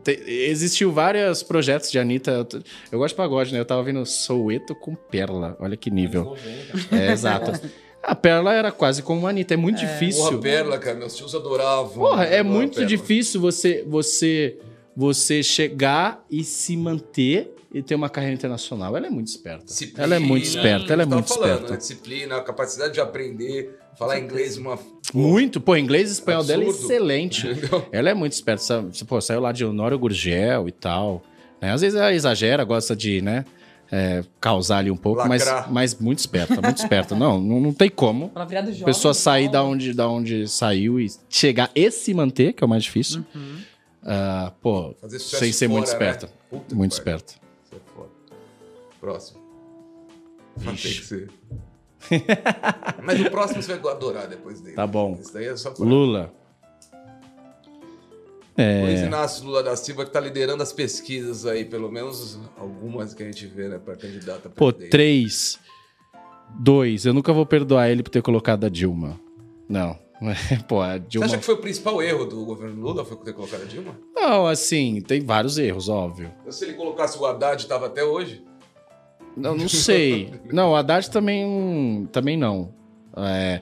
Tem- existiu vários projetos de Anitta. Eu, eu gosto de pagode, né? Eu tava vendo Soueto com Perla. Olha que nível. Anos 90. É, exato. A Perla era quase como a Anitta. É muito difícil. Porra, Perla, cara. Meus tios adoravam. Porra, é Adoravam muito difícil você, você, você chegar e se manter e ter uma carreira internacional. Ela é muito esperta. Disciplina, ela é muito esperta, ela é muito falando, esperta. Né? Disciplina, a capacidade de aprender, falar inglês, uma. Muito, pô, inglês e espanhol dela é Absurdo. excelente. Entendeu? Ela é muito esperta. Pô, saiu lá de Honório Gurgel e tal. né? Às vezes ela exagera, gosta de, né, é, causar ali um pouco, mas, Lacrar. mas muito esperta, muito esperta. Não, não, não tem como. A jovem. pessoa sair da onde, da onde saiu e chegar e se manter, que é o mais difícil. Ah, pô, Fazer sucesso sem ser muito fora, né? esperta. Muito esperta. Isso é foda. Próximo. Ter Vixe. que ser. Mas o próximo você vai adorar depois dele. Tá bom. Isso daí é. Luiz Inácio Lula da Silva que tá liderando as pesquisas aí, pelo menos algumas que a gente vê, né, pra candidata pô, presidente. três. Dois. Eu nunca vou perdoar ele por ter colocado a Dilma. Não. Pô, a Você Dilma. acha que foi o principal erro do governo Lula? Foi ter colocado a Dilma? Não, assim, tem vários erros, óbvio. Se ele colocasse o Haddad, tava até hoje? Não, não sei. não, o Haddad também, também não. É,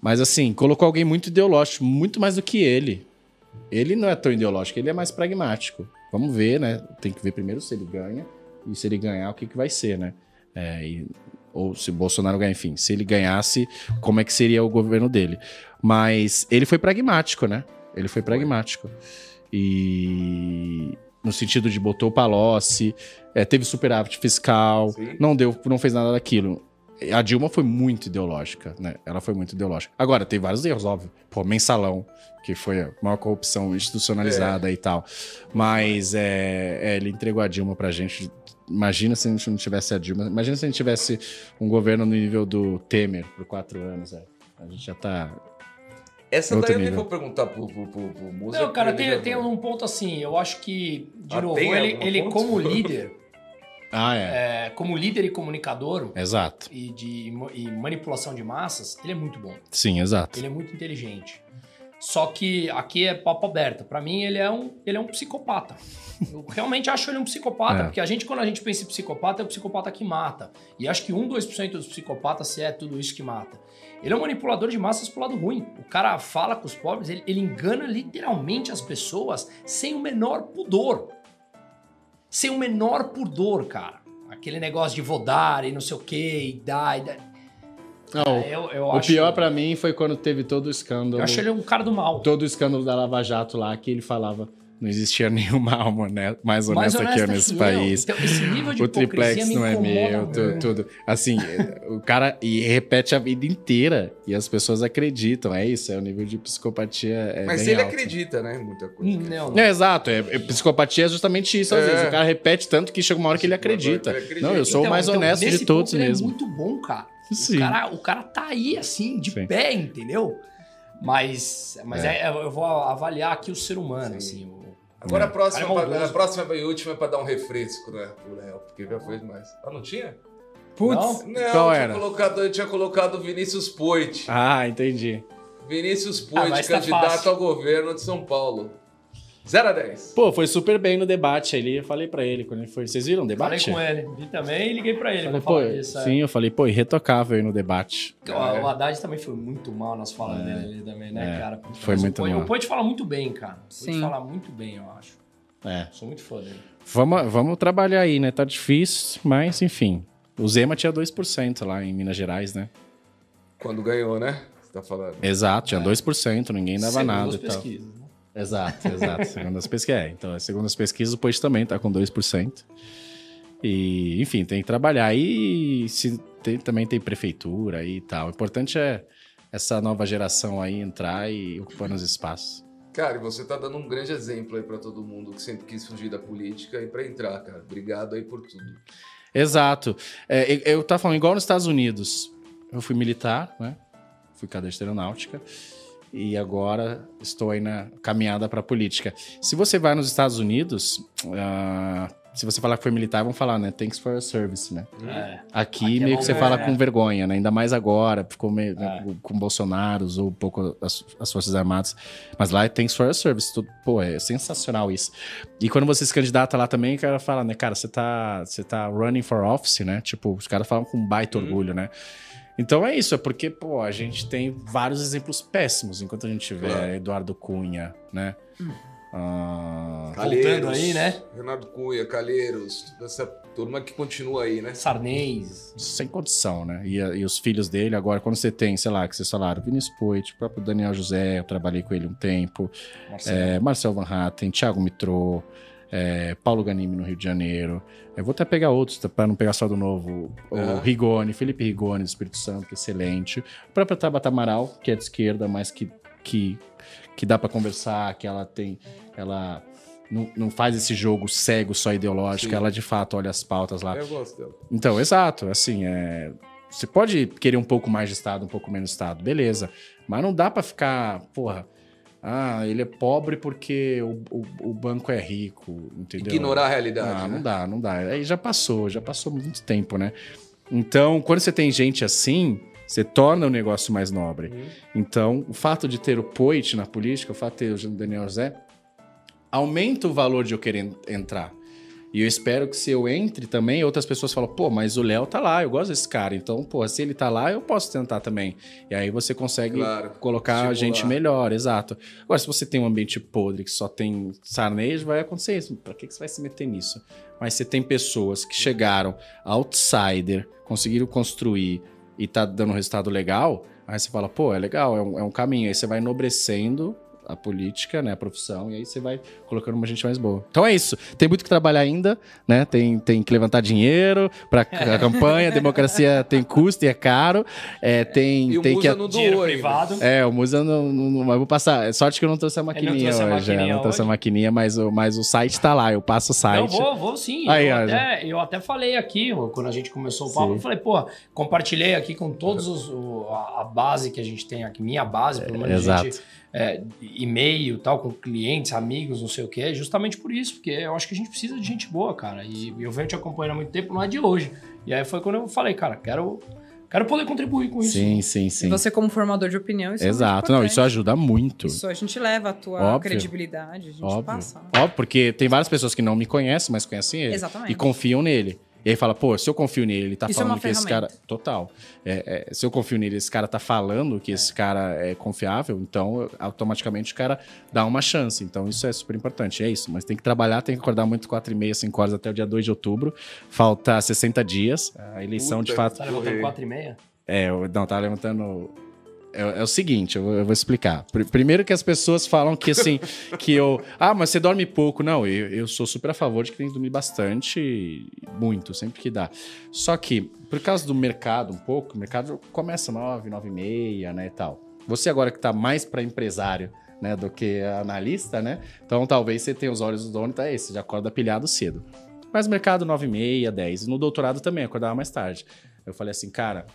mas assim, colocou alguém muito ideológico, muito mais do que ele. Ele não é tão ideológico, ele é mais pragmático. Vamos ver, né? Tem que ver primeiro se ele ganha e se ele ganhar, o que, que vai ser, né? É, e- ou se Bolsonaro ganhar, enfim. Se ele ganhasse, como é que seria o governo dele? Mas ele foi pragmático, né? Ele foi pragmático. E no sentido de botou o Palocci, é, teve superávit fiscal, Sim. não deu, não fez nada daquilo. A Dilma foi muito ideológica, né? Ela foi muito ideológica. Agora, tem vários erros, óbvio. Pô, mensalão, que foi a maior corrupção institucionalizada e tal. Mas é, é, ele entregou a Dilma pra gente. Imagina se a gente não tivesse a Dilma. Imagina se a gente tivesse um governo no nível do Temer por quatro anos. É. A gente já tá. Essa daí eu nem vou perguntar pro, pro, pro, pro Musa. Não, cara, tem, tem um ponto assim, eu acho que, de Ah, novo, ele, ele como líder, Ah, é. é, como líder e comunicador Exato. e de e manipulação de massas, ele é muito bom. Sim, exato. Ele é muito inteligente. Só que aqui é papo aberto. Pra mim, ele é um, ele é um psicopata. Eu realmente acho ele um psicopata, É. porque a gente, quando a gente pensa em psicopata, é o psicopata que mata. E acho que 1, 2% dos psicopatas se é tudo isso que mata. Ele é um manipulador de massas pro lado ruim. O cara fala com os pobres, ele, ele engana literalmente as pessoas sem o menor pudor. Sem o menor pudor, cara. Aquele negócio de vou dar e não sei o que, e dar, e dar. Não, Eu, eu o acho, pior pra mim foi quando teve todo o escândalo. Eu acho ele um cara do mal. Todo o escândalo da Lava Jato lá, que ele falava. Não existia nenhuma alma né, mais honesta que eu nesse que país. Então, esse nível de O triplex me não é meu, tu- tudo. Assim, o cara e repete a vida inteira e as pessoas acreditam. É isso, é o nível de psicopatia. É Mas bem ele alto. acredita, né? Muita coisa. Não, não. É, exato, é, é- psicopatia é justamente isso. Às É. vezes o cara repete tanto que chega uma hora que ele acredita. Ele acredita. Não, eu sou o Então, mais então, honesto de todos ponto, ele mesmo. É muito bom, cara. Sim. O cara. O cara tá aí, assim, de Sim. pé, entendeu? Mas, mas É. é, eu vou avaliar aqui o ser humano, Sim. assim. Agora a próxima, é pra- a próxima e última é pra dar um refresco, né? Pro Léo, porque já foi demais. Ah, não tinha? Putz. Não? Não, Qual eu era? colocado, eu tinha colocado o Vinícius Poit. Ah, entendi. Vinícius Ah, Poit, tá candidato fácil. ao governo de São Paulo. 0 a 10. Pô, foi super bem no debate ali. Eu falei pra ele quando ele foi. Vocês viram o Falei debate? com ele. Vi também e liguei pra ele Falei, pra pô, falar disso. é. sim, eu falei, pô, irretocável aí no debate. O, o Haddad também foi muito mal nas falas dele ali também, né, É, cara? foi Mas muito o mal. O Poit fala muito bem, cara. Sim. fala muito bem, eu acho. É. Sou muito fã dele. Vamos, vamos trabalhar aí, né? Tá difícil, mas enfim. O Zema tinha 2% lá em Minas Gerais, né? Quando ganhou, né? Você tá falando. Exato, tinha 2%, ninguém dava Segundo nada as e tal. pesquisas, né? Exato, exato. segundo as pesquisas. É, então, segundo as pesquisas, o Poit também tá com 2%. E, enfim, tem que trabalhar. aí se tem- também tem prefeitura e tal. O importante é essa nova geração aí entrar e ocupando os espaços. Cara, e você tá dando um grande exemplo aí pra todo mundo que sempre quis fugir da política e pra entrar, cara. Obrigado aí por tudo. Exato. É, eu- eu tava falando, igual nos Estados Unidos. Eu fui militar, né? Fui cadete aeronáutica. E agora estou aí na caminhada para política. Se você vai nos Estados Unidos, ah, se você falar que foi militar, vão falar, né? Thanks for your service, né? É. Aqui, Aqui é meio que você né? fala com vergonha, né? Ainda mais agora, ficou meio É. com, com Bolsonaro, ou um pouco as, as Forças Armadas. Mas lá é Thanks for your service. Tudo, pô, é sensacional isso. E quando você se candidata lá também, o cara fala, né, cara, você tá, você tá running for office, né? Tipo, os caras falam com baita Uhum. orgulho, né? Então é isso, é porque, pô, a gente tem vários exemplos péssimos enquanto a gente tiver Claro. Eduardo Cunha, né? Hum. Ah, Voltando aí, né? Renato Cunha, Calheiros, toda essa turma que continua aí, né? Sarnez. sem condição, né? E, e os filhos dele, agora, quando você tem, sei lá, que vocês falaram, Vinícius Poit, o próprio Daniel José, eu trabalhei com ele um tempo, Marcelo. é, Marcel Van Hatten, Thiago Mitrô, é, Paulo Ganimi no Rio de Janeiro. Eu vou até pegar outros, para não pegar só do novo. O Aham. Rigoni, Felipe Rigoni, do Espírito Santo, que é excelente. O próprio Tabata Amaral, que é de esquerda, mas que, que, que dá para conversar, que ela tem. Ela não, não faz esse jogo cego, só ideológico, Sim. ela de fato olha as pautas lá. Eu gosto dela. Então, exato, assim, é... você pode querer um pouco mais de Estado, um pouco menos de Estado, beleza. Mas não dá pra ficar, porra, ah, ele é pobre porque o, o, o banco é rico, entendeu? Ignorar a realidade. Ah, né? não dá, não dá. Aí já passou, já passou muito tempo, né? Então, quando você tem gente assim, Você torna o negócio mais nobre. Uhum. Então, o fato de ter o Poit na política, o fato de ter o Daniel José, aumenta o valor de eu querer en- entrar. E eu espero que se eu entre também, outras pessoas falam, pô, mas o Léo tá lá, eu gosto desse cara. Então, pô, se ele tá lá, eu posso tentar também. E aí você consegue Claro, colocar estimular. gente melhor, exato. Agora, se você tem um ambiente podre que só tem sarnejo, vai acontecer isso. Pra que que você vai se meter nisso? Mas você tem pessoas que chegaram outsider, conseguiram construir e tá dando um resultado legal, aí você fala, pô, é legal, é um, é um caminho. Aí você vai enobrecendo a política, né, a profissão, e aí você vai colocando uma gente mais boa. Então é isso. Tem muito que trabalhar ainda, né? Tem, tem que levantar dinheiro para a campanha, a democracia tem custo e é caro. É, tem, E o tem Musa que não Dinheiro doou privado. é, o Musa não, não, não- mas vou passar. É Sorte que eu não trouxe a maquininha trouxe a hoje. maquininha é, não trouxe a hoje. maquininha, mas o, mas o site tá lá. Eu passo o site. vou, vou sim. Aí, eu, ó, até, eu até falei aqui, quando a gente começou o papo, Sim. eu falei, pô, compartilhei aqui com todos os, o- a, a base que a gente tem aqui, minha base, pelo menos, exato. gente, é, e-mail tal, com clientes, amigos, não sei o quê, justamente por isso, porque eu acho que a gente precisa de gente boa, cara. E eu venho te acompanhando há muito tempo, não é de hoje. E aí foi quando eu falei, cara, quero, quero poder contribuir com isso. Sim, sim, sim. E você, como formador de opinião, isso é Exato. Não, isso ajuda muito. Isso a gente leva a tua Óbvio. credibilidade, a gente Óbvio. passa. Óbvio, porque tem várias pessoas que não me conhecem, mas conhecem ele. Exatamente. E confiam nele. E aí fala, pô, se eu confio nele, ele tá Isso é falando uma que esse cara. Total. É, é, se eu confio nele, esse cara tá falando que esse cara é confiável, então automaticamente o cara dá uma chance. Então isso é super importante. É isso. Mas tem que trabalhar, tem que acordar muito 4 e meia, 5 horas até o dia 2 de outubro. Falta 60 dias. A eleição, de Puta fato. Tá levantando 4 e meia? É, não, tá levantando. É, é o seguinte, eu vou, eu vou explicar. Pr- primeiro que as pessoas falam que assim, que eu. Ah, mas você dorme pouco. Não, eu, eu sou super a favor de que tem que dormir bastante, muito, sempre que dá. Só que, por causa do mercado um pouco, o mercado começa 9, 9 e meia, né, e tal. Você agora que tá mais para empresário, né, do que analista, né? Então talvez você tenha os olhos do dono, tá esse, já acorda pilhado cedo. Mas mercado 9 e meia, 10. No doutorado também, acordava mais tarde. Eu falei assim, cara,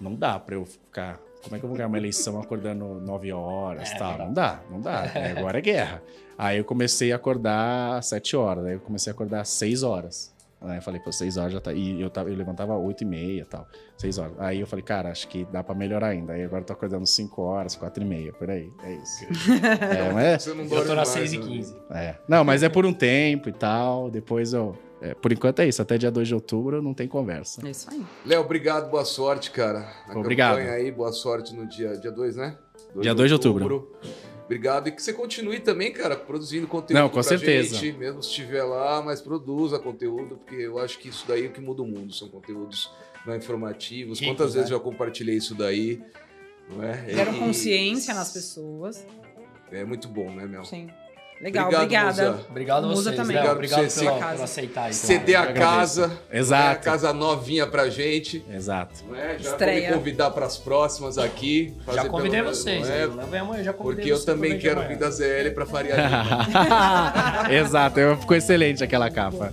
não dá pra eu ficar. Como é que eu vou ganhar uma eleição acordando 9 horas e É, tal? não dá. Não dá. É, agora é guerra. Aí eu comecei a acordar às 7 horas, aí eu comecei a acordar às 6 horas. Aí eu falei, pô, 6 horas já tá. E eu, tava, eu levantava 8 e meia e tal. 6 horas. Aí eu falei, cara, acho que dá pra melhorar ainda. Aí agora eu tô acordando 5 horas, 4 e meia, por aí. É isso. é, mas Você não Eu tô nas mais, 6 e né? 15 é. Não, mas é por um tempo e tal. Depois eu. É, por enquanto é isso. Até dia 2 de outubro não tem conversa. É isso aí. Léo, obrigado, boa sorte, cara. Na Obrigado. campanha aí, boa sorte no dia 2, dia dois, né? Dia 2 de outubro. Obrigado. E que você continue também, cara, produzindo conteúdo. Não, com pra certeza. Gente, mesmo se estiver lá, mas produza conteúdo, porque eu acho que isso daí é o que muda o mundo. São conteúdos não informativos. Quantas vezes né? eu já compartilhei isso daí? Não é? Geram E- consciência nas pessoas. É muito bom, né, Mel? Sim. Legal, Obrigado, obrigada. Musa. Obrigado a Musa vocês, também. Léo. Obrigado Obrigado, por você pela- por aceitar isso. Ceder a casa. Exato. né, A casa novinha pra gente. Exato. Não é? Já Estreia. vou me convidar pras próximas aqui. fazer Já convidei pelo- vocês. não é? Amanhã, já convidei Porque eu também quero vir da ZL pra Faria Lima. Exato, ficou excelente aquela capa.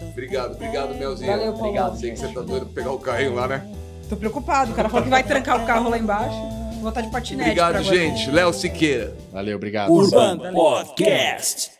Obrigado, obrigado, Melzinho. Valeu, Paulo. Obrigado, Sei que você tá doido pra pegar o carrinho lá, né? Tô preocupado. O cara falou que vai trancar o carro lá embaixo. Vou estar de patinete. Obrigado, pra agora. gente. Léo Siqueira. Valeu, obrigado. Urban Podcast.